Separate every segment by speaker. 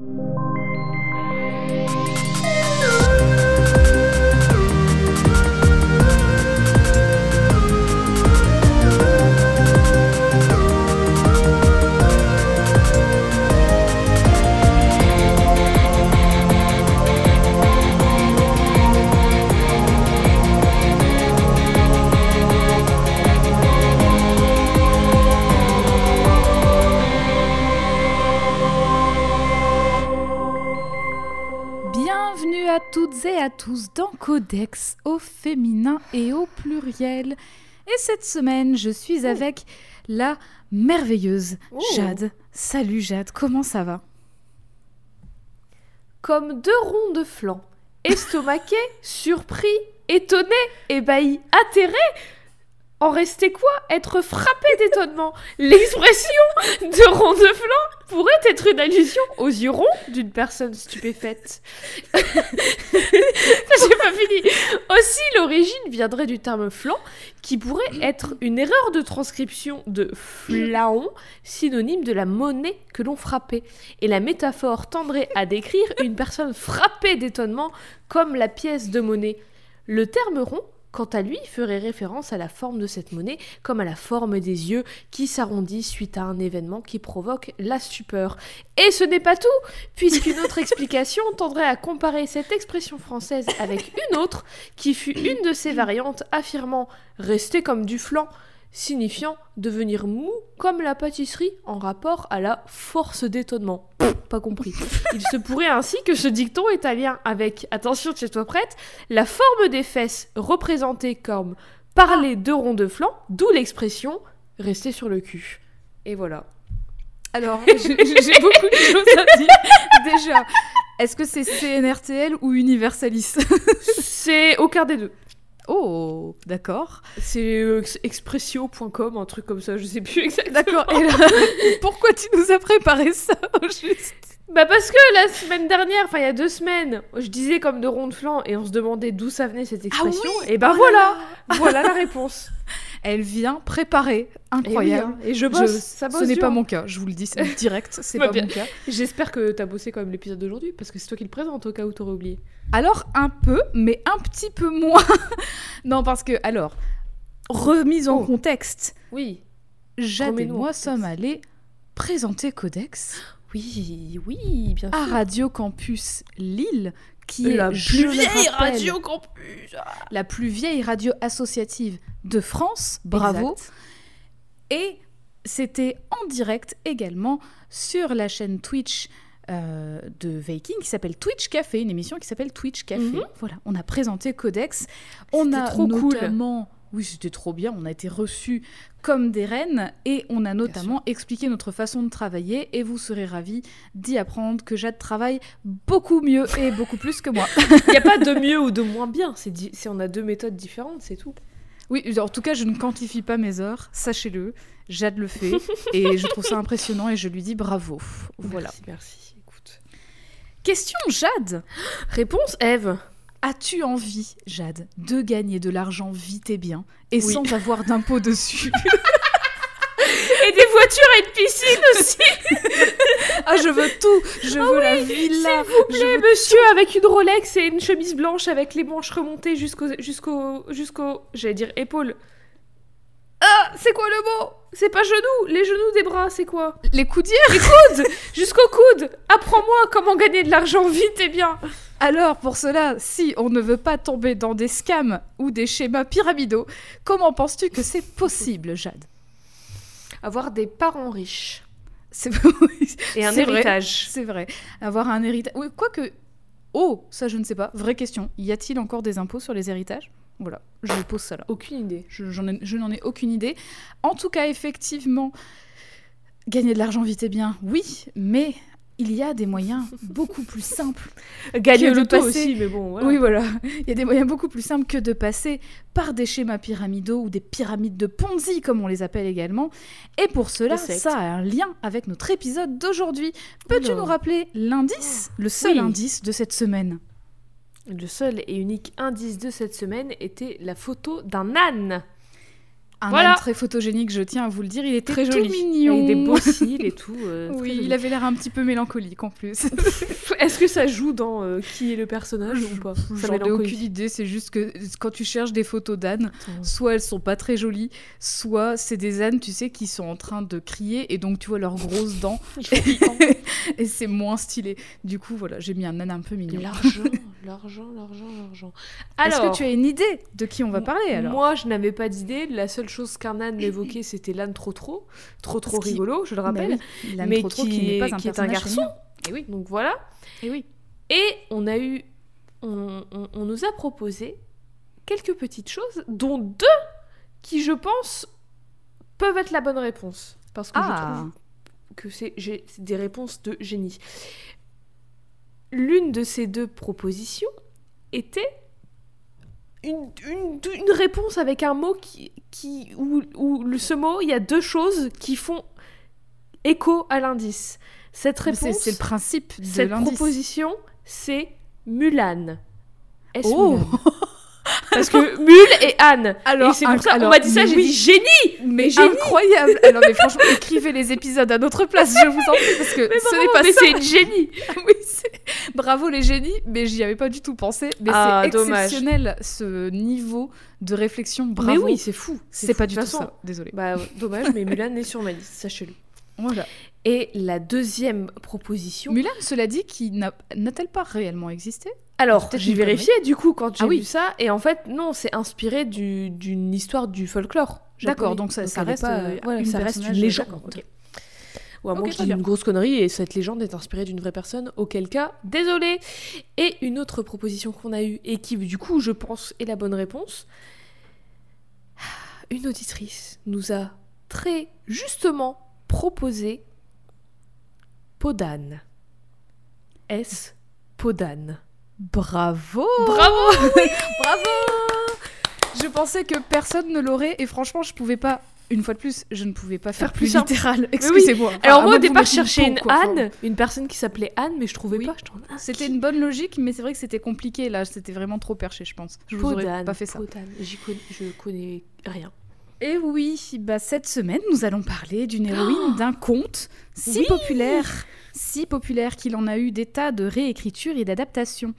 Speaker 1: you. Tous dans Codex au féminin et au pluriel. Et cette semaine, je suis avec la merveilleuse
Speaker 2: Oh.
Speaker 1: Jade. Salut Jade, comment ça va?
Speaker 2: Comme deux ronds de flanc, estomaqués, surpris, étonnés, ébahis, atterrés. En restait quoi? Être frappé d'étonnement. L'expression de rond de flanc pourrait être une allusion aux yeux ronds d'une personne stupéfaite. J'ai pas fini. Aussi, l'origine viendrait du terme flanc, qui pourrait être une erreur de transcription de flaon, synonyme de la monnaie que l'on frappait. Et la métaphore tendrait à décrire une personne frappée d'étonnement comme la pièce de monnaie. Le terme rond, quant à lui, ferait référence à la forme de cette monnaie, comme à la forme des yeux qui s'arrondissent suite à un événement qui provoque la stupeur. Et ce n'est pas tout, puisqu'une autre explication tendrait à comparer cette expression française avec une autre, qui fut une de ses variantes affirmant rester comme du flan, signifiant devenir mou comme la pâtisserie en rapport à la force d'étonnement. Pas compris. Il se pourrait ainsi que ce dicton est un lien avec, attention, tiens-toi prête, la forme des fesses représentée comme parler de rond de flanc, d'où l'expression rester sur le cul. Et voilà.
Speaker 1: Alors, j'ai j'ai beaucoup de choses à dire. Déjà, est-ce que c'est CNRTL ou Universalis?
Speaker 2: C'est aucun des deux.
Speaker 1: Oh, d'accord.
Speaker 2: C'est euh, ex- expressio.com, un truc comme ça, je sais plus exactement.
Speaker 1: D'accord. Et là, pourquoi tu nous as préparé ça juste?
Speaker 2: Bah parce que la semaine dernière, enfin il y a deux semaines, je disais comme de rond de flanc et on se demandait d'où ça venait cette expression.
Speaker 1: oui
Speaker 2: et bah
Speaker 1: Oh là
Speaker 2: voilà, voilà la réponse.
Speaker 1: Elle vient préparer. Incroyable.
Speaker 2: Et, oui, hein. Et je bosse,
Speaker 1: Je-
Speaker 2: ça bosse
Speaker 1: Ce n'est pas mon cas, je vous le dis, c'est direct, c'est pas
Speaker 2: bien.
Speaker 1: mon cas.
Speaker 2: J'espère que t'as bossé quand même l'épisode d'aujourd'hui parce que c'est toi qui le présente au cas où t'aurais oublié.
Speaker 1: Alors un peu, mais un petit peu moins. non, parce que, alors, remise en
Speaker 2: Oh.
Speaker 1: contexte,
Speaker 2: Oui.
Speaker 1: Jade et moi sommes allés présenter Codex
Speaker 2: Oui, oui, bien
Speaker 1: à
Speaker 2: sûr.
Speaker 1: Radio Campus Lille, qui est,
Speaker 2: la
Speaker 1: je
Speaker 2: plus
Speaker 1: le
Speaker 2: vieille
Speaker 1: rappelle,
Speaker 2: radio campus.
Speaker 1: La plus vieille radio associative de France. Bravo.
Speaker 2: Exact.
Speaker 1: Et c'était en direct également sur la chaîne Twitch euh, de Viking qui s'appelle Twitch Café, une émission qui s'appelle Twitch Café.
Speaker 2: Mhm.
Speaker 1: Voilà, on a présenté Codex. On a
Speaker 2: trop cool.
Speaker 1: Oui, c'était trop bien. On a été reçus comme des reines et on a notamment expliqué notre façon de travailler et vous serez ravis d'y apprendre que Jade travaille beaucoup mieux et beaucoup plus que moi.
Speaker 2: Il n'y a pas de mieux ou de moins bien, c'est di- c'est- on a deux méthodes différentes, c'est tout.
Speaker 1: Oui, en tout cas, je ne quantifie pas mes heures, sachez-le. Jade le fait et je trouve ça impressionnant et je lui dis bravo. Voilà.
Speaker 2: Merci, merci. Écoute.
Speaker 1: Question Jade
Speaker 2: Réponse Eve.
Speaker 1: As-tu envie, Jade, de gagner de l'argent vite et bien et
Speaker 2: Oui.
Speaker 1: sans avoir d'impôt dessus?
Speaker 2: Et des voitures et une piscine aussi.
Speaker 1: Ah, je veux tout Je veux la villa
Speaker 2: S'il vous plaît, monsieur, avec une Rolex et une chemise blanche avec les manches remontées jusqu'au jusqu'au jusqu'au j'allais dire épaule. Ah, c'est quoi le mot? C'est pas genoux, les genoux des bras, c'est quoi?
Speaker 1: Les coudières
Speaker 2: Coude Jusqu'au coude Apprends-moi comment gagner de l'argent vite et bien.
Speaker 1: Alors, pour cela, si on ne veut pas tomber dans des scams ou des schémas pyramidaux, comment penses-tu que c'est possible, Jade?
Speaker 2: Avoir des parents riches
Speaker 1: C'est
Speaker 2: et un héritage.
Speaker 1: C'est vrai. Avoir un héritage. Oui, quoique. Oh, ça je ne sais pas. Vraie question. Y a-t-il encore des impôts sur les héritages? Voilà, je pose ça là.
Speaker 2: Aucune idée.
Speaker 1: Je, j'en ai- je n'en ai aucune idée. En tout cas, effectivement, gagner de l'argent vite et bien, oui, mais il y a des moyens beaucoup plus simples.
Speaker 2: Gagner
Speaker 1: Que
Speaker 2: le
Speaker 1: de passer-
Speaker 2: aussi, mais bon, voilà.
Speaker 1: Oui, voilà. Il y a des moyens beaucoup plus simples que de passer par des schémas pyramidaux ou des pyramides de Ponzi, comme on les appelle également. Et pour cela, ça a un lien avec notre épisode d'aujourd'hui. Peux-tu nous rappeler l'indice, le seul
Speaker 2: Oui.
Speaker 1: indice de cette semaine?
Speaker 2: Le seul et unique indice de cette semaine était la photo d'un âne.
Speaker 1: Un
Speaker 2: Voilà.
Speaker 1: très photogénique, je tiens à vous le dire. Il était
Speaker 2: Très
Speaker 1: tout
Speaker 2: joli.
Speaker 1: mignon.
Speaker 2: Avec des beaux cils et tout. euh,
Speaker 1: Oui,
Speaker 2: joli.
Speaker 1: il avait l'air un petit peu mélancolique en plus.
Speaker 2: Est-ce que ça joue dans euh, qui est le personnage ou pas?
Speaker 1: J'en ai aucune idée, c'est juste que quand tu cherches des photos d'ânes, soit elles sont pas très jolies, soit c'est des ânes, tu sais, qui sont en train de crier et donc tu vois leurs grosses dents et c'est moins stylé. Du coup, voilà, j'ai mis un âne un peu mignon.
Speaker 2: L'argent, l'argent, l'argent, l'argent.
Speaker 1: Est-ce que tu as une idée de qui on va parler alors?
Speaker 2: Moi, je n'avais pas d'idée. La seule chose qu'un âne évoquait, c'était l'âne trop trop. Trop trop
Speaker 1: qui-
Speaker 2: rigolo, je le
Speaker 1: Bah
Speaker 2: rappelle.
Speaker 1: oui,
Speaker 2: mais
Speaker 1: trop trop
Speaker 2: qui,
Speaker 1: n'est pas
Speaker 2: est,
Speaker 1: un
Speaker 2: qui est un garçon.
Speaker 1: Et oui,
Speaker 2: Donc voilà.
Speaker 1: et oui.
Speaker 2: Et on a eu. On, on- on nous a proposé quelques petites choses, dont deux qui, je pense, peuvent être la bonne réponse. Parce que je
Speaker 1: Ah.
Speaker 2: trouve que c'est des réponses de génie. L'une de ces deux propositions était une, une- une réponse avec un mot qui, qui où, où le- ce mot, il y a deux choses qui font écho à l'indice. Cette réponse,
Speaker 1: c'est le principe de
Speaker 2: cette proposition, c'est Mulan. Est-ce
Speaker 1: Oh
Speaker 2: Mulan Parce que Mule et Anne.
Speaker 1: Alors,
Speaker 2: c'est pour ça, on
Speaker 1: alors,
Speaker 2: m'a dit ça, j'ai
Speaker 1: oui.
Speaker 2: dit génie
Speaker 1: Mais
Speaker 2: génie.
Speaker 1: incroyable Alors mais franchement, écrivez les épisodes à notre place, je vous en prie, parce que
Speaker 2: Mais
Speaker 1: ce n'est pas
Speaker 2: mais
Speaker 1: ça.
Speaker 2: c'est une génie
Speaker 1: Oui, c'est- Bravo les génies, mais j'y avais pas du tout pensé. Mais
Speaker 2: Ah,
Speaker 1: c'est
Speaker 2: dommage.
Speaker 1: exceptionnel ce niveau de réflexion. Bravo.
Speaker 2: Mais oui, c'est fou.
Speaker 1: c'est
Speaker 2: fou.
Speaker 1: pas du tout
Speaker 2: façon,
Speaker 1: ça. Désolée.
Speaker 2: Bah, dommage, mais Mulan est sur ma liste, sachez-le.
Speaker 1: Voilà.
Speaker 2: Et la deuxième proposition.
Speaker 1: Mulan, cela dit, qui n'a- n'a-t-elle pas réellement existé?
Speaker 2: Alors, j'ai vérifié du coup quand j'ai
Speaker 1: Ah oui.
Speaker 2: vu ça, et en fait, non, c'est inspiré du- d'une histoire du folklore.
Speaker 1: D'accord, donc ça- reste,
Speaker 2: pas,
Speaker 1: euh,
Speaker 2: voilà,
Speaker 1: une
Speaker 2: ça reste une
Speaker 1: personnage,
Speaker 2: légende.
Speaker 1: d'accord, ok.
Speaker 2: ok. Ou à moins que je dise une grosse connerie et cette légende est inspirée d'une vraie personne, auquel cas, désolé. Et une autre proposition qu'on a eue et qui, du coup, je pense, est la bonne réponse. Une auditrice nous a très justement proposé Podane. Est-ce Podane
Speaker 1: Bravo
Speaker 2: Bravo
Speaker 1: Bravo Je pensais que personne ne l'aurait et franchement, je pouvais pas. Une fois de plus, je ne pouvais pas faire,
Speaker 2: Faire
Speaker 1: plus littéral. Excusez-moi. Enfin,
Speaker 2: Alors
Speaker 1: à
Speaker 2: moi au départ je cherchais une.
Speaker 1: Enfin,
Speaker 2: Anne, une personne qui s'appelait Anne, mais je trouvais
Speaker 1: Oui.
Speaker 2: pas. Ah,
Speaker 1: C'était une bonne logique, mais c'est vrai que c'était compliqué là. C'était vraiment trop perché, je pense. Je vous aurais pas fait ça.
Speaker 2: J'y je connais rien.
Speaker 1: Et oui, bah cette semaine, nous allons parler d'une héroïne d'un conte si
Speaker 2: Oui.
Speaker 1: populaire, si populaire qu'il en a eu des tas de réécritures et d'adaptations.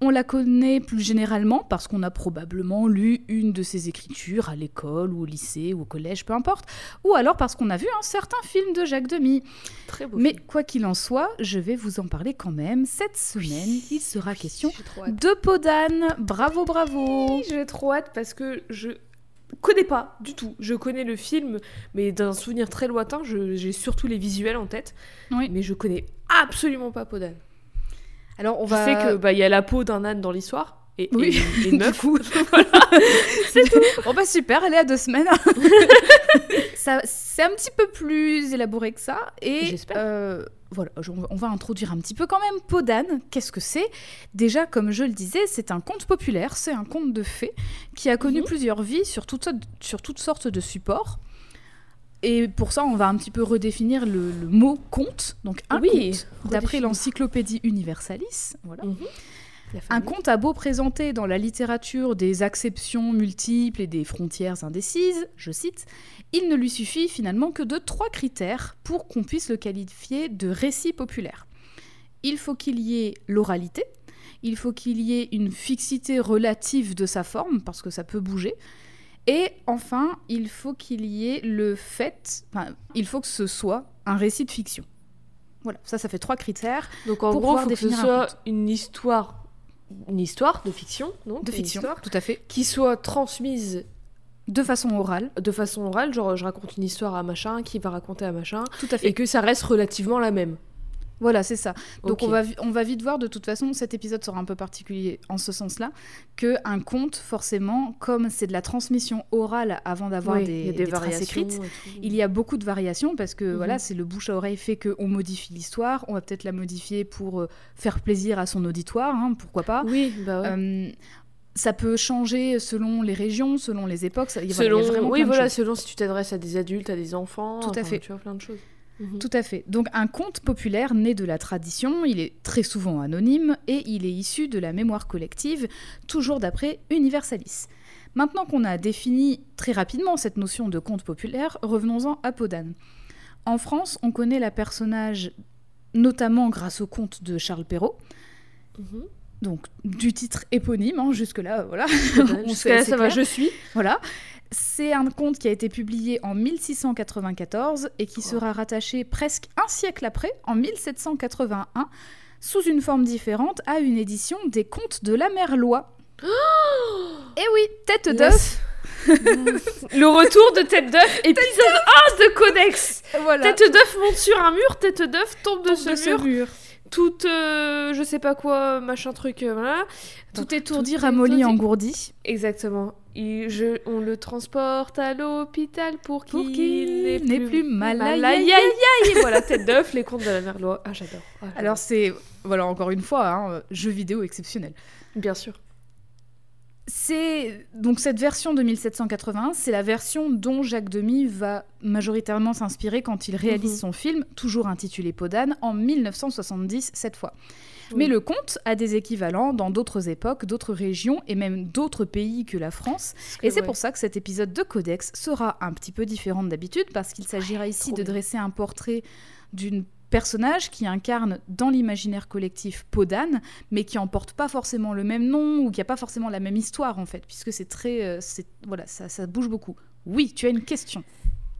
Speaker 1: On la connaît plus généralement parce qu'on a probablement lu une de ses écritures à l'école ou au lycée ou au collège, peu importe, ou alors parce qu'on a vu un certain film de Jacques Demy.
Speaker 2: Très beau.
Speaker 1: Mais
Speaker 2: film.
Speaker 1: quoi qu'il en soit, je vais vous en parler quand même. Cette semaine, il sera question de Podane. Bravo, bravo.
Speaker 2: J'ai trop hâte parce que je connais pas du tout. Je connais le film, mais d'un souvenir très lointain. je- J'ai surtout les visuels en tête,
Speaker 1: Oui.
Speaker 2: mais je connais absolument pas Podane.
Speaker 1: Alors on
Speaker 2: Je
Speaker 1: va.
Speaker 2: sais que bah il y a la peau d'un âne dans l'histoire et,
Speaker 1: Oui.
Speaker 2: et- et une meuf.
Speaker 1: Bon bah super, elle est à deux semaines. c'est un petit peu plus élaboré que ça. Et
Speaker 2: J'espère.
Speaker 1: euh, voilà, on va introduire un petit peu quand même Podane. Qu'est-ce que c'est? Déjà, comme je le disais, c'est un conte populaire, c'est un conte de fées qui a connu
Speaker 2: Mhm.
Speaker 1: plusieurs vies sur toutes, sortes- sur toutes sortes de supports. Et pour ça, on va un petit peu redéfinir le, le mot conte. Donc un
Speaker 2: Oui,
Speaker 1: conte, d'après l'encyclopédie Universalis. Voilà.
Speaker 2: Mhm.
Speaker 1: Un conte a beau présenter dans la littérature des acceptions multiples et des frontières indécises, je cite, il ne lui suffit finalement que de trois critères pour qu'on puisse le qualifier de récit populaire. Il faut qu'il y ait l'oralité, il faut qu'il y ait une fixité relative de sa forme, parce que ça peut bouger, et enfin, il faut qu'il y ait le fait, enfin, il faut que ce soit un récit de fiction. Voilà, ça, ça fait trois critères
Speaker 2: Donc en
Speaker 1: pour
Speaker 2: gros,
Speaker 1: pouvoir
Speaker 2: faut que ce
Speaker 1: un
Speaker 2: soit
Speaker 1: conte.
Speaker 2: une histoire, une histoire de fiction, non
Speaker 1: de fiction,
Speaker 2: histoire
Speaker 1: tout à fait,
Speaker 2: qui soit transmise
Speaker 1: de façon orale,
Speaker 2: de façon orale, genre je raconte une histoire à machin, qui va raconter à machin,
Speaker 1: tout à fait.
Speaker 2: et que ça reste relativement la même.
Speaker 1: Voilà, c'est ça. Donc on, va, vi- on va vite voir, de toute façon, cet épisode sera un peu particulier en ce sens-là, que un conte, forcément, comme c'est de la transmission orale avant d'avoir
Speaker 2: Oui,
Speaker 1: des,
Speaker 2: des,
Speaker 1: des traces écrites, il y a beaucoup de variations parce que
Speaker 2: Mhm.
Speaker 1: voilà, c'est le bouche à oreille fait qu'on modifie l'histoire, on va peut-être la modifier pour euh, faire plaisir à son auditoire, hein, pourquoi pas.
Speaker 2: Oui, bah ouais.
Speaker 1: Euh, ça peut changer selon les régions, selon les époques. ça- y a-
Speaker 2: selon,
Speaker 1: il y a vraiment
Speaker 2: oui,
Speaker 1: plein de
Speaker 2: voilà,
Speaker 1: choses.
Speaker 2: selon si tu t'adresses à des adultes, à des enfants,
Speaker 1: Tout à
Speaker 2: enfin,
Speaker 1: fait.
Speaker 2: Tu vois plein de choses. Mhm.
Speaker 1: Tout à fait. Donc un conte populaire né de la tradition, il est très souvent anonyme et il est issu de la mémoire collective, toujours d'après Universalis. Maintenant qu'on a défini très rapidement cette notion de conte populaire, revenons-en à Podane. En France, on connaît la personnage notamment grâce au conte de Charles Perrault,
Speaker 2: Mhm.
Speaker 1: Donc du titre éponyme, hein, jusque-là, voilà. On
Speaker 2: Jusqu'à là,
Speaker 1: sait-
Speaker 2: ça va, je suis.
Speaker 1: Voilà. C'est un conte qui a été publié en 1694 et qui sera rattaché presque un siècle après, en 1781, sous une forme différente, à une édition des Contes de la Merlois. Eh oui, tête d'œuf.
Speaker 2: Le retour de Tête d'œuf, épisode 1 de Codex.
Speaker 1: Voilà.
Speaker 2: Tête d'œuf monte sur un mur, Tête d'œuf tombe de
Speaker 1: Tombe
Speaker 2: ce
Speaker 1: de ce
Speaker 2: mur. Toute, euh, je sais pas quoi, machin truc, euh, voilà.
Speaker 1: Tout étourdi,
Speaker 2: Tout
Speaker 1: ramolli, engourdi.
Speaker 2: Exactement. Je, on le transporte à l'hôpital pour qu'il
Speaker 1: qu'il
Speaker 2: n'ait
Speaker 1: n'ait plus mal.
Speaker 2: mal.
Speaker 1: Aïe,
Speaker 2: Aïe,
Speaker 1: aïe,
Speaker 2: aïe, aïe. Voilà, Tête d'œuf, les contes de la Merlois. Ah, j'adore. Ah, j'adore.
Speaker 1: Alors c'est, voilà, encore une fois, hein, jeu vidéo exceptionnel.
Speaker 2: bien sûr.
Speaker 1: C'est donc cette version de 1781, c'est la version dont Jacques Demy va majoritairement s'inspirer quand il réalise
Speaker 2: Mhm.
Speaker 1: son film, toujours intitulé Podane, en 1970 cette fois. Mais le conte a des équivalents dans d'autres époques, d'autres régions et même d'autres pays que la France. Et c'est
Speaker 2: ouais.
Speaker 1: pour ça que cet épisode de Codex sera un petit peu différent d'habitude parce qu'il s'agira ici de
Speaker 2: bien.
Speaker 1: dresser un portrait d'une personnage qui incarne dans l'imaginaire collectif Podane, mais qui emporte pas forcément le même nom ou qui a pas forcément la même histoire en fait, puisque c'est très, euh, c'est voilà, ça, ça bouge beaucoup. Oui, tu as une question.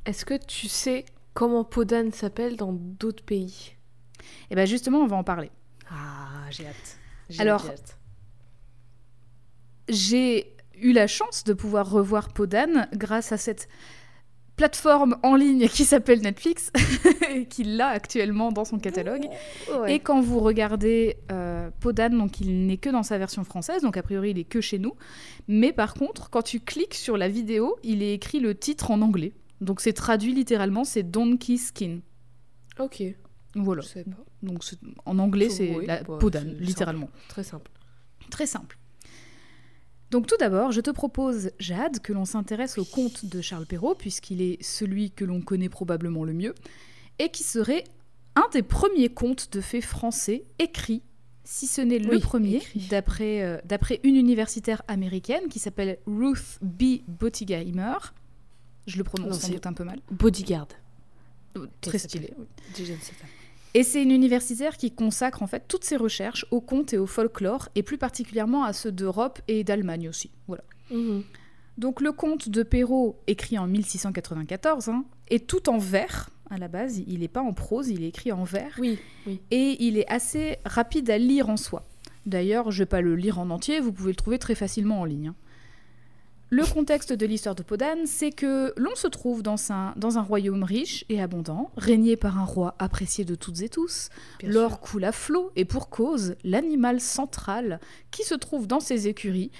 Speaker 2: Est-ce que tu sais comment Podane s'appelle dans d'autres pays?
Speaker 1: Et bien justement, on va en parler.
Speaker 2: Ah, j'ai hâte.
Speaker 1: Alors.
Speaker 2: J'ai
Speaker 1: eu la chance de pouvoir revoir Podane grâce à cette plateforme en ligne qui s'appelle Netflix, et qui l'a actuellement dans son catalogue.
Speaker 2: Ouais.
Speaker 1: Et quand vous regardez euh, Podane, donc il n'est que dans sa version française, donc a priori il est que chez nous. Mais par contre, quand tu cliques sur la vidéo, il est écrit le titre en anglais. Donc c'est traduit littéralement, c'est Donkey Skin.
Speaker 2: Ok,
Speaker 1: Voilà.
Speaker 2: je sais pas.
Speaker 1: Donc en anglais, c'est
Speaker 2: Oui,
Speaker 1: la
Speaker 2: ouais,
Speaker 1: Podane,
Speaker 2: c'est
Speaker 1: littéralement.
Speaker 2: Très simple.
Speaker 1: Très simple. Donc tout d'abord, je te propose, Jade, que l'on s'intéresse au conte de Charles Perrault, puisqu'il est celui que l'on connaît probablement le mieux, et qui serait un des premiers contes de fées français écrits, si ce n'est le
Speaker 2: Oui,
Speaker 1: premier, d'après euh, d'après une universitaire américaine qui s'appelle Ruth B. Bottigheimer. Je le prononce
Speaker 2: Non,
Speaker 1: sans
Speaker 2: c'est-
Speaker 1: doute un peu mal.
Speaker 2: Bodyguard.
Speaker 1: Très stylé. oui.
Speaker 2: Déjà, c'est ça.
Speaker 1: Et c'est une universitaire qui consacre en fait toutes ses recherches au conte et au folklore, et plus particulièrement à ceux d'Europe et d'Allemagne aussi. Voilà.
Speaker 2: Mhm.
Speaker 1: Donc le conte de Perrault, écrit en 1694, hein, est tout en vers à la base. Il n'est pas en prose, il est écrit en vers.
Speaker 2: Oui, oui.
Speaker 1: Et il est assez rapide à lire en soi. D'ailleurs, je ne vais pas le lire en entier, vous pouvez le trouver très facilement en ligne. hein. Le contexte de l'histoire de Podane, c'est que l'on se trouve dans un, dans un royaume riche et abondant, régné par un roi apprécié de toutes et tous.
Speaker 2: bien
Speaker 1: L'or coule à flot et pour cause, l'animal central qui se trouve dans ses écuries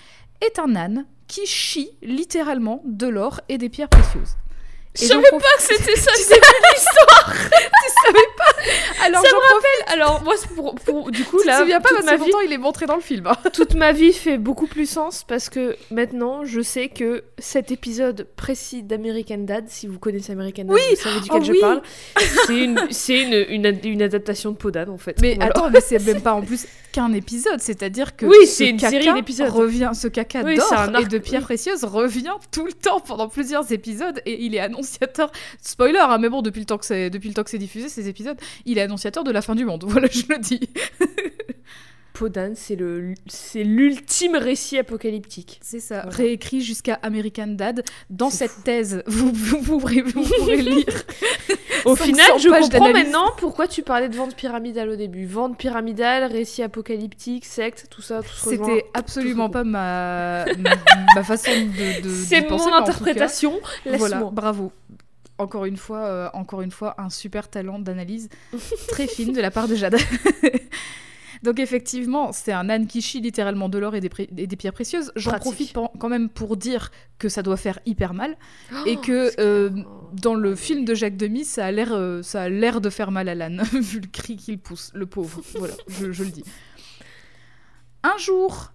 Speaker 1: est un âne qui chie littéralement de l'or et des pierres précieuses.
Speaker 2: Je savais
Speaker 1: prof-
Speaker 2: pas que c'était ça.
Speaker 1: Tu sais Alors,
Speaker 2: Ça me
Speaker 1: profite.
Speaker 2: Alors moi, pour, pour- du coup
Speaker 1: Tu te
Speaker 2: là,
Speaker 1: souviens pas
Speaker 2: toute
Speaker 1: parce
Speaker 2: ma vie,
Speaker 1: pourtant il est montré dans le film. hein.
Speaker 2: toute ma vie fait beaucoup plus sens parce que maintenant, je sais que cet épisode précis d'American Dad, si vous connaissez American Dad,
Speaker 1: Oui
Speaker 2: vous savez duquel
Speaker 1: Oh
Speaker 2: je
Speaker 1: oui
Speaker 2: parle, c'est une, une, une, une adaptation de Podane en fait.
Speaker 1: Mais
Speaker 2: Voilà.
Speaker 1: attends, mais c'est même pas en plus qu'un épisode, c'est-à-dire que
Speaker 2: Oui,
Speaker 1: ce
Speaker 2: c'est une
Speaker 1: caca
Speaker 2: série d'épisodes.
Speaker 1: revient, ce caca
Speaker 2: Oui,
Speaker 1: d'or et de pierres
Speaker 2: oui.
Speaker 1: précieuses revient tout le temps pendant plusieurs épisodes et il est annonciateur. Spoiler, hein, mais bon, depuis le temps que c'est depuis le temps que c'est diffusé ces épisodes, il est annonciateur de la fin du monde. Voilà, je le dis.
Speaker 2: Podane, c'est le, c'est l'ultime récit apocalyptique.
Speaker 1: C'est ça,
Speaker 2: Voilà.
Speaker 1: réécrit jusqu'à American Dad. Dans cette thèse, vous, vous pourrez, vous pourrez lire.
Speaker 2: Au
Speaker 1: 500
Speaker 2: final, je comprends maintenant pourquoi tu parlais de vente pyramidale au début. Vente pyramidale, récit apocalyptique, secte, tout ça, tout.
Speaker 1: C'était absolument pas ma, ma façon de, de
Speaker 2: C'est
Speaker 1: penser,
Speaker 2: mon
Speaker 1: cas,
Speaker 2: interprétation.
Speaker 1: Voilà, bravo. Encore une fois, euh, encore une fois, un super talent d'analyse très fine de la part de Jade. Donc effectivement, c'est un âne qui chie littéralement de l'or et des, et pierres précieuses. J'en profite quand même pour dire que ça doit faire hyper mal et
Speaker 2: Oh,
Speaker 1: que
Speaker 2: c'est
Speaker 1: euh,
Speaker 2: clair.
Speaker 1: dans le film de Jacques Demy, ça a l'air, euh, ça a l'air de faire mal à l'âne vu le cri qu'il pousse, le pauvre. Voilà, je, je le dis. Un jour,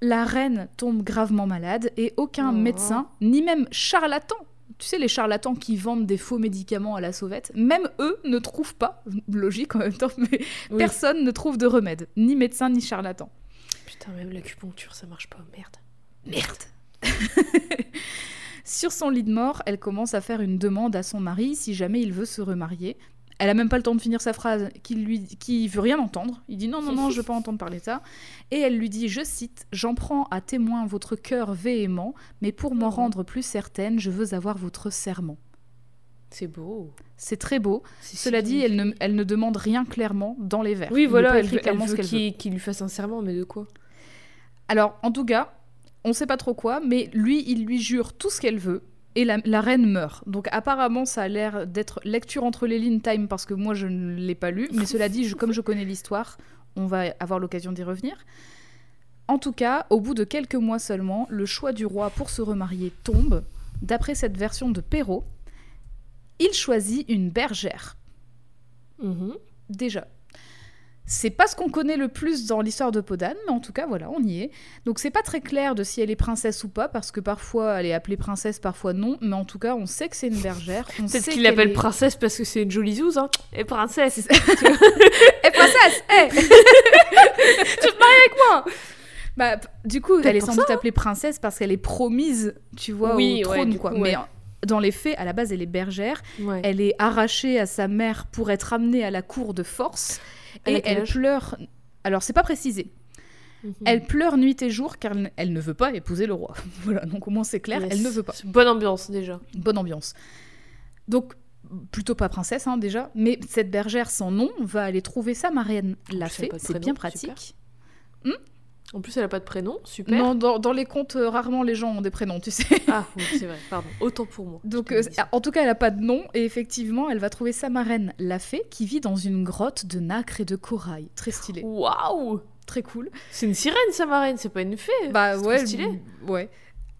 Speaker 1: la reine tombe gravement malade et aucun
Speaker 2: Oh.
Speaker 1: médecin, ni même charlatan, tu sais les charlatans qui vendent des faux médicaments à la sauvette, même eux ne trouvent pas, logique en même temps, mais
Speaker 2: Oui.
Speaker 1: personne ne trouve de remède, ni médecin ni charlatan.
Speaker 2: Putain, même l'acupuncture, ça marche pas. Merde.
Speaker 1: Merde. Sur son lit de mort, elle commence à faire une demande à son mari si jamais il veut se remarier. Elle a même pas le temps de finir sa phrase, qui lui, qui veut rien entendre. Il dit non, non, non, je veux pas entendre parler de ça. Et elle lui dit, je cite, J'en prends à témoin votre cœur véhément, mais pour m'en
Speaker 2: Oh.
Speaker 1: rendre plus certaine, je veux avoir votre serment.
Speaker 2: C'est beau.
Speaker 1: C'est très beau. Cela
Speaker 2: si
Speaker 1: dit, elle ne, elle ne demande rien clairement dans les vers.
Speaker 2: Oui, voilà, elle veut, elle
Speaker 1: clairement ce
Speaker 2: veut
Speaker 1: qu'elle
Speaker 2: qu'il lui fasse un serment, mais de quoi?
Speaker 1: Alors, en tout cas, on sait pas trop quoi, mais lui, il lui jure tout ce qu'elle veut. Et la, la reine meurt. Donc apparemment, ça a l'air d'être lecture entre les lignes time parce que moi, je ne l'ai pas lu. Mais cela dit, je- comme je connais l'histoire, on va avoir l'occasion d'y revenir. En tout cas, au bout de quelques mois seulement, le choix du roi pour se remarier tombe. D'après cette version de Perrault, il choisit une bergère.
Speaker 2: Mhm.
Speaker 1: Déjà. C'est pas ce qu'on connaît le plus dans l'histoire de Podane, mais en tout cas, voilà, on y est. Donc c'est pas très clair de si elle est princesse ou pas, parce que parfois elle est appelée princesse, parfois non, mais en tout cas, on sait que c'est une bergère.
Speaker 2: Peut-être qu'il l'appelle
Speaker 1: est-
Speaker 2: princesse parce que c'est une jolie zouze, hein. Et princesse.
Speaker 1: Eh, princesse Eh Tu te maries avec moi Bah, du coup, elle est sans doute appelée princesse parce qu'elle est promise, tu vois,
Speaker 2: Oui,
Speaker 1: au trône, quoi.
Speaker 2: coup,
Speaker 1: Mais
Speaker 2: ouais.
Speaker 1: dans les faits, à la base, elle est bergère.
Speaker 2: Ouais.
Speaker 1: Elle est arrachée à sa mère pour être amenée à la cour de force.
Speaker 2: Elle
Speaker 1: et elle pleure. Alors, c'est pas précisé.
Speaker 2: Mhm.
Speaker 1: Elle pleure nuit et jour car elle, ne veut pas épouser le roi. voilà, donc au moins c'est clair,
Speaker 2: Yes.
Speaker 1: elle ne veut pas.
Speaker 2: Bonne ambiance déjà.
Speaker 1: Bonne ambiance. Donc, plutôt pas princesse hein, déjà, mais cette bergère sans nom va aller trouver sa marraine. L'a
Speaker 2: plus, elle a
Speaker 1: fait,
Speaker 2: pas de
Speaker 1: c'est bien pratique.
Speaker 2: En plus, elle a pas de prénom, super.
Speaker 1: Non, dans, dans les contes, euh, rarement les gens ont des prénoms, tu sais.
Speaker 2: Ah, oui, c'est vrai, pardon. Autant pour moi.
Speaker 1: Donc, euh, en tout cas, elle n'a pas de nom, et effectivement, elle va trouver sa marraine, la fée, qui vit dans une grotte de nacre et de corail. Très stylé,
Speaker 2: Waouh
Speaker 1: très cool.
Speaker 2: C'est une sirène, sa marraine, c'est pas une fée.
Speaker 1: Bah ouais,
Speaker 2: stylé.
Speaker 1: ouais.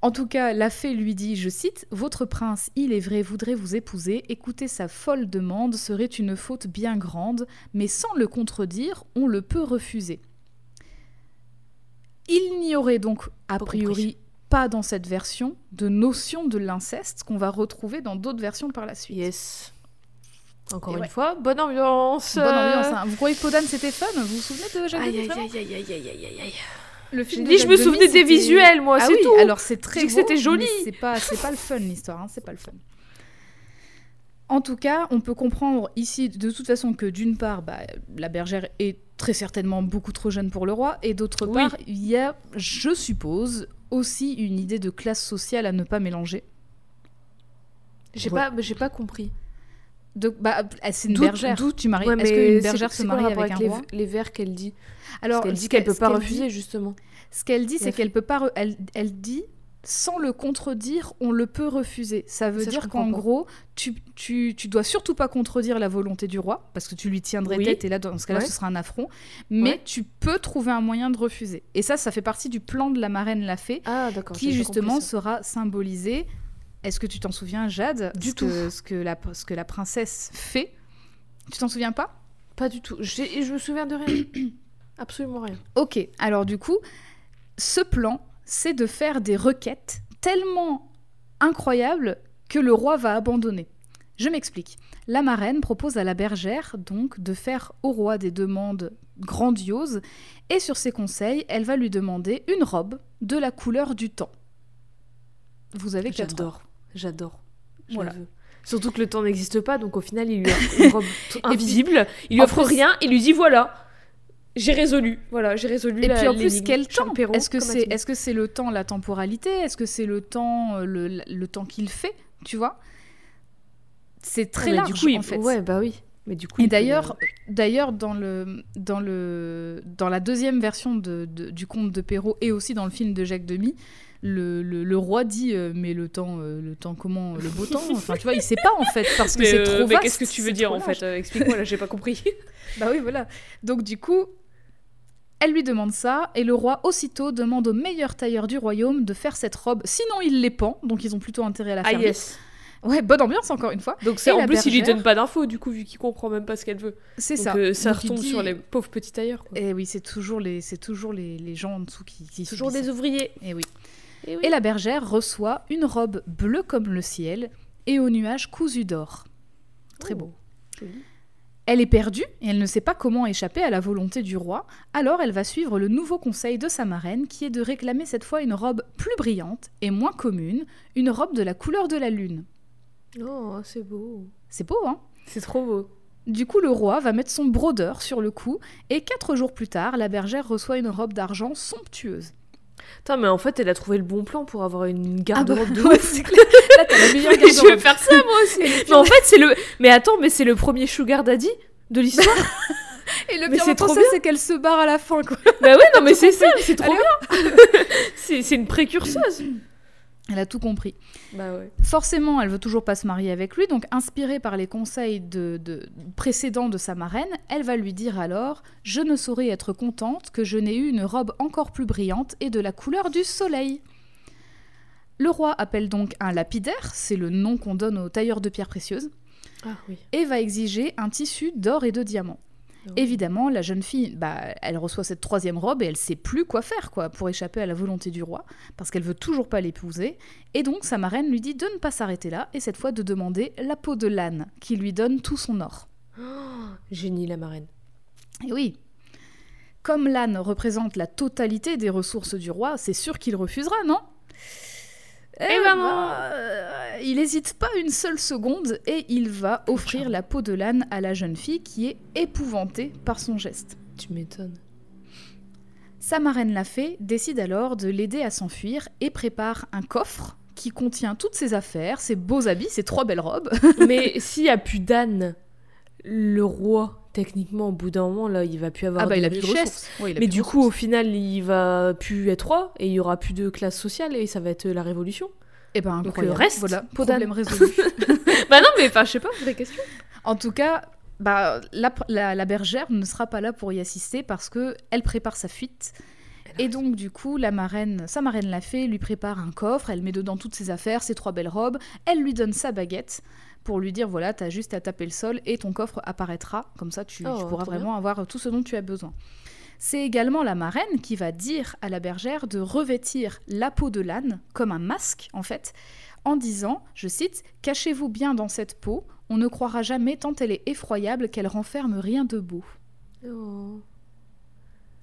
Speaker 1: En tout cas, la fée lui dit, je cite, Votre prince, il est vrai, voudrait vous épouser. Écouter sa folle demande serait une faute bien grande, mais sans le contredire, on le peut refuser. Il n'y aurait donc, a priori, pas dans cette version de notion de l'inceste qu'on va retrouver dans d'autres versions par la suite.
Speaker 2: Yes. Encore
Speaker 1: Et
Speaker 2: une
Speaker 1: ouais.
Speaker 2: fois, bonne ambiance.
Speaker 1: Bonne ambiance. hein. Vous croyez que Podane c'était fun? Vous vous souvenez de Jacques
Speaker 2: Aïe, aïe, aïe, aïe, aïe, aïe, aïe, aïe.
Speaker 1: Le film
Speaker 2: je me souvenais des visuels, moi,
Speaker 1: ah
Speaker 2: c'est
Speaker 1: oui,
Speaker 2: tout.
Speaker 1: alors c'est très beau,
Speaker 2: c'était joli.
Speaker 1: C'est pas, c'est pas le fun l'histoire, hein, c'est pas le fun. En tout cas, on peut comprendre ici de toute façon que d'une part, bah, la bergère est très certainement beaucoup trop jeune pour le roi, et d'autre
Speaker 2: Oui.
Speaker 1: part, il y a, je suppose, aussi une idée de classe sociale à ne pas mélanger.
Speaker 2: J'ai
Speaker 1: Ouais.
Speaker 2: pas, j'ai pas compris.
Speaker 1: Donc, bah, c'est une
Speaker 2: D'où-
Speaker 1: bergère.
Speaker 2: d'où
Speaker 1: tu maries
Speaker 2: Ouais,
Speaker 1: Est-ce qu'une bergère se marie avec un
Speaker 2: les,
Speaker 1: roi
Speaker 2: les vers qu'elle dit?
Speaker 1: Alors,
Speaker 2: Parce qu'elle dit qu'elle peut pas refuser,
Speaker 1: dit-
Speaker 2: justement.
Speaker 1: Ce qu'elle dit, c'est qu'elle peut pas. Elle, elle dit sans le contredire, on le peut refuser. Ça veut
Speaker 2: Ça,
Speaker 1: dire qu'en gros, tu, tu, tu dois surtout pas contredire la volonté du roi, parce que tu lui tiendrais
Speaker 2: Oui.
Speaker 1: tête, et là, dans ce cas-là,
Speaker 2: Ouais.
Speaker 1: ce sera un affront. Mais
Speaker 2: Ouais.
Speaker 1: tu peux trouver un moyen de refuser. Et ça, ça fait partie du plan de la marraine la fée,
Speaker 2: Ah,
Speaker 1: qui justement sera symbolisé. Est-ce que tu t'en souviens, Jade
Speaker 2: Du
Speaker 1: ce
Speaker 2: tout.
Speaker 1: Que, ce, que la, ce que la princesse fait? Tu t'en souviens pas?
Speaker 2: Pas du tout. Je me souviens de rien. Absolument rien.
Speaker 1: Ok, alors du coup, ce plan, c'est de faire des requêtes tellement incroyables que le roi va abandonner. Je m'explique. La marraine propose à la bergère donc de faire au roi des demandes grandioses et sur ses conseils, elle va lui demander une robe de la couleur du temps. Vous avez quatre.
Speaker 2: J'adore. J'adore.
Speaker 1: Voilà.
Speaker 2: veux. Surtout que le temps n'existe pas, donc au final, il lui offre une robe invisible. il lui offre
Speaker 1: plus-
Speaker 2: rien. Il lui dit voilà, j'ai résolu. Voilà, j'ai résolu.
Speaker 1: Et
Speaker 2: la-
Speaker 1: puis en plus, quel temps Est-ce que c'est est -ce c'est le temps, la temporalité Est-ce que c'est le temps, euh, le, le temps qu'il fait Tu vois? C'est très
Speaker 2: Ah, bah,
Speaker 1: large
Speaker 2: du coup, il-
Speaker 1: en fait.
Speaker 2: Ouais, bah oui. Mais du coup.
Speaker 1: Et
Speaker 2: peut-
Speaker 1: d'ailleurs, d'ailleurs dans le dans le dans la deuxième version de, de- du conte de Perrault et aussi dans le film de Jacques Demy, le, le, le roi dit euh, mais le temps euh, le temps comment le beau temps? Enfin tu vois il sait pas en fait parce que
Speaker 2: Mais,
Speaker 1: c'est
Speaker 2: euh,
Speaker 1: trop
Speaker 2: mais
Speaker 1: vaste.
Speaker 2: qu'est-ce que tu veux dire en
Speaker 1: large.
Speaker 2: fait Explique-moi là, j'ai pas compris.
Speaker 1: Bah oui, voilà. Donc du coup, elle lui demande ça, et le roi aussitôt demande au meilleur tailleur du royaume de faire cette robe, sinon il les pend, donc ils ont plutôt intérêt à la
Speaker 2: Ah
Speaker 1: faire. vite.
Speaker 2: yes.
Speaker 1: Ouais, bonne ambiance encore une fois.
Speaker 2: Donc en plus, il lui donne pas d'infos du coup, vu qu'il comprend même pas ce qu'elle veut.
Speaker 1: C'est ça.
Speaker 2: euh, ça retombe
Speaker 1: dit-
Speaker 2: sur les pauvres petits tailleurs. Quoi.
Speaker 1: Et oui, c'est toujours les, c'est toujours les, les gens en dessous qui, qui
Speaker 2: Toujours des ouvriers.
Speaker 1: Et oui.
Speaker 2: Et oui.
Speaker 1: Et la bergère reçoit une robe bleue comme le ciel et aux nuages cousus d'or. Très beau.
Speaker 2: Oh, joli.
Speaker 1: Elle est perdue et elle ne sait pas comment échapper à la volonté du roi, alors elle va suivre le nouveau conseil de sa marraine qui est de réclamer cette fois une robe plus brillante et moins commune, une robe de la couleur de la lune.
Speaker 2: Oh, c'est beau.
Speaker 1: C'est beau, hein?
Speaker 2: C'est trop beau.
Speaker 1: Du coup, le roi va mettre son brodeur sur le cou et quatre jours plus tard, la bergère reçoit une robe d'argent somptueuse.
Speaker 2: Putain, mais en fait, elle a trouvé le bon plan pour avoir une garde-robe de
Speaker 1: Ah bah, ouais,
Speaker 2: ouf.
Speaker 1: c'est clair. Là, t'as la meilleure
Speaker 2: Mais je
Speaker 1: garde-robe.
Speaker 2: veux faire ça moi aussi. mais en fait, c'est le. Mais attends, mais c'est le premier sugar daddy de l'histoire.
Speaker 1: Et le
Speaker 2: Mais
Speaker 1: pire
Speaker 2: c'est
Speaker 1: dans
Speaker 2: trop
Speaker 1: ça, c'est qu'elle se barre à la fin, quoi.
Speaker 2: bah ouais, non mais c'est ça, c'est trop
Speaker 1: Allez,
Speaker 2: bien. c'est c'est une précurseuse.
Speaker 1: Elle a tout compris.
Speaker 2: Bah ouais.
Speaker 1: Forcément, elle veut toujours pas se marier avec lui, donc inspirée par les conseils de, de- précédents de sa marraine, elle va lui dire alors Je ne saurais être contente que je n'ai eu une robe encore plus brillante et de la couleur du soleil. Le roi appelle donc un lapidaire, c'est le nom qu'on donne aux tailleurs de pierres précieuses,
Speaker 2: Ah oui.
Speaker 1: et va exiger un tissu d'or et de diamants. Évidemment, la jeune fille, bah, elle reçoit cette troisième robe et elle sait plus quoi faire quoi pour échapper à la volonté du roi, parce qu'elle veut toujours pas l'épouser. Et donc sa marraine lui dit de ne pas s'arrêter là et cette fois de demander la peau de l'âne, qui lui donne tout son or.
Speaker 2: Oh, génie la marraine.
Speaker 1: Et oui. Comme l'âne représente la totalité des ressources du roi, c'est sûr qu'il refusera, non? Eh
Speaker 2: ben non.
Speaker 1: euh, Il n'hésite pas une seule seconde et il va offrir la peau de l'âne à la jeune fille qui est épouvantée par son geste.
Speaker 2: Tu m'étonnes.
Speaker 1: Sa marraine la fée décide alors de l'aider à s'enfuir et prépare un coffre qui contient toutes ses affaires, ses beaux habits, ses trois belles robes.
Speaker 2: mais s'il y a plus d'âne, le roi, techniquement, au bout d'un moment, là, il va plus avoir
Speaker 1: Ah bah
Speaker 2: de
Speaker 1: il a plus de
Speaker 2: richesse.
Speaker 1: ressources. Ouais, il a
Speaker 2: Mais
Speaker 1: plus
Speaker 2: du coup, au final, il va plus être roi et il y aura plus de classe sociale et ça va être la révolution.
Speaker 1: Eh ben
Speaker 2: Donc,
Speaker 1: incroyable.
Speaker 2: reste,
Speaker 1: voilà, problème résolu.
Speaker 2: bah non, mais enfin, je sais pas, vraie question.
Speaker 1: en tout cas, bah, la, la- la bergère ne sera pas là pour y assister parce que elle prépare sa fuite. Et donc, du coup, la marraine, sa marraine la fée lui prépare un coffre, elle met dedans toutes ses affaires, ses trois belles robes, elle lui donne sa baguette pour lui dire voilà, t'as juste à taper le sol et ton coffre apparaîtra. Comme ça, tu,
Speaker 2: Oh,
Speaker 1: tu pourras
Speaker 2: bien.
Speaker 1: vraiment avoir tout ce dont tu as besoin. C'est également la marraine qui va dire à la bergère de revêtir la peau de l'âne comme un masque, en fait, en disant, je cite, Cachez-vous bien dans cette peau, on ne croira jamais tant elle est effroyable qu'elle renferme rien de beau.
Speaker 2: Oh.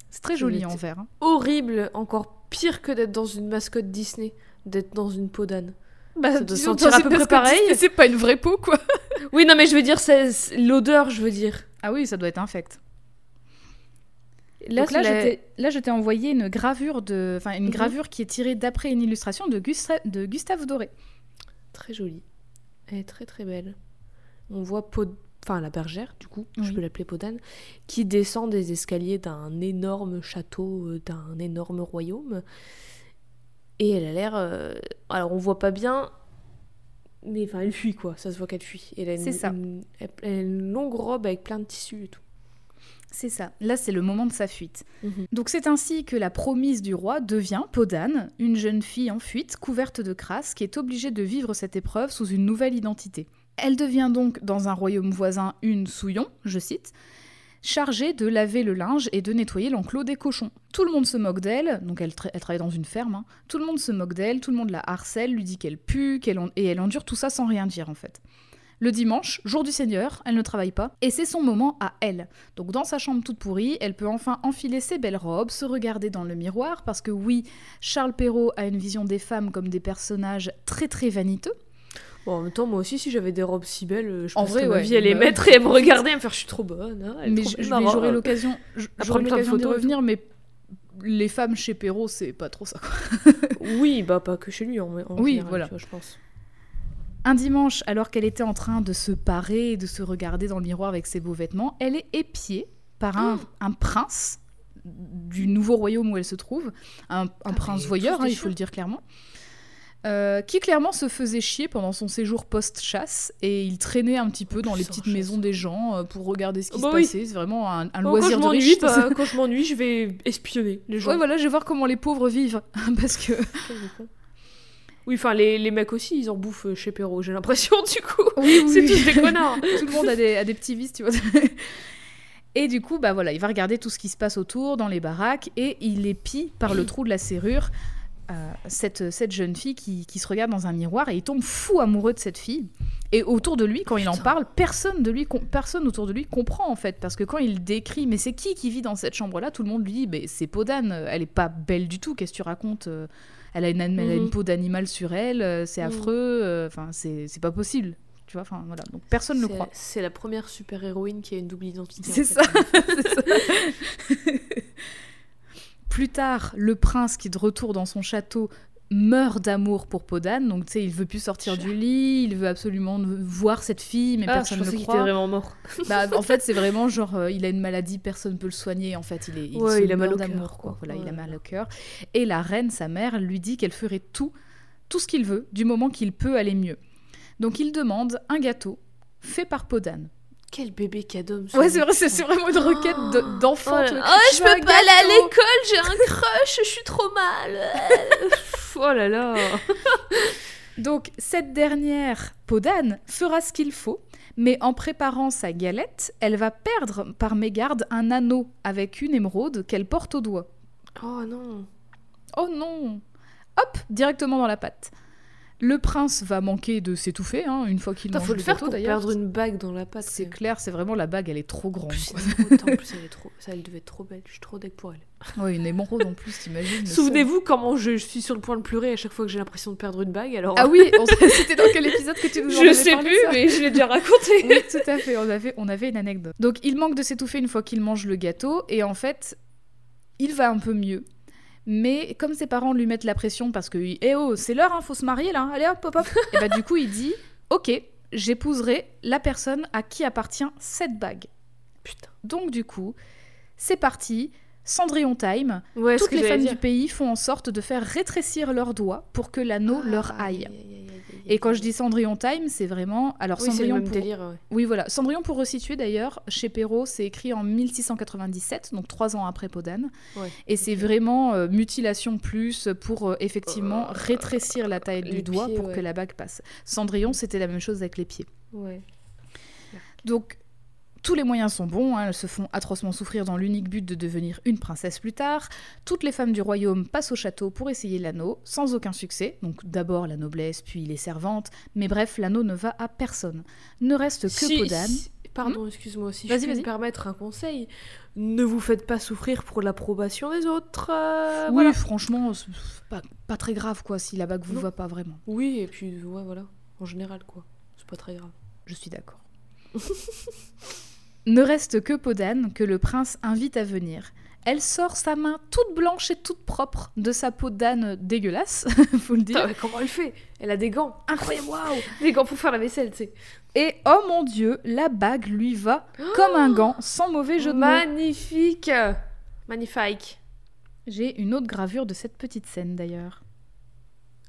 Speaker 1: C'est très joli en vert. hein.
Speaker 2: Horrible, encore pire que d'être dans une mascotte Disney, d'être dans une peau d'âne.
Speaker 1: Bah, disons,
Speaker 2: sentir à peu près pareil.
Speaker 1: C'est pas une vraie peau, quoi.
Speaker 2: Oui, non, mais je veux dire, c'est c'est l'odeur, je veux dire.
Speaker 1: Ah oui, ça doit être infect.
Speaker 2: Là,
Speaker 1: Donc là, je
Speaker 2: la-
Speaker 1: t'ai- là, je t'ai envoyé une gravure de, enfin une
Speaker 2: Mhm.
Speaker 1: gravure qui est tirée d'après une illustration de, Gusta- de Gustave Doré.
Speaker 2: Très jolie. Elle est très très belle. On voit Pod... enfin la bergère, du coup, je peux l'appeler Podane, qui descend des escaliers d'un énorme château, euh, d'un énorme royaume. Et elle a l'air. euh, Alors on voit pas bien, mais enfin elle fuit quoi, ça se voit qu'elle fuit. Et elle a une,
Speaker 1: C'est ça.
Speaker 2: une- Elle elle a une longue robe avec plein de tissus et tout.
Speaker 1: C'est ça. Là, c'est le moment de sa fuite.
Speaker 2: Mhm.
Speaker 1: Donc c'est ainsi que la promise du roi devient Podane, une jeune fille en fuite, couverte de crasse, qui est obligée de vivre cette épreuve sous une nouvelle identité. Elle devient donc, dans un royaume voisin, une souillon, je cite, chargée de laver le linge et de nettoyer l'enclos des cochons. Tout le monde se moque d'elle, donc elle, tra- elle travaille dans une ferme, hein. tout le monde se moque d'elle, tout le monde la harcèle, lui dit qu'elle pue, qu'elle et elle endure tout ça sans rien dire en fait. Le dimanche, jour du Seigneur, elle ne travaille pas, et c'est son moment à elle. Donc dans sa chambre toute pourrie, elle peut enfin enfiler ses belles robes, se regarder dans le miroir, parce que oui, Charles Perrault a une vision des femmes comme des personnages très très vaniteux.
Speaker 2: Bon, en même temps, moi aussi, si j'avais des robes si belles, euh, je
Speaker 1: En vrai,
Speaker 2: ma
Speaker 1: ouais.
Speaker 2: vie à les
Speaker 1: Bah,
Speaker 2: mettre et à me regarder, à me faire je suis trop bonne. hein,
Speaker 1: mais
Speaker 2: trop
Speaker 1: j-
Speaker 2: belle,
Speaker 1: mais
Speaker 2: ma
Speaker 1: j'aurai
Speaker 2: robe.
Speaker 1: l'occasion
Speaker 2: de
Speaker 1: d'y revenir, mais les femmes chez Perrault, c'est pas trop ça. quoi.
Speaker 2: Oui, bah pas que chez lui en, en
Speaker 1: Oui,
Speaker 2: général,
Speaker 1: voilà.
Speaker 2: tu vois, je pense.
Speaker 1: Un dimanche, alors qu'elle était en train de se parer et de se regarder dans le miroir avec ses beaux vêtements, elle est épiée par un,
Speaker 2: Oh.
Speaker 1: un prince du nouveau royaume où elle se trouve, un, un
Speaker 2: Ah,
Speaker 1: prince voyeur, hein, il faut le dire clairement, euh, qui clairement se faisait chier pendant son séjour post-chasse et il traînait un petit peu dans les petites maisons des gens euh, pour regarder ce qui
Speaker 2: bah
Speaker 1: se
Speaker 2: oui.
Speaker 1: passait. C'est vraiment un, un
Speaker 2: Bon, quand
Speaker 1: loisir de riche.
Speaker 2: bah, quand je m'ennuie, je vais espionner les gens.
Speaker 1: Ouais, voilà, je vais voir comment les pauvres vivent parce que.
Speaker 2: Oui, enfin, les, les mecs aussi, ils en bouffent euh, chez Perrault, j'ai l'impression, du coup.
Speaker 1: Oui, oui,
Speaker 2: C'est tous des connards.
Speaker 1: tout le monde a des, a des petits vices, tu vois. Et du coup, bah voilà, il va regarder tout ce qui se passe autour, dans les baraques, et il épie par le trou de la serrure cette, cette jeune fille qui, qui se regarde dans un miroir et il tombe fou amoureux de cette fille. Et autour de lui, quand il en parle, personne, de lui, com- personne autour de lui comprend en fait. Parce que quand il décrit, mais c'est qui qui vit dans cette chambre-là Tout le monde lui dit, mais c'est Podane, elle est pas belle du tout, qu'est-ce que tu racontes Euh, elle a, une, elle a une
Speaker 2: Mhm.
Speaker 1: peau d'animal sur elle, euh, c'est
Speaker 2: Mhm.
Speaker 1: affreux, euh, enfin c'est pas possible. Tu vois, enfin voilà. Donc personne ne le croit.
Speaker 2: C'est la première super-héroïne qui a une double identité. en
Speaker 1: C'est
Speaker 2: fait.
Speaker 1: ça. Plus tard, le prince qui de retour dans son château meurt d'amour pour Podane, donc tu sais, il veut plus sortir du lit, il veut absolument voir cette fille, mais
Speaker 2: Ah,
Speaker 1: personne ne le
Speaker 2: qu'il
Speaker 1: croit.
Speaker 2: était vraiment mort.
Speaker 1: Bah, en fait, c'est vraiment genre, euh, il a une maladie, personne ne peut le soigner. En fait, il est, il,
Speaker 2: Ouais, il a mal au cœur, quoi.
Speaker 1: Voilà, il a mal au cœur. Et la reine, sa mère, lui dit qu'elle ferait tout, tout ce qu'il veut, du moment qu'il peut aller mieux. Donc, il demande un gâteau fait par Podane.
Speaker 2: Quel bébé cadeau.
Speaker 1: Ouais, c'est vrai, c'est c'est vraiment une requête
Speaker 2: Oh
Speaker 1: d'enfant.
Speaker 2: Oh, je peux pas aller à l'école, j'ai un crush, je suis trop mal. oh là là.
Speaker 1: Donc, cette dernière, Podane, fera ce qu'il faut, mais en préparant sa galette, elle va perdre par mégarde un anneau avec une émeraude qu'elle porte au doigt.
Speaker 2: Oh non.
Speaker 1: Oh non Hop, directement dans la pâte. Le prince va manquer de s'étouffer hein, une fois qu'il mange
Speaker 2: faut
Speaker 1: le
Speaker 2: le faire
Speaker 1: gâteau
Speaker 2: pour perdre une bague dans la pâte.
Speaker 1: C'est clair, c'est vraiment la bague, elle est trop grande.
Speaker 2: En plus, en elle, est trop... ça, elle devait être trop belle. Je suis trop deck pour elle.
Speaker 1: Ouais, une émeraude en plus, t'imagines.
Speaker 2: Souvenez-vous comment je, je suis sur le point de pleurer à chaque fois que j'ai l'impression de perdre une bague. Alors.
Speaker 1: Ah oui, on- c'était dans quel épisode que tu nous en
Speaker 2: je sais
Speaker 1: parlé,
Speaker 2: plus, mais je l'ai déjà raconté.
Speaker 1: Oui, tout à fait. On avait, on avait une anecdote. Donc, il manque de s'étouffer une fois qu'il mange le gâteau. Et en fait, il va un peu mieux. Mais comme ses parents lui mettent la pression parce que, eh oh, c'est l'heure, hein, faut se marier là, allez hop, hop, hop. et bah, du coup, il dit, ok, j'épouserai la personne à qui appartient cette bague.
Speaker 2: Putain.
Speaker 1: Donc, du coup, c'est parti. Cendrillon Time.
Speaker 2: Ouais,
Speaker 1: Toutes les femmes du pays font en sorte de faire rétrécir leurs doigts pour que l'anneau leur aille.
Speaker 2: aïe, aïe, aïe, aïe, aïe,
Speaker 1: Et quand je dis Cendrillon Time, c'est vraiment. Alors,
Speaker 2: Oui, le
Speaker 1: Cendrillon
Speaker 2: même
Speaker 1: pour...
Speaker 2: délire. ouais.
Speaker 1: Oui, voilà. Cendrillon, pour resituer d'ailleurs, chez Perrault, c'est écrit en 1697, donc trois ans après Podane.
Speaker 2: Ouais,
Speaker 1: Et c'est vraiment euh, mutilation plus pour euh, effectivement
Speaker 2: Euh,
Speaker 1: rétrécir la taille du doigt
Speaker 2: pieds,
Speaker 1: pour
Speaker 2: ouais.
Speaker 1: que la bague passe. Cendrillon, c'était la même chose avec les pieds. Donc, tous les moyens sont bons, hein, elles se font atrocement souffrir dans l'unique but de devenir une princesse plus tard. Toutes les femmes du royaume passent au château pour essayer l'anneau, sans aucun succès. Donc d'abord la noblesse, puis les servantes. Mais bref, l'anneau ne va à personne. Ne reste que
Speaker 2: Si-
Speaker 1: Podane.
Speaker 2: si- Pardon, excuse-moi, si
Speaker 1: Vas-y,
Speaker 2: je
Speaker 1: vas-y.
Speaker 2: me permettre un conseil, ne vous faites pas souffrir pour l'approbation des autres. euh,
Speaker 1: oui,
Speaker 2: voilà.
Speaker 1: franchement, pas, pas très grave quoi, si la bague vous
Speaker 2: Non.
Speaker 1: va pas vraiment.
Speaker 2: Oui, et puis ouais, voilà, en général quoi, c'est pas très grave.
Speaker 1: Je suis d'accord. ne reste que Podane, que le prince invite à venir. Elle sort sa main toute blanche et toute propre de sa peau d'âne dégueulasse, faut le dire.
Speaker 2: Mais comment elle fait? Elle a des gants,
Speaker 1: Incroyable, waouh
Speaker 2: des gants pour faire la vaisselle, tu sais.
Speaker 1: Et oh mon dieu, la bague lui va comme un gant, sans mauvais jeu de mots.
Speaker 2: Magnifique, magnifique.
Speaker 1: J'ai une autre gravure de cette petite scène d'ailleurs.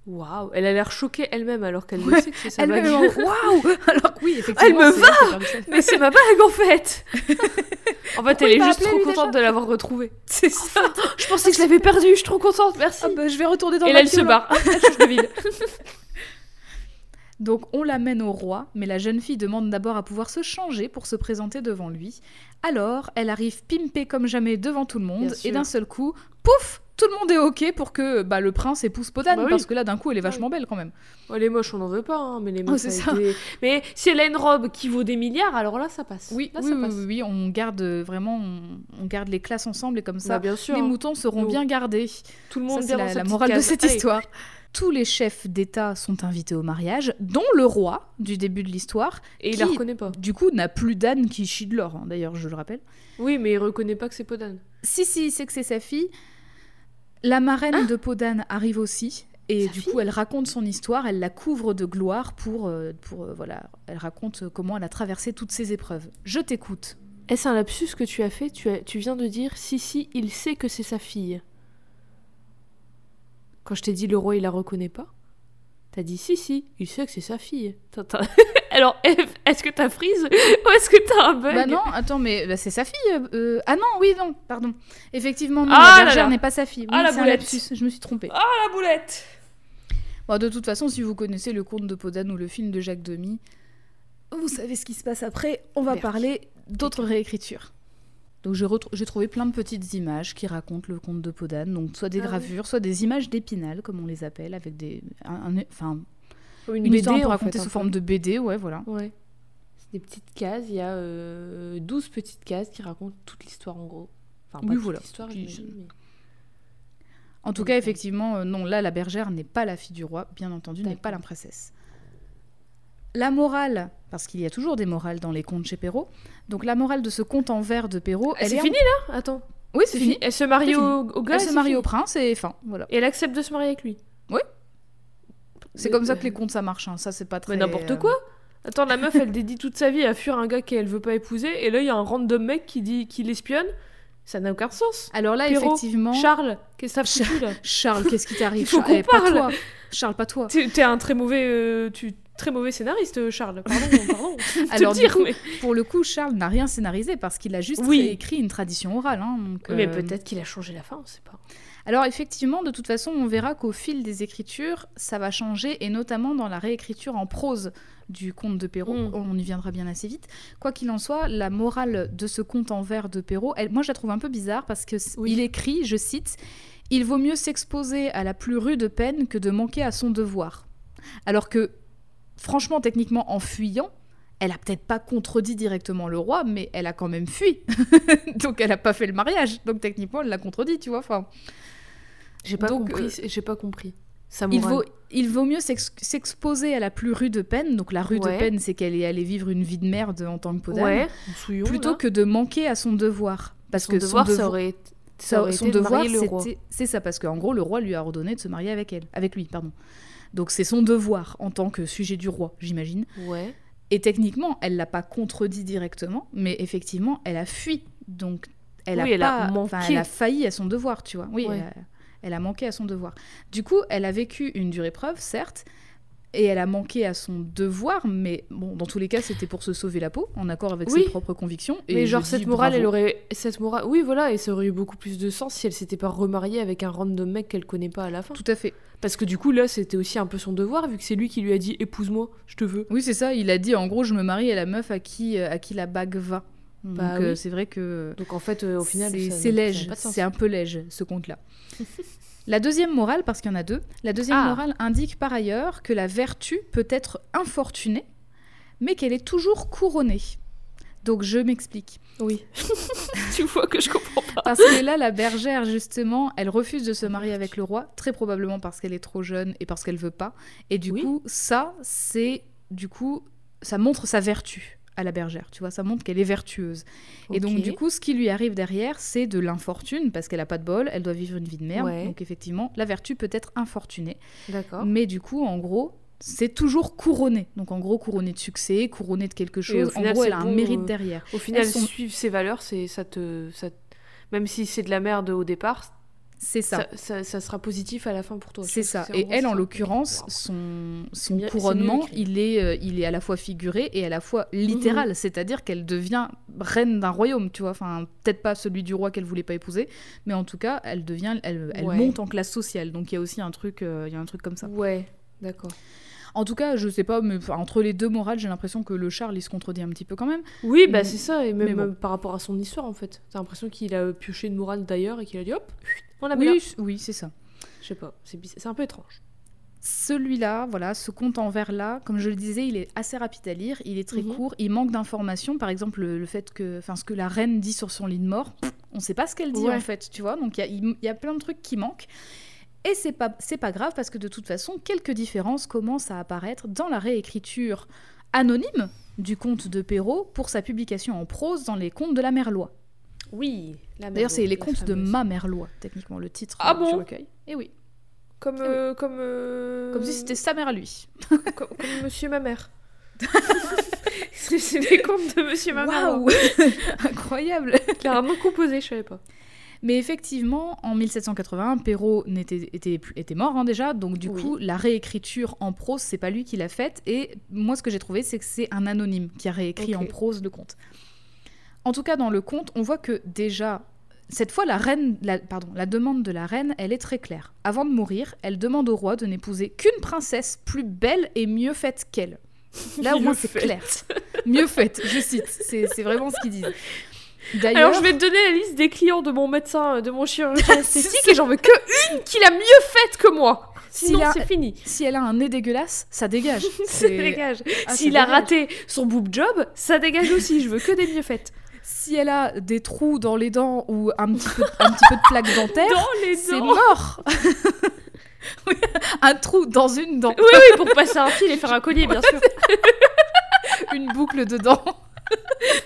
Speaker 2: Waouh, elle a l'air choquée elle-même alors qu'elle le sait que c'est sa
Speaker 1: Elle
Speaker 2: bague.
Speaker 1: waouh Alors oui, effectivement.
Speaker 2: Elle me
Speaker 1: c'est elle qui a perdu ça.
Speaker 2: Mais c'est ma bague en fait En fait, elle est juste trop contente de l'avoir retrouvée.
Speaker 1: C'est ça.
Speaker 2: Je pensais que je l'avais perdue, je suis trop contente, merci.
Speaker 1: Ah bah, je vais retourner dans
Speaker 2: Et là, elle se barre. Elle change de ville.
Speaker 1: Donc on l'amène au roi, mais la jeune fille demande d'abord à pouvoir se changer pour se présenter devant lui. Alors elle arrive pimpée comme jamais devant tout le monde, et d'un seul coup, pouf tout le monde est ok pour que bah, le prince épouse Podane,
Speaker 2: Bah oui.
Speaker 1: parce que là d'un coup elle est
Speaker 2: Bah
Speaker 1: vachement belle quand même.
Speaker 2: Oh, elle est moche, on n'en veut pas, hein, mais les
Speaker 1: Oh, ça.
Speaker 2: des- Mais si elle a une robe qui vaut des milliards, alors là, ça passe.
Speaker 1: Oui,
Speaker 2: là,
Speaker 1: oui,
Speaker 2: ça
Speaker 1: oui,
Speaker 2: passe.
Speaker 1: oui, on garde euh, vraiment, on, on garde les classes ensemble et comme ça,
Speaker 2: Bah, bien sûr.
Speaker 1: les
Speaker 2: hein.
Speaker 1: moutons seront
Speaker 2: Nous.
Speaker 1: bien gardés.
Speaker 2: Tout le monde
Speaker 1: c'est la, morale de cette
Speaker 2: Allez.
Speaker 1: histoire. Tous les chefs d'État sont invités au mariage, dont le roi du début de l'histoire.
Speaker 2: Et il
Speaker 1: Qui-
Speaker 2: la reconnaît pas.
Speaker 1: Du coup, n'a plus d'âne qui chie de l'or, hein, d'ailleurs, je le rappelle.
Speaker 2: Oui, mais il reconnaît pas que c'est Podane.
Speaker 1: Si, si, il sait que c'est sa fille. La marraine de Podane arrive aussi. Et
Speaker 2: Sa
Speaker 1: du
Speaker 2: fille
Speaker 1: coup, elle raconte son histoire, elle la couvre de gloire pour, euh, pour euh, voilà, elle raconte comment elle a traversé toutes ces épreuves. Je t'écoute.
Speaker 2: Est-ce un lapsus que tu as fait? Tu, as- tu viens de dire si, si, il sait que c'est sa fille. Quand je t'ai dit le roi, il la reconnaît pas? T'as dit si, si, il sait que c'est sa fille. Alors, est-ce que t'as freeze ou est-ce que t'as un bug
Speaker 1: Bah non, attends, mais bah, c'est sa fille. euh, euh, Ah non, oui, non, pardon. Effectivement, non,
Speaker 2: Ah
Speaker 1: la bergère n'est pas sa fille. Oui,
Speaker 2: Ah, la boulette.
Speaker 1: lapsus, je me suis trompée.
Speaker 2: Ah, la boulette
Speaker 1: Bon, de toute façon, si vous connaissez le conte de Podane ou le film de Jacques Demy, vous savez ce qui se passe après. On va parler d'autres réécritures. Donc j'ai trouvé plein de petites images qui racontent le conte de Podane, donc soit des
Speaker 2: Ah oui.
Speaker 1: gravures, soit des images d'épinal, comme on les appelle, avec des, enfin, Une, histoire un peu
Speaker 2: en
Speaker 1: racontée
Speaker 2: fait, un
Speaker 1: sous forme de BD, ouais, voilà.
Speaker 2: Ouais. C'est des petites cases, il y a euh, 12 petites cases qui racontent toute l'histoire en gros. Enfin, pas
Speaker 1: Oui,
Speaker 2: toute
Speaker 1: voilà.
Speaker 2: l'histoire, mais-
Speaker 1: En tout cas,
Speaker 2: euh,
Speaker 1: effectivement, euh, non, là, la bergère n'est pas la fille du roi, bien entendu, n'est pas la princesse. La morale, parce qu'il y a toujours des morales dans les contes chez Perrault, donc la morale de ce conte en vers de Perrault,
Speaker 2: Ah,
Speaker 1: elle
Speaker 2: c'est
Speaker 1: en-
Speaker 2: fini là? Attends.
Speaker 1: Oui, c'est fini.
Speaker 2: Elle se marie au, au gars
Speaker 1: Elle se marie au prince et fin, voilà.
Speaker 2: Et elle accepte de se marier avec lui?
Speaker 1: C'est comme ça que les contes ça marche, hein. ça c'est pas très.
Speaker 2: Mais n'importe
Speaker 1: euh,
Speaker 2: quoi Attends, la meuf, elle dédie toute sa vie à fuir un gars qu'elle veut pas épouser, et là, il y a un random mec qui dit qu'il l'espionne. Ça n'a aucun sens.
Speaker 1: Alors là, effectivement,
Speaker 2: Charles, qu'est-ce que ça foutu là
Speaker 1: Charles, qu'est-ce qui t'arrive
Speaker 2: Il faut qu'on
Speaker 1: Eh, pas
Speaker 2: parle.
Speaker 1: toi. Charles, pas toi.
Speaker 2: T'es un très mauvais, euh, tu, très mauvais scénariste, Charles. Pardon, pardon.
Speaker 1: Alors,
Speaker 2: dire,
Speaker 1: coup,
Speaker 2: mais...
Speaker 1: Pour le coup, Charles n'a rien scénarisé parce qu'il a juste
Speaker 2: Oui.
Speaker 1: écrit une tradition orale. hein, donc,
Speaker 2: mais
Speaker 1: euh,
Speaker 2: peut-être qu'il a changé la fin, on sait pas.
Speaker 1: Alors effectivement, de toute façon, on verra qu'au fil des écritures, ça va changer, et notamment dans la réécriture en prose du conte de Perrault.
Speaker 2: Mm.
Speaker 1: On y viendra bien assez vite. Quoi qu'il en soit, la morale de ce conte en vers de Perrault, elle, moi je la trouve un peu bizarre parce que
Speaker 2: Oui.
Speaker 1: il écrit, je cite, Il vaut mieux s'exposer à la plus rude peine que de manquer à son devoir. Alors que, franchement, techniquement, en fuyant, elle a peut-être pas contredit directement le roi, mais elle a quand même fui. Donc elle a pas fait le mariage. Donc techniquement, elle l'a contredit, tu vois. Enfin,
Speaker 2: J'ai pas
Speaker 1: Donc,
Speaker 2: compris.
Speaker 1: euh,
Speaker 2: J'ai pas compris. Ça
Speaker 1: il vaut, il vaut mieux s'ex- s'exposer à la plus rude peine. Donc la rude
Speaker 2: Ouais.
Speaker 1: peine, c'est qu'elle est allée vivre une vie de merde en tant que podane.
Speaker 2: Ouais, souillon,
Speaker 1: plutôt
Speaker 2: là.
Speaker 1: que de manquer à son devoir. Parce
Speaker 2: son
Speaker 1: que
Speaker 2: devoir,
Speaker 1: son
Speaker 2: ça
Speaker 1: devoir,
Speaker 2: aurait, ça
Speaker 1: ça-
Speaker 2: aurait
Speaker 1: son
Speaker 2: été
Speaker 1: devoir, c'est ça, parce qu'en gros, le roi lui a ordonné de se marier avec elle, avec lui, pardon. Donc c'est son devoir en tant que sujet du roi, j'imagine.
Speaker 2: Ouais.
Speaker 1: Et techniquement, elle l'a pas contredit directement, mais effectivement, elle a fui. Donc elle a pas,
Speaker 2: manqué.
Speaker 1: elle a failli à son devoir, tu vois. Oui,
Speaker 2: Ouais.
Speaker 1: elle, a, elle a manqué à son devoir. Du coup, elle a vécu une dure épreuve, certes, et elle a manqué à son devoir, mais bon, dans tous les cas, c'était pour se sauver la peau, en accord avec
Speaker 2: Oui.
Speaker 1: ses propres convictions. Et
Speaker 2: mais genre cette morale, elle aurait cette morale. Oui, voilà, et ça aurait eu beaucoup plus de sens si elle s'était pas remariée avec un random mec qu'elle connaît pas à la fin.
Speaker 1: Tout à fait.
Speaker 2: Parce que du coup là, c'était aussi un peu son devoir vu que c'est lui qui lui a dit épouse-moi, je te veux.
Speaker 1: Oui, c'est ça. Il a dit, en gros, je me marie à la meuf à qui, euh, à qui la bague va. Donc,
Speaker 2: Bah
Speaker 1: euh,
Speaker 2: oui.
Speaker 1: c'est vrai que
Speaker 2: Donc en fait, euh, au final,
Speaker 1: c'est léger. C'est un peu léger, ce conte-là. La deuxième morale, parce qu'il y en a deux, la deuxième
Speaker 2: Ah.
Speaker 1: morale indique par ailleurs que la vertu peut être infortunée, mais qu'elle est toujours couronnée. Donc je m'explique.
Speaker 2: Oui. tu vois que je comprends pas.
Speaker 1: Parce que là, la bergère, justement, elle refuse de se marier avec le roi, très probablement parce qu'elle est trop jeune et parce qu'elle veut pas. Et du
Speaker 2: Oui.
Speaker 1: coup, ça, c'est du coup, ça montre sa vertu à la bergère. Tu vois, ça montre qu'elle est vertueuse. Et donc, du coup, ce qui lui arrive derrière, c'est de l'infortune parce qu'elle a pas de bol, elle doit vivre une vie de merde.
Speaker 2: Ouais.
Speaker 1: Donc, effectivement, la vertu peut être infortunée.
Speaker 2: D'accord.
Speaker 1: Mais du coup, en gros. C'est toujours couronné. Donc en gros, couronné de succès, couronné de quelque chose. En
Speaker 2: final,
Speaker 1: gros,
Speaker 2: c'est
Speaker 1: elle a un mérite
Speaker 2: euh,
Speaker 1: derrière.
Speaker 2: Au final,
Speaker 1: sont-
Speaker 2: suivre ses valeurs, c'est ça te ça même si c'est de la merde au départ,
Speaker 1: C'est ça.
Speaker 2: ça, ça, ça sera positif à la fin pour toi.
Speaker 1: C'est ça. Et elle, en l'occurrence, son, couronnement, il est, euh, il est à la fois figuré et à la fois littéral.
Speaker 2: Mhm.
Speaker 1: C'est-à-dire qu'elle devient reine d'un royaume, tu vois. Enfin, peut-être pas celui du roi qu'elle voulait pas épouser, mais en tout cas, elle devient, elle, elle
Speaker 2: Ouais.
Speaker 1: monte en classe sociale. Donc il y a aussi un truc, euh, y a un truc comme ça.
Speaker 2: Ouais, d'accord.
Speaker 1: En tout cas, je sais pas, mais entre les deux morales, j'ai l'impression que le Charles, il se contredit un petit peu quand même.
Speaker 2: Oui, bah c'est ça, et même
Speaker 1: Mais bon.
Speaker 2: euh, par rapport à son histoire en fait. T'as l'impression qu'il a pioché une morale d'ailleurs et qu'il a dit hop, on la.
Speaker 1: Oui, oui, c'est ça.
Speaker 2: Je sais pas, c'est un peu étrange.
Speaker 1: Celui-là, voilà, ce compte en vers-là, comme je le disais, il est assez rapide à lire, il est très
Speaker 2: Mhm.
Speaker 1: court, il manque d'informations. Par exemple, le, le fait que, enfin, ce que la reine dit sur son lit de mort, on ne sait pas ce qu'elle dit
Speaker 2: Ouais.
Speaker 1: en fait, tu vois. Donc il y y a plein de trucs qui manquent. Et c'est pas, c'est pas grave parce que de toute façon, quelques différences commencent à apparaître dans la réécriture anonyme du conte de Perrault pour sa publication en prose dans les contes de la Merlois.
Speaker 2: Oui, la
Speaker 1: D'ailleurs, c'est les contes de ma Merlois, techniquement, le titre
Speaker 2: Ah
Speaker 1: euh, du
Speaker 2: bon
Speaker 1: recueil. Et oui,
Speaker 2: Comme,
Speaker 1: Ah oui.
Speaker 2: euh, comme, euh,
Speaker 1: comme si c'était sa mère à lui.
Speaker 2: comme, comme Monsieur ma mère. c'est c'est les contes de Monsieur ma mère.
Speaker 1: Waouh Incroyable
Speaker 2: nom composé, je savais pas.
Speaker 1: Mais effectivement, en 1781, Perrault n'était- était, était mort hein, déjà, donc du
Speaker 2: Oui.
Speaker 1: coup, la réécriture en prose, c'est pas lui qui l'a faite. Et moi, ce que j'ai trouvé, c'est que c'est un anonyme qui a réécrit en prose le conte. En tout cas, dans le conte, on voit que déjà, cette fois, la reine, la, pardon, la demande de la reine, elle est très claire. Avant de mourir, elle demande au roi de n'épouser qu'une princesse plus belle et mieux faite qu'elle. Là, au moins, c'est clair. Mieux faite, je cite. C'est c'est vraiment ce qu'ils disent.
Speaker 2: Alors je vais te donner la liste des clients de mon médecin, euh, de mon chirurgien esthétique, et j'en veux que une qui l'a mieux faite que moi. Sinon
Speaker 1: a-
Speaker 2: c'est fini.
Speaker 1: si elle a un nez dégueulasse, ça dégage.
Speaker 2: Ça dégage.
Speaker 1: Ah,
Speaker 2: S'il a
Speaker 1: dégage.
Speaker 2: raté son boob job, ça dégage aussi. Je veux que des mieux faites.
Speaker 1: Si elle a des trous dans les dents ou un petit peu, un petit peu de plaque dentaire, c'est mort. Oui, un trou dans une dent,
Speaker 2: Oui, oui, pour passer un fil et faire un collier, bien sûr.
Speaker 1: une boucle de dents.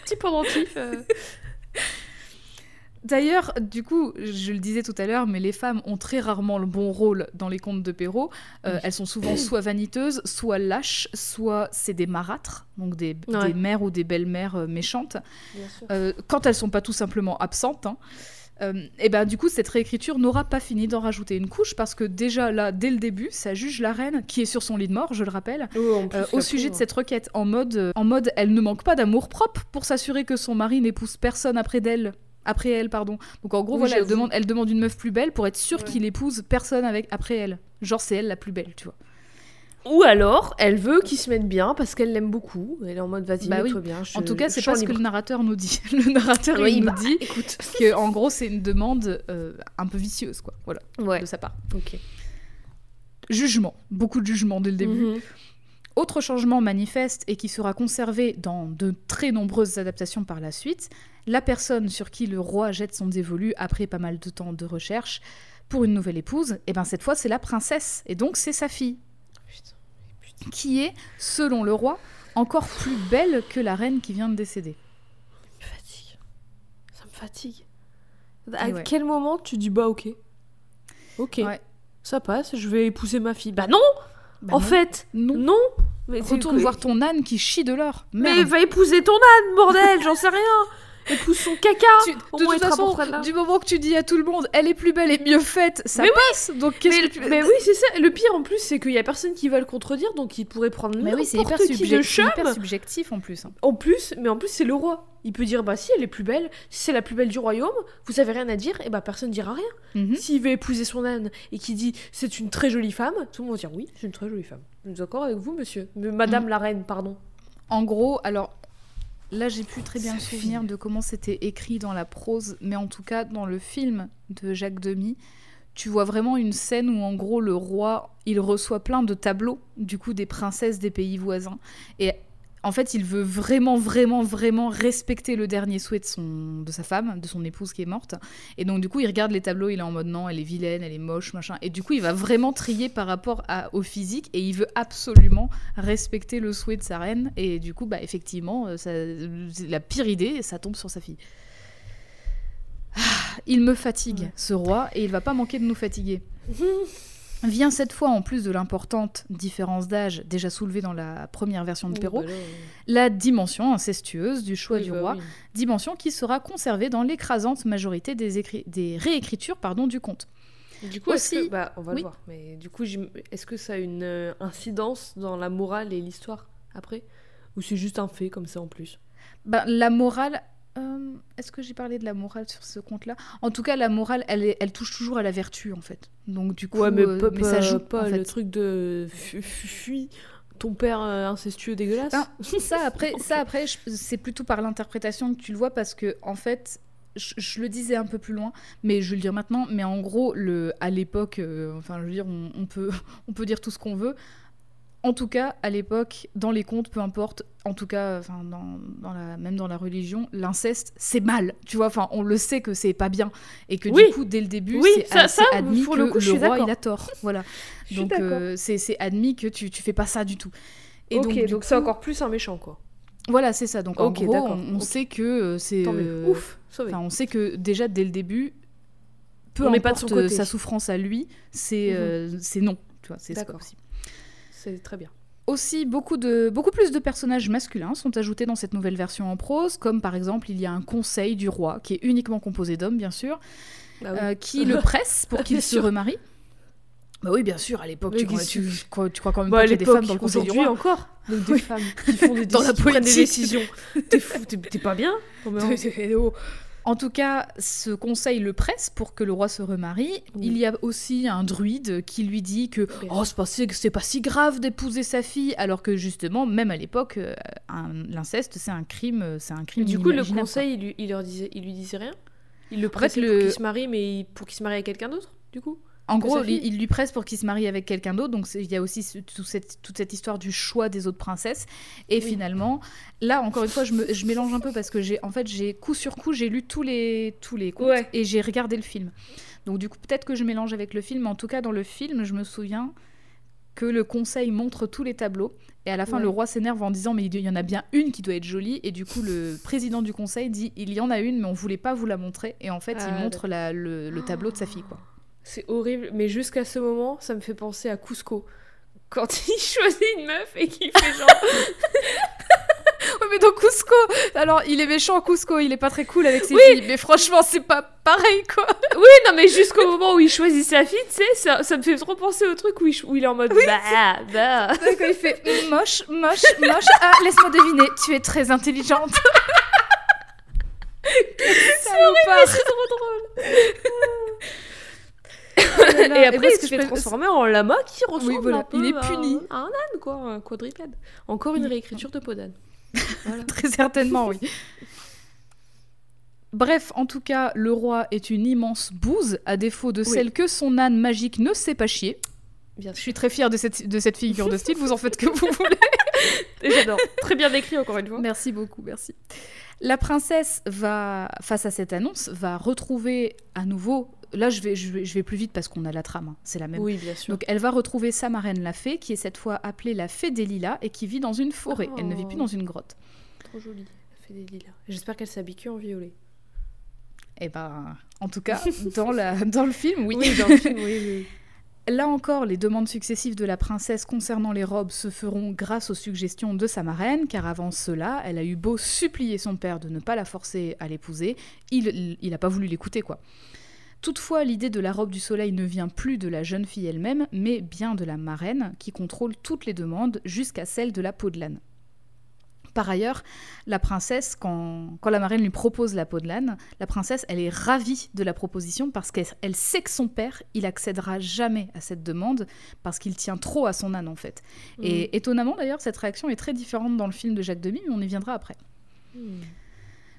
Speaker 2: Petit pendentif. euh.
Speaker 1: D'ailleurs, du coup, je le disais tout à l'heure, mais les femmes ont très rarement le bon rôle dans les contes de Perrault. Euh,
Speaker 2: Oui.
Speaker 1: Elles sont souvent soit vaniteuses, soit lâches, soit c'est des marâtres, donc des,
Speaker 2: Ouais.
Speaker 1: des mères ou des belles-mères euh, méchantes. Euh, quand elles sont pas tout simplement absentes. hein. Euh, et ben du coup cette réécriture n'aura pas fini d'en rajouter une couche parce que déjà là dès le début ça juge la reine qui est sur son lit de mort je le rappelle euh, au sujet de cette requête en mode euh, en mode elle ne manque pas d'amour propre pour s'assurer que son mari n'épouse personne après d'elle après elle pardon. Donc en gros
Speaker 2: Oui,
Speaker 1: voilà elle demande elle demande une meuf plus belle pour être sûre
Speaker 2: Ouais.
Speaker 1: qu'il épouse personne avec après elle. Genre c'est elle la plus belle tu vois
Speaker 2: Ou alors, elle veut qu'il se mette bien parce qu'elle l'aime beaucoup. Elle est en mode vas-y,
Speaker 1: Bah oui.
Speaker 2: bien. je-
Speaker 1: en tout cas c'est pas ce que le narrateur nous dit le narrateur
Speaker 2: Oui,
Speaker 1: il
Speaker 2: bah,
Speaker 1: nous dit
Speaker 2: Écoute.
Speaker 1: que en gros c'est une demande euh, un peu vicieuse quoi voilà
Speaker 2: Ouais,
Speaker 1: de sa part
Speaker 2: ok.
Speaker 1: jugement beaucoup de jugement dès le début
Speaker 2: Mhm.
Speaker 1: Autre changement manifeste et qui sera conservé dans de très nombreuses adaptations par la suite, la personne sur qui le roi jette son dévolu après pas mal de temps de recherche pour une nouvelle épouse, et ben cette fois c'est la princesse, et donc c'est sa fille. Qui est, selon le roi, encore plus belle que la reine qui vient de décéder.
Speaker 2: Ça me fatigue. Ça me fatigue. À
Speaker 1: ouais.
Speaker 2: quel moment tu dis bah ok Ok,
Speaker 1: Ouais.
Speaker 2: ça passe, je vais épouser ma fille. Bah non
Speaker 1: Bah
Speaker 2: En
Speaker 1: non.
Speaker 2: fait,
Speaker 1: non.
Speaker 2: non mais
Speaker 1: Retourne voir ton âne qui chie de l'or.
Speaker 2: Mais va épouser ton âne, bordel, j'en sais rien Épouse son caca
Speaker 1: Tu-
Speaker 2: Au
Speaker 1: de
Speaker 2: moins,
Speaker 1: toute façon, du moment que tu dis à tout le monde, elle est plus belle et mieux faite, ça
Speaker 2: Mais
Speaker 1: passe. Donc qu'est-ce
Speaker 2: mais,
Speaker 1: que tu
Speaker 2: mais oui, c'est ça. Le pire en plus, c'est qu'il y a personne qui va le contredire, donc il pourrait prendre
Speaker 1: Mais oui, c'est hyper,
Speaker 2: qui
Speaker 1: subjec-
Speaker 2: de
Speaker 1: c'est
Speaker 2: chum.
Speaker 1: hyper subjectif en plus. hein.
Speaker 2: En plus, mais en plus, c'est le roi. Il peut dire bah si elle est plus belle, si c'est la plus belle du royaume, vous avez rien à dire, et bah personne dira rien.
Speaker 1: Mhm.
Speaker 2: S'il veut épouser son âne et qu'il dit c'est une très jolie femme, tout le monde va dire oui, c'est une très jolie femme. Je suis d'accord avec vous, monsieur. Mais Madame
Speaker 1: Mhm.
Speaker 2: la reine, pardon.
Speaker 1: En gros, alors là, j'ai plus très bien souvenir de comment c'était écrit dans la prose, mais en tout cas, dans le film de Jacques Demy, tu vois vraiment une scène où en gros le roi, il reçoit plein de tableaux, du coup des princesses des pays voisins, et en fait, il veut vraiment, vraiment, vraiment respecter le dernier souhait de, son, de sa femme, de son épouse qui est morte. Et donc, du coup, il regarde les tableaux, il est en mode non, elle est vilaine, elle est moche, machin. Et du coup, il va vraiment trier par rapport à- au physique et il veut absolument respecter le souhait de sa reine. Et du coup, bah, effectivement, euh, ça- la pire idée, ça tombe sur sa fille. Ah, il me fatigue,
Speaker 2: Ouais.
Speaker 1: ce roi, et il va pas manquer de nous fatiguer. Vient cette fois, en plus de l'importante différence d'âge déjà soulevée dans la première version de Perrault,
Speaker 2: bah
Speaker 1: la dimension incestueuse du choix du
Speaker 2: bah
Speaker 1: roi, dimension qui sera conservée dans l'écrasante majorité des, écri- des réécritures pardon, du conte.
Speaker 2: Du coup, est-ce
Speaker 1: Aussi-
Speaker 2: que- bah, on va le voir. Mais du coup, est-ce que ça a une euh, incidence dans la morale et l'histoire après? Ou c'est juste un fait comme ça en plus?
Speaker 1: Ben, la morale. Euh, Est-ce que j'ai parlé de la morale sur ce conte-là? En tout cas, la morale, elle, est- elle touche toujours à la vertu, en fait. Donc, du coup,
Speaker 2: Ouais, mais,
Speaker 1: euh,
Speaker 2: pas,
Speaker 1: mais ça joue,
Speaker 2: pas
Speaker 1: en fait.
Speaker 2: le truc de fu- fu- fuis ton père euh, incestueux dégueulasse.
Speaker 1: Ah, ça après, ça après, c'est plutôt par l'interprétation que tu le vois parce que en fait, je, je le disais un peu plus loin, mais je vais le dire maintenant. Mais en gros, le, à l'époque, euh, enfin, je veux dire, on, on peut, on peut dire tout ce qu'on veut. En tout cas, à l'époque, dans les contes, peu importe, en tout cas, enfin, dans, dans la, même dans la religion, l'inceste, c'est mal. Tu vois, enfin, on le sait que c'est pas bien et que
Speaker 2: Oui.
Speaker 1: du coup, dès le début,
Speaker 2: Oui,
Speaker 1: c'est
Speaker 2: ça- ça,
Speaker 1: admis
Speaker 2: pour
Speaker 1: que
Speaker 2: le coup,
Speaker 1: le roi, il a tort. Voilà. Donc, euh, c'est admis que tu, tu fais pas ça du tout. Et
Speaker 2: ok, donc c'est encore plus un méchant quoi.
Speaker 1: voilà, c'est ça. Donc en
Speaker 2: Ok,
Speaker 1: gros, on, on
Speaker 2: ok.
Speaker 1: sait que euh, c'est. Euh,
Speaker 2: Ouf, sauvé.
Speaker 1: Enfin, on sait que déjà dès le début, peu
Speaker 2: On
Speaker 1: importe
Speaker 2: pas de son côté.
Speaker 1: sa souffrance à lui, c'est
Speaker 2: Mhm.
Speaker 1: euh, non. Tu vois, c'est pas possible.
Speaker 2: C'est très bien.
Speaker 1: Aussi, beaucoup, de, beaucoup plus de personnages masculins sont ajoutés dans cette nouvelle version en prose, comme par exemple, il y a un conseil du roi, qui est uniquement composé d'hommes, bien sûr,
Speaker 2: Ah oui.
Speaker 1: euh, qui le presse pour qu'il se remarie. Bah oui, bien sûr, à l'époque, tu, crois-
Speaker 2: qu'est-ce
Speaker 1: tu,
Speaker 2: que-
Speaker 1: crois- tu crois quand même
Speaker 2: Bah,
Speaker 1: pas qu'il y a des femmes dans le conseil du roi
Speaker 2: encore. Donc des
Speaker 1: Oui.
Speaker 2: femmes qui font des
Speaker 1: Dans la
Speaker 2: qui prennent des
Speaker 1: politique.
Speaker 2: décisions. T'es fou, t'es t'es pas bien on-
Speaker 1: Oh. En tout cas, ce conseil le presse pour que le roi se remarie.
Speaker 2: Oui.
Speaker 1: Il y a aussi un druide qui lui dit que oh, c'est pas, si- c'est pas si grave d'épouser sa fille, alors que justement, même à l'époque, euh, l'inceste, c'est un crime, euh, c'est un crime
Speaker 2: Du coup, le conseil, il lui, il leur disait, il lui disait rien? Il le
Speaker 1: fait, le-
Speaker 2: pour qu'il se marie, mais pour qu'il se marie avec quelqu'un d'autre, du coup?
Speaker 1: En gros, il, il lui presse pour qu'il se marie avec quelqu'un d'autre, donc il y a aussi ce- tout cette, toute cette histoire du choix des autres princesses. Et
Speaker 2: Oui.
Speaker 1: finalement, là, encore une fois, je, me- je mélange un peu parce que j'ai, en fait, j'ai coup sur coup, j'ai lu tous les, tous les contes
Speaker 2: Ouais.
Speaker 1: et j'ai regardé le film. Donc du coup, peut-être que je mélange avec le film, en tout cas, dans le film, je me souviens que le conseil montre tous les tableaux. Et à la fin,
Speaker 2: Ouais.
Speaker 1: le roi s'énerve en disant Mais il y en a bien une qui doit être jolie. Et du coup, le président du conseil dit Il y en a une, mais on voulait pas vous la montrer. Et en fait, il
Speaker 2: Ah,
Speaker 1: montre la- le, le tableau de sa fille. quoi.
Speaker 2: C'est horrible, mais jusqu'à ce moment, ça me fait penser à Cusco. Quand il choisit une meuf et qu'il fait genre.
Speaker 1: Ouais, mais dans Cusco, alors il est méchant Cusco, il est pas très cool avec ses
Speaker 2: Oui.
Speaker 1: filles. Mais franchement, c'est pas pareil quoi.
Speaker 2: oui, non, mais jusqu'au moment où il choisit sa fille, tu sais, ça, ça me fait trop penser au truc où il, ch- où il est en mode. bah, bah.
Speaker 1: Quand il fait moche, moche, moche. Ah, laisse-moi deviner, tu es très intelligente. Salopard.
Speaker 2: C'est trop drôle. Et après,
Speaker 1: ce
Speaker 2: il se fait
Speaker 1: je
Speaker 2: transformer en lama qui ressemble
Speaker 1: Oui, voilà,
Speaker 2: un peu
Speaker 1: il est puni.
Speaker 2: À, un âne, quoi, un quadrupède. Encore une réécriture de Podane. Voilà.
Speaker 1: Très certainement, oui. Bref, en tout cas, le roi est une immense bouse, à défaut de
Speaker 2: Oui.
Speaker 1: celle que son âne magique ne sait pas chier.
Speaker 2: Bien
Speaker 1: Je suis très fière de cette, de cette figure de style, vous en faites que vous voulez.
Speaker 2: Et J'adore. Très bien écrit, encore une fois.
Speaker 1: Merci beaucoup, merci. La princesse va, face à cette annonce, va retrouver à nouveau. Là, je vais, je vais, je vais plus vite parce qu'on a la trame, hein, c'est la même.
Speaker 2: Oui, bien sûr.
Speaker 1: Donc, elle va retrouver sa marraine, la fée, qui est cette fois appelée la fée des lilas et qui vit dans une forêt. Elle ne vit plus
Speaker 2: Oh.
Speaker 1: dans une grotte.
Speaker 2: Trop jolie. Elle fait des lilas. J'espère qu'elle s'habille en violet.
Speaker 1: Et ben, en tout cas, dans, la, dans le film, oui.
Speaker 2: dans le film, oui, oui.
Speaker 1: Là encore, les demandes successives de la princesse concernant les robes se feront grâce aux suggestions de sa marraine, car avant cela, elle a eu beau supplier son père de ne pas la forcer à l'épouser, il n'a pas voulu l'écouter, quoi. Toutefois, l'idée de la robe du soleil ne vient plus de la jeune fille elle-même, mais bien de la marraine, qui contrôle toutes les demandes, jusqu'à celle de la peau de l'âne. Par ailleurs, la princesse, quand, quand la marraine lui propose la peau de l'âne, la princesse, elle est ravie de la proposition parce qu'elle elle sait que son père, il accédera jamais à cette demande parce qu'il tient trop à son âne en fait. Et étonnamment d'ailleurs, cette réaction est très différente dans le film de Jacques Demy, mais on y viendra après.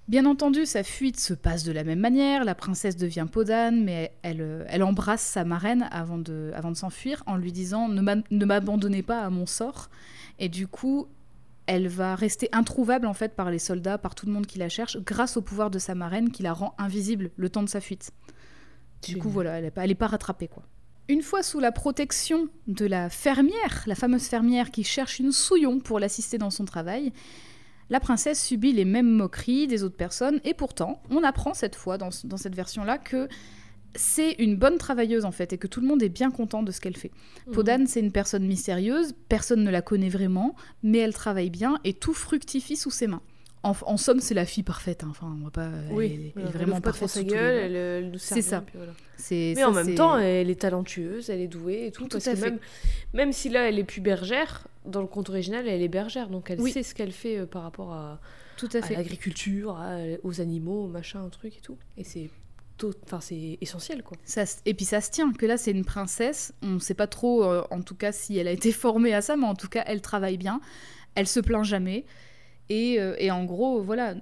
Speaker 1: Bien entendu, sa fuite se passe de la même manière. La princesse devient peau d'âne, mais elle, euh, elle embrasse sa marraine avant de, avant de s'enfuir en lui disant ne m'a- ne m'abandonnez pas à mon sort. Et du coup, elle va rester introuvable en fait par les soldats, par tout le monde qui la cherche, grâce au pouvoir de sa marraine qui la rend invisible le temps de sa fuite. Du coup, voilà, elle n'est pas rattrapée quoi. Une fois sous la protection de la fermière, la fameuse fermière qui cherche une souillon pour l'assister dans son travail, la princesse subit les mêmes moqueries des autres personnes, et pourtant, on apprend cette fois, dans, dans cette version-là, que c'est une bonne travailleuse en fait, et que tout le monde est bien content de ce qu'elle fait.
Speaker 2: Mhm.
Speaker 1: Podane, c'est une personne mystérieuse, personne ne la connaît vraiment, mais elle travaille bien, et tout fructifie sous ses mains. En, en somme, c'est la fille parfaite, hein. enfin, on va pas... elle
Speaker 2: Oui,
Speaker 1: est- elle est,
Speaker 2: voilà,
Speaker 1: vraiment
Speaker 2: pas trop
Speaker 1: parfaite
Speaker 2: sa
Speaker 1: sous tous les
Speaker 2: gueule, elle, elle nous sert
Speaker 1: C'est
Speaker 2: bien,
Speaker 1: ça.
Speaker 2: puis voilà.
Speaker 1: C'est-
Speaker 2: Mais
Speaker 1: ça,
Speaker 2: en même
Speaker 1: c'est-
Speaker 2: temps, elle est talentueuse, elle est douée et tout.
Speaker 1: Tout
Speaker 2: parce
Speaker 1: à
Speaker 2: que
Speaker 1: fait.
Speaker 2: même, même si là, elle est plus bergère, dans le conte original, elle est bergère. Donc elle
Speaker 1: Oui.
Speaker 2: sait ce qu'elle fait euh, par rapport à,
Speaker 1: Tout à
Speaker 2: à
Speaker 1: fait.
Speaker 2: l'agriculture, à- aux animaux, au machin, truc et tout. Et c'est tot- enfin, c'est essentiel, quoi.
Speaker 1: Ça se- et puis ça se tient, que là c'est une princesse, on ne sait pas trop euh, en tout cas si elle a été formée à ça, mais en tout cas elle travaille bien, elle se plaint jamais, et, euh, et en gros voilà,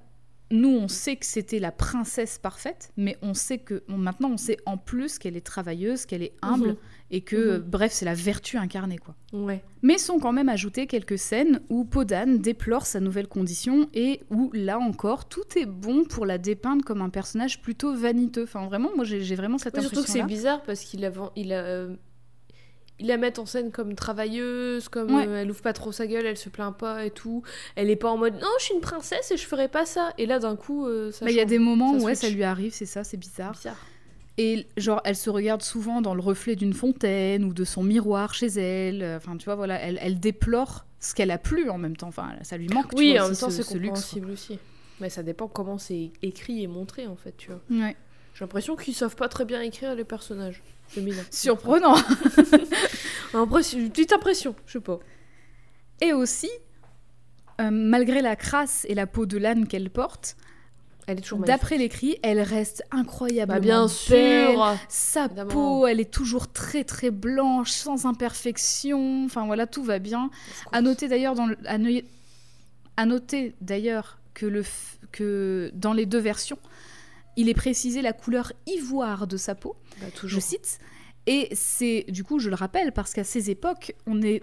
Speaker 1: nous on sait que c'était la princesse parfaite, mais on sait que maintenant on sait en plus qu'elle est travailleuse, qu'elle est humble,
Speaker 2: Mhm.
Speaker 1: et que euh,
Speaker 2: Mhm.
Speaker 1: bref c'est la vertu incarnée quoi.
Speaker 2: Ouais.
Speaker 1: Mais sont quand même ajoutées quelques scènes où Podane déplore sa nouvelle condition et où, là encore, tout est bon pour la dépeindre comme un personnage plutôt vaniteux. Enfin, vraiment, moi, j'ai vraiment cette
Speaker 2: Oui, surtout que c'est bizarre parce qu'il il a, euh, il la met en scène comme travailleuse, comme
Speaker 1: Ouais.
Speaker 2: euh, elle ouvre pas trop sa gueule, elle se plaint pas et tout. Elle est pas en mode non, je suis une princesse et je ferai pas ça. Et là, d'un coup, euh, ça
Speaker 1: Bah, Il y a des moments
Speaker 2: ça
Speaker 1: où ouais, ça lui arrive, c'est ça, c'est bizarre.
Speaker 2: bizarre.
Speaker 1: Et genre, elle se regarde souvent dans le reflet d'une fontaine ou de son miroir chez elle. Enfin, tu vois, voilà, elle, elle déplore ce qu'elle a plus en même temps. Enfin, ça lui manque. tu
Speaker 2: Oui,
Speaker 1: vois,
Speaker 2: en même temps,
Speaker 1: ce-
Speaker 2: c'est
Speaker 1: luxe,
Speaker 2: compréhensible aussi. Mais ça dépend comment c'est écrit et montré en fait, tu vois.
Speaker 1: Ouais.
Speaker 2: J'ai l'impression qu'ils savent pas très bien écrire les personnages.
Speaker 1: Surprenant.
Speaker 2: Impression- une petite impression, je sais pas.
Speaker 1: Et aussi, euh, malgré la crasse et la peau de l'âne qu'elle porte,
Speaker 2: Elle est toujours
Speaker 1: D'après l'écrit, elle reste incroyablement
Speaker 2: Bah, bien
Speaker 1: belle.
Speaker 2: sûr.
Speaker 1: Sa
Speaker 2: Évidemment.
Speaker 1: peau, elle est toujours très très blanche, sans imperfection. Enfin voilà, tout va bien. À noter d'ailleurs dans le- à, no- à noter d'ailleurs que le f- que dans les deux versions, il est précisé la couleur ivoire de sa peau.
Speaker 2: Bah,
Speaker 1: Je cite. Et c'est du coup, je le rappelle, parce qu'à ces époques, on est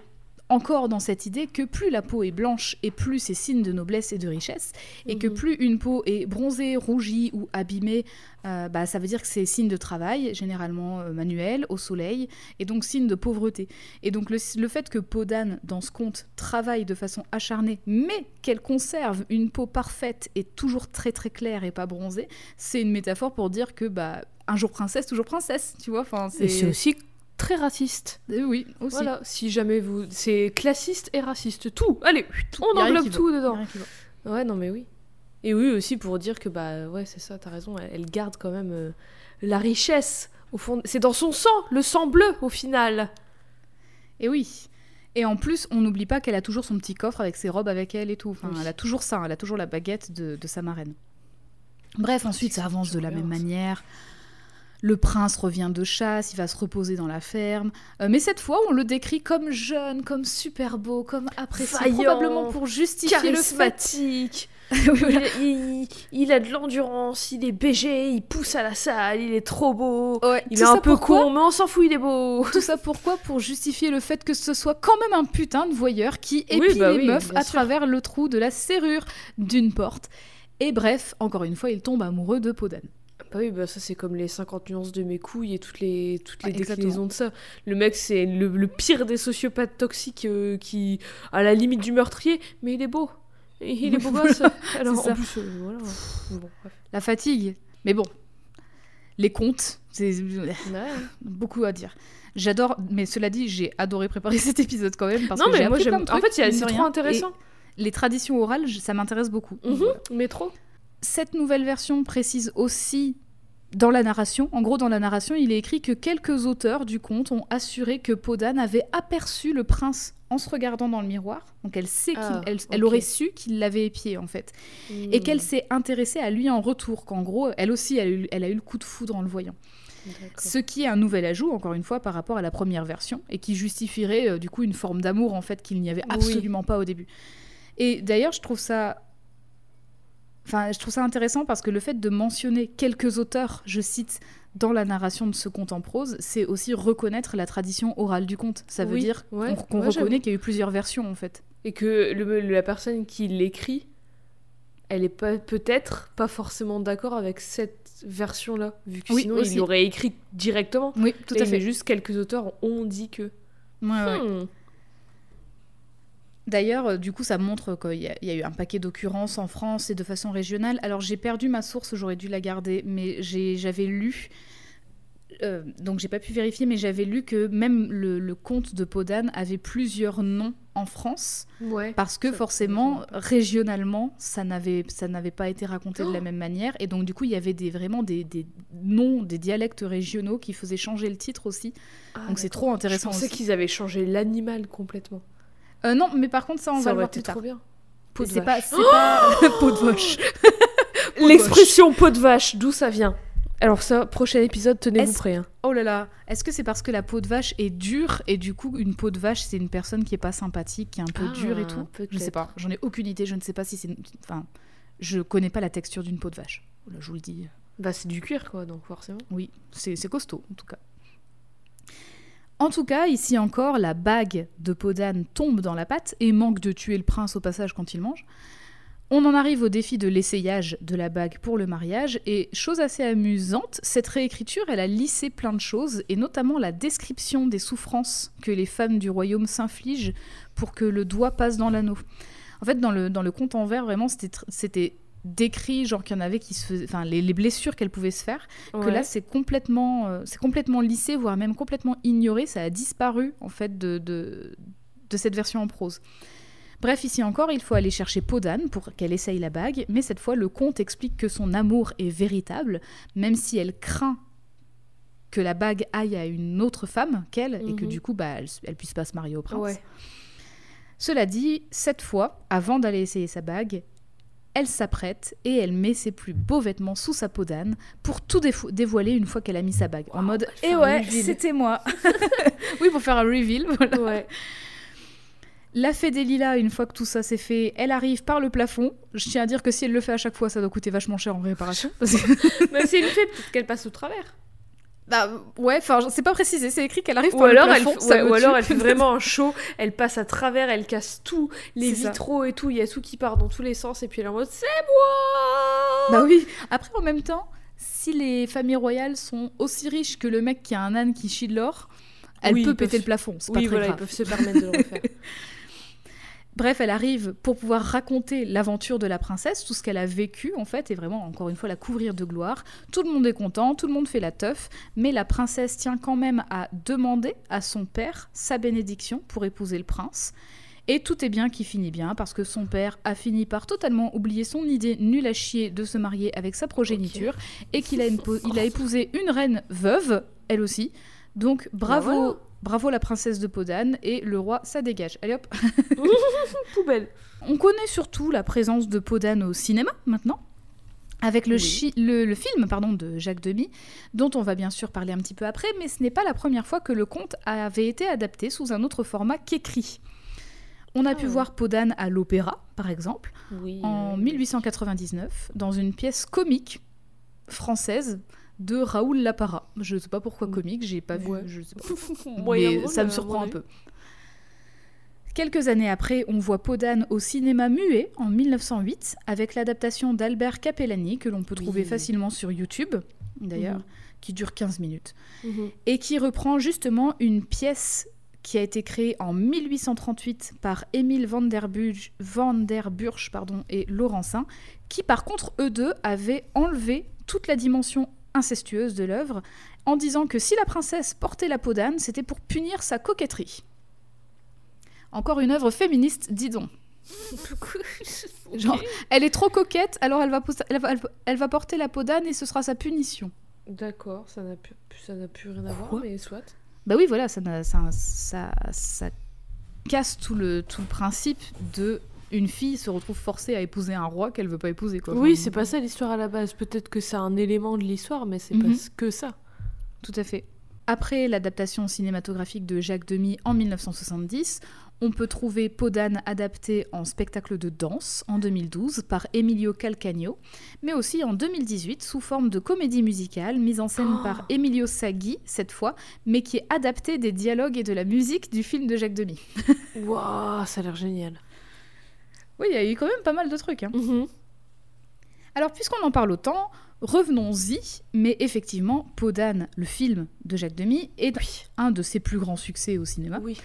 Speaker 1: encore dans cette idée que plus la peau est blanche et plus c'est signe de noblesse et de richesse, et que
Speaker 2: Mhm.
Speaker 1: plus une peau est bronzée, rougie ou abîmée, euh, bah, ça veut dire que c'est signe de travail, généralement euh, manuel, au soleil, et donc signe de pauvreté. Et donc le, le fait que peau d'âne, dans ce conte, travaille de façon acharnée, mais qu'elle conserve une peau parfaite et toujours très très claire et pas bronzée, c'est une métaphore pour dire que bah, un jour princesse, toujours princesse, tu vois. Enfin,
Speaker 2: c'est aussi très raciste.
Speaker 1: Euh, oui, aussi.
Speaker 2: Voilà, si jamais vous. C'est classiste et raciste. Tout. Allez, on
Speaker 1: a rien
Speaker 2: englobe tout dedans. Ouais, non, mais oui. Et oui, aussi pour dire que, bah, ouais, c'est ça, t'as raison, elle, elle garde quand même euh, la richesse. Au fond, c'est dans son sang, le sang bleu, au final.
Speaker 1: Et oui. Et en plus, on n'oublie pas qu'elle a toujours son petit coffre avec ses robes avec elle et tout. Enfin,
Speaker 2: Oui.
Speaker 1: Elle a toujours ça, elle a toujours la baguette de, de sa marraine. Bref, ensuite, ça avance de la même manière. Le prince revient de chasse, il va se reposer dans la ferme. Euh, mais cette fois, on le décrit comme jeune, comme super beau, comme apprécié,
Speaker 2: Vaillant,
Speaker 1: probablement pour justifier le fait. Voilà.
Speaker 2: il, il- il a de l'endurance, il est BG, il pousse à la salle, il est trop beau.
Speaker 1: Ouais,
Speaker 2: Il est un peu con, mais on s'en fout, il est beau.
Speaker 1: Tout ça pourquoi Pour justifier le fait que ce soit quand même un putain de voyeur qui
Speaker 2: Oui,
Speaker 1: épie
Speaker 2: bah
Speaker 1: les
Speaker 2: oui,
Speaker 1: meufs à
Speaker 2: sûr.
Speaker 1: travers le trou de la serrure d'une porte. Et bref, encore une fois, il tombe amoureux de Podane.
Speaker 2: Bah oui, bah ça c'est comme les 50 nuances de mes couilles et toutes les, toutes les déclinaisons de ça. Le mec c'est le, le pire des sociopathes toxiques euh, qui, à la limite du meurtrier, mais il est beau. Il est beau gosse. Alors en plus, euh, voilà. Bon.
Speaker 1: La fatigue. Mais bon, les contes, c'est
Speaker 2: Ouais.
Speaker 1: beaucoup à dire. J'adore, mais cela dit, j'ai adoré préparer cet épisode quand même parce
Speaker 2: non
Speaker 1: que
Speaker 2: mais moi j'aime. En fait, il y a-
Speaker 1: mine de
Speaker 2: c'est trop intéressant.
Speaker 1: Et les traditions orales, ça m'intéresse beaucoup.
Speaker 2: Mhm,
Speaker 1: voilà.
Speaker 2: Mais trop.
Speaker 1: Cette nouvelle version précise aussi dans la narration, en gros dans la narration, il est écrit que quelques auteurs du conte ont assuré que Podane avait aperçu le prince en se regardant dans le miroir. Donc elle sait qu'il,
Speaker 2: Ah,
Speaker 1: elle aurait su qu'il l'avait épié en fait, et qu'elle s'est intéressée à lui en retour. Qu'en gros, elle aussi, elle a, eu, elle a eu le coup de foudre en le voyant. Ce qui est un nouvel ajout, encore une fois, par rapport à la première version, et qui justifierait euh, du coup une forme d'amour en fait qu'il n'y avait
Speaker 2: Oui.
Speaker 1: absolument pas au début. Et d'ailleurs, je trouve ça, enfin, je trouve ça intéressant parce que le fait de mentionner quelques auteurs, je cite, dans la narration de ce conte en prose, c'est aussi reconnaître la tradition orale du conte. Ça veut
Speaker 2: Oui,
Speaker 1: dire
Speaker 2: ouais,
Speaker 1: qu'on
Speaker 2: ouais,
Speaker 1: reconnaît qu'il y a eu plusieurs versions en fait.
Speaker 2: Et que le- la personne qui l'écrit, elle est peut-être pas forcément d'accord avec cette version-là, vu que
Speaker 1: Oui,
Speaker 2: sinon
Speaker 1: aussi.
Speaker 2: il l'aurait écrit directement.
Speaker 1: Oui, tout à fait.
Speaker 2: Mais juste quelques auteurs ont dit que.
Speaker 1: Ouais.
Speaker 2: Hmm.
Speaker 1: D'ailleurs, euh, du coup, ça montre qu'il y, y a eu un paquet d'occurrences en France et de façon régionale. Alors, j'ai perdu ma source, j'aurais dû la garder, mais j'avais lu. euh, donc, j'ai pas pu vérifier, mais j'avais lu que même le, le comte de Podane avait plusieurs noms en France,
Speaker 2: Ouais.
Speaker 1: parce que forcément, régionalement, ça n'avait pas été raconté de la même manière. Et donc, du coup, il y avait des, vraiment des, des noms, des dialectes régionaux qui faisaient changer le titre aussi.
Speaker 2: Ah,
Speaker 1: donc, c'est trop intéressant
Speaker 2: Je pensais qu'ils avaient changé l'animal complètement.
Speaker 1: Euh, non, mais par contre, ça, on
Speaker 2: Ça
Speaker 1: va le voir plus tard.
Speaker 2: trop bien. Peau de
Speaker 1: pas,
Speaker 2: vache.
Speaker 1: c'est pas peau de vache.
Speaker 2: L'expression peau de vache, d'où ça vient? Alors ça, prochain épisode, tenez-vous prêts. hein.
Speaker 1: Oh là là, est-ce que c'est parce que la peau de vache est dure et du coup une peau de vache c'est une personne qui est pas sympathique, qui est un peu
Speaker 2: Ah,
Speaker 1: dure et tout? Je sais
Speaker 2: peut-être.
Speaker 1: pas, j'en ai aucune idée, je ne sais pas si c'est enfin je connais pas la texture d'une peau de vache. Là, je vous le dis.
Speaker 2: Bah c'est du cuir quoi, donc forcément.
Speaker 1: Oui, c'est c'est costaud en tout cas. En tout cas, ici encore, la bague de peau d'âne tombe dans la pâte et manque de tuer le prince au passage quand il mange. On en arrive au défi de l'essayage de la bague pour le mariage, et chose assez amusante, cette réécriture, elle a lissé plein de choses, et notamment la description des souffrances que les femmes du royaume s'infligent pour que le doigt passe dans l'anneau. En fait, dans le, dans le conte en vers, vraiment, c'était décrit, genre qu'il y en avait qui se. Enfin, les, les blessures qu'elles pouvaient se faire, que là, c'est complètement, euh, c'est complètement lissé, voire même complètement ignoré, ça a disparu, en fait, de, de, de cette version en prose. Bref, ici encore, il faut aller chercher Podane pour qu'elle essaye la bague, mais cette fois, le conte explique que son amour est véritable, même si elle craint que la bague aille à une autre femme qu'elle, et que
Speaker 2: Mhm.
Speaker 1: du coup, bah, elle, elle puisse pas se marier au prince.
Speaker 2: Ouais.
Speaker 1: Cela dit, cette fois, avant d'aller essayer sa bague, elle s'apprête et elle met ses plus beaux vêtements sous sa peau d'âne pour tout dévoiler une fois qu'elle a mis sa bague. en mode
Speaker 2: un
Speaker 1: ouais, c'était moi. oui, pour faire un reveal. Voilà.
Speaker 2: Ouais.
Speaker 1: La fée des lilas, une fois que tout ça c'est fait, elle arrive par le plafond. Je tiens à dire que si elle le fait à chaque fois, ça doit coûter vachement cher en réparation. Parce que-
Speaker 2: Mais c'est une fée, peut-être qu'elle passe au travers.
Speaker 1: Bah ouais, enfin, c'est pas précisé, c'est écrit qu'elle arrive
Speaker 2: Ou
Speaker 1: par
Speaker 2: alors,
Speaker 1: le
Speaker 2: elle,
Speaker 1: plafond.
Speaker 2: f-
Speaker 1: ça
Speaker 2: ouais,
Speaker 1: me
Speaker 2: ou alors elle fait vraiment un show, elle passe à travers, elle casse tout, les
Speaker 1: ça.
Speaker 2: vitraux et tout, il y a tout qui part dans tous les sens, et puis elle est en mode c'est moi
Speaker 1: Bah oui. Après, en même temps, si les familles royales sont aussi riches que le mec qui a un âne qui chie de l'or, elle
Speaker 2: Oui,
Speaker 1: peut
Speaker 2: ils peuvent
Speaker 1: péter le plafond. C'est
Speaker 2: Oui,
Speaker 1: pas très
Speaker 2: voilà, ils
Speaker 1: grave.
Speaker 2: peuvent se permettre de le refaire.
Speaker 1: Bref, elle arrive pour pouvoir raconter l'aventure de la princesse, tout ce qu'elle a vécu en fait, et vraiment encore une fois la couvrir de gloire. Tout le monde est content, tout le monde fait la teuf, mais la princesse tient quand même à demander à son père sa bénédiction pour épouser le prince. Et tout est bien qui finit bien, parce que son père a fini par totalement oublier son idée nulle à chier de se marier avec sa progéniture, et qu'il a, une po- il a épousé une reine veuve, elle aussi. Donc bravo,
Speaker 2: Bah voilà.
Speaker 1: Bravo la princesse de Podane, et le roi, ça dégage. Allez hop
Speaker 2: Poubelle.
Speaker 1: on connaît surtout la présence de Podane au cinéma maintenant, avec le,
Speaker 2: Oui.
Speaker 1: chi- le- le film pardon, de Jacques Demy, dont on va bien sûr parler un petit peu après, mais ce n'est pas la première fois que le conte avait été adapté sous un autre format qu'écrit. On a pu
Speaker 2: Ah.
Speaker 1: voir Podane à l'opéra, par exemple,
Speaker 2: Oui.
Speaker 1: en
Speaker 2: euh,
Speaker 1: 1899, dans une pièce comique française de Raoul Lapara. Je ne sais pas pourquoi comique, j'ai pas
Speaker 2: Ouais.
Speaker 1: vu, je sais pas. Mais
Speaker 2: drôle,
Speaker 1: ça me surprend un peu. Quelques années après, on voit Podane au cinéma muet en 1908 avec l'adaptation d'Albert Capellani que l'on peut trouver
Speaker 2: Oui.
Speaker 1: facilement sur YouTube d'ailleurs,
Speaker 2: Mhm.
Speaker 1: qui dure 15 minutes
Speaker 2: Mhm.
Speaker 1: et qui reprend justement une pièce qui a été créée en 1838 par Émile van der, Burch, van der Burch pardon, et Laurencin, qui par contre, eux deux, avaient enlevé toute la dimension incestueuse de l'œuvre en disant que si la princesse portait la peau d'âne, c'était pour punir sa coquetterie. Encore une œuvre féministe, dis donc. Genre, elle est trop coquette, alors elle va, pos- elle va, elle va porter la peau d'âne et ce sera sa punition.
Speaker 2: D'accord, ça n'a plus, ça n'a plus rien à voir, mais soit.
Speaker 1: Bah oui, voilà, ça, n'a- ça, ça, ça casse tout le, tout le principe de une fille se retrouve forcée à épouser un roi qu'elle veut pas épouser. Quoi.
Speaker 2: Oui,
Speaker 1: Enfin,
Speaker 2: c'est pas ça l'histoire à la base. Peut-être que c'est un élément de l'histoire, mais c'est
Speaker 1: Mhm.
Speaker 2: pas que ça.
Speaker 1: Tout à fait. Après l'adaptation cinématographique de Jacques Demy en 1970, on peut trouver Podane adapté en spectacle de danse en 2012 par Emilio Calcagno, mais aussi en 2018 sous forme de comédie musicale mise en scène
Speaker 2: Oh.
Speaker 1: par Emilio Saggi cette fois, mais qui est adapté des dialogues et de la musique du film de Jacques Demy.
Speaker 2: Waouh, ça a l'air génial.
Speaker 1: Oui, il y a eu quand même pas mal de trucs. hein.
Speaker 2: Mhm.
Speaker 1: Alors, puisqu'on en parle autant, revenons-y. Mais effectivement, Podane, le film de Jacques Demy, est un de ses plus grands succès au cinéma.
Speaker 2: Oui.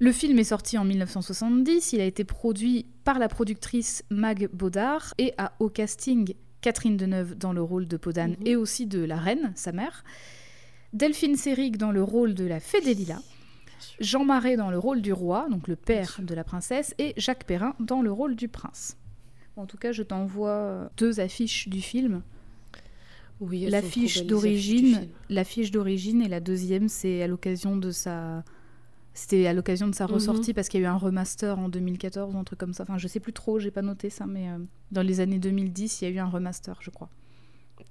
Speaker 1: Le film est sorti en 1970. Il a été produit par la productrice Mag Baudard et a au casting Catherine Deneuve dans le rôle de Podane
Speaker 2: Mhm.
Speaker 1: et aussi de la reine, sa mère. Delphine Seyrig dans le rôle de la Fée des Lilas. Jean Marais dans le rôle du roi, donc le père de la princesse, et Jacques Perrin dans le rôle du prince. En tout cas, je t'envoie deux affiches du film.
Speaker 2: Oui,
Speaker 1: L'affiche d'origine, l'affiche d'origine et la deuxième, c'est à l'occasion de sa, c'était à l'occasion de sa
Speaker 2: Mhm.
Speaker 1: ressortie parce qu'il y a eu un remaster en 2014 ou un truc comme ça. Enfin, je sais plus trop, j'ai pas noté ça, mais euh, dans les années 2010, il y a eu un remaster, je crois.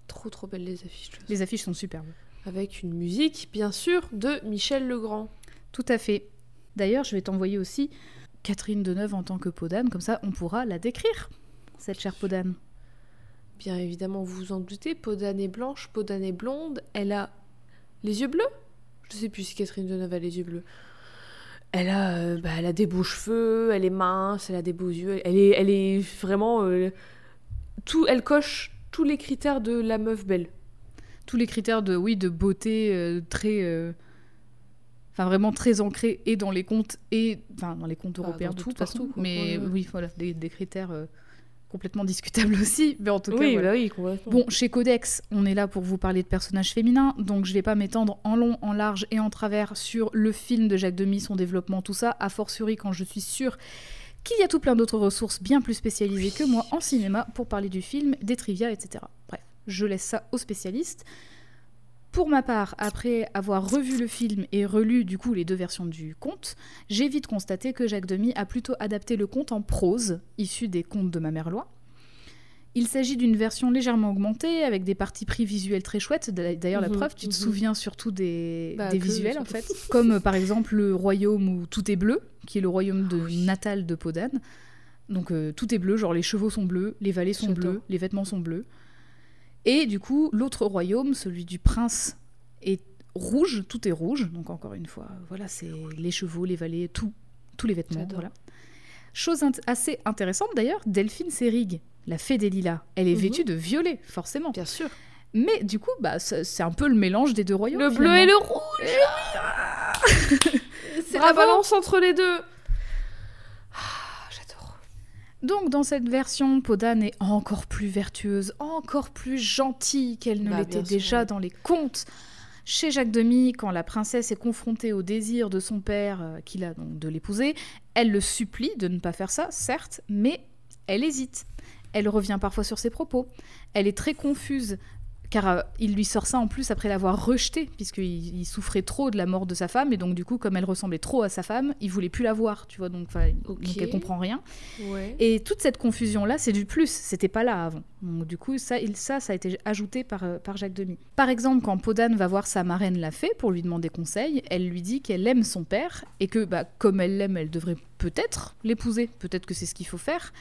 Speaker 2: Trop trop belles les affiches.
Speaker 1: Les affiches sont superbes.
Speaker 2: Avec une musique, bien sûr, de Michel Legrand.
Speaker 1: Tout à fait. D'ailleurs, je vais t'envoyer aussi Catherine Deneuve en tant que Podane, comme ça on pourra la décrire, cette chère Podane.
Speaker 2: Bien évidemment, vous vous en doutez, Podane est blanche, Podane est blonde, elle a les yeux bleus? Je sais plus si Catherine Deneuve a les yeux bleus. Elle a, euh, bah, elle a des beaux cheveux, elle est mince, elle a des beaux yeux, elle est, elle est vraiment... euh, tout, elle coche tous les critères de la meuf belle.
Speaker 1: Tous les critères de, oui, de beauté euh, très... Enfin, vraiment très ancrés et dans les contes, et... Enfin, dans les contes
Speaker 2: Bah,
Speaker 1: européens de
Speaker 2: tout,
Speaker 1: toute
Speaker 2: partout.
Speaker 1: Mais
Speaker 2: Ouais,
Speaker 1: oui, voilà, des, des critères euh, complètement discutables aussi. Mais en tout cas,
Speaker 2: oui,
Speaker 1: voilà.
Speaker 2: bah oui.
Speaker 1: Bon, chez Codex, on est là pour vous parler de personnages féminins, donc je vais pas m'étendre en long, en large et en travers sur le film de Jacques Demy, son développement, tout ça, a fortiori quand je suis sûre qu'il y a tout plein d'autres ressources bien plus spécialisées que moi en cinéma pour parler du film, des trivia, etc. Bref, je laisse ça aux spécialistes. Pour ma part, après avoir revu le film et relu du coup les deux versions du conte, j'ai vite constaté que Jacques Demy a plutôt adapté le conte en prose, issu des contes de ma mère Loi. Il s'agit d'une version légèrement augmentée avec des parties pris visuelles très chouettes. D'ailleurs, la
Speaker 2: Mhm,
Speaker 1: preuve, tu te
Speaker 2: mhm.
Speaker 1: souviens surtout des,
Speaker 2: Bah,
Speaker 1: des visuels en fait. Comme par exemple le royaume où tout est bleu, qui est le royaume de natal de Podan. Donc euh, tout est bleu, genre les chevaux sont bleus, les valets sont bleus, les vêtements sont bleus. Et du coup, l'autre royaume, celui du prince, est rouge, tout est rouge. Donc encore une fois, voilà, c'est les chevaux, les valets, tout, tous les vêtements. Voilà. Chose int- assez intéressante d'ailleurs, Delphine Seyrig, la fée des lilas, elle est
Speaker 2: Mhm.
Speaker 1: vêtue de violet, forcément.
Speaker 2: Bien sûr.
Speaker 1: Mais du coup, bah, c'est un peu le mélange des deux royaumes.
Speaker 2: Le bleu et le rouge C'est la balance entre les deux.
Speaker 1: Donc dans cette version, Podane est encore plus vertueuse, encore plus gentille qu'elle ne
Speaker 2: Bah,
Speaker 1: l'était déjà
Speaker 2: oui.
Speaker 1: dans les contes. Chez Jacques Demy, quand la princesse est confrontée au désir de son père, euh, qu'il a donc de l'épouser, elle le supplie de ne pas faire ça, certes, mais elle hésite. Elle revient parfois sur ses propos. Elle est très confuse, car euh, il lui sort ça en plus après l'avoir rejetée, puisqu'il il souffrait trop de la mort de sa femme, et donc du coup, comme elle ressemblait trop à sa femme, il voulait plus la voir, tu vois, donc, elle comprend rien.
Speaker 2: Ouais.
Speaker 1: Et toute cette confusion-là, c'est du plus, c'était pas là avant. Donc, du coup, ça, il- ça, ça a été ajouté par, euh, par Jacques Demy. Par exemple, quand Podane va voir sa marraine la fée pour lui demander conseil, elle lui dit qu'elle aime son père et que, bah, comme elle l'aime, elle devrait peut-être l'épouser. Peut-être que c'est ce qu'il faut faire.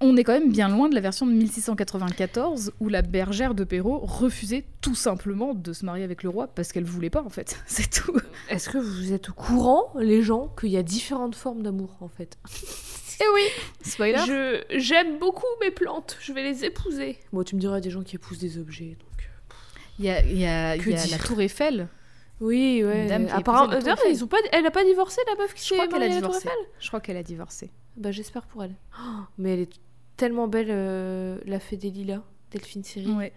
Speaker 1: On est quand même bien loin de la version de 1694 où la bergère de Perrault refusait tout simplement de se marier avec le roi parce qu'elle voulait pas en fait. C'est tout.
Speaker 2: Est-ce que vous êtes au courant, les gens, qu'il y a différentes formes d'amour, en fait?
Speaker 1: Et oui, spoiler.
Speaker 2: Je J'aime beaucoup mes plantes, je vais les épouser. Bon, tu me diras des gens qui épousent des objets, donc...
Speaker 1: Il y a, y a- y a la tour Eiffel.
Speaker 2: Oui, ouais. Apparemment, ils ont pas... elle a pas divorcé, la meuf qui s'est mariée à la tour. Eiffel?
Speaker 1: Je crois qu'elle a divorcé.
Speaker 2: Bah, j'espère pour elle. Oh, mais elle est tellement belle, euh, la fée des lilas, Delphine Seyrig.
Speaker 1: Ouais.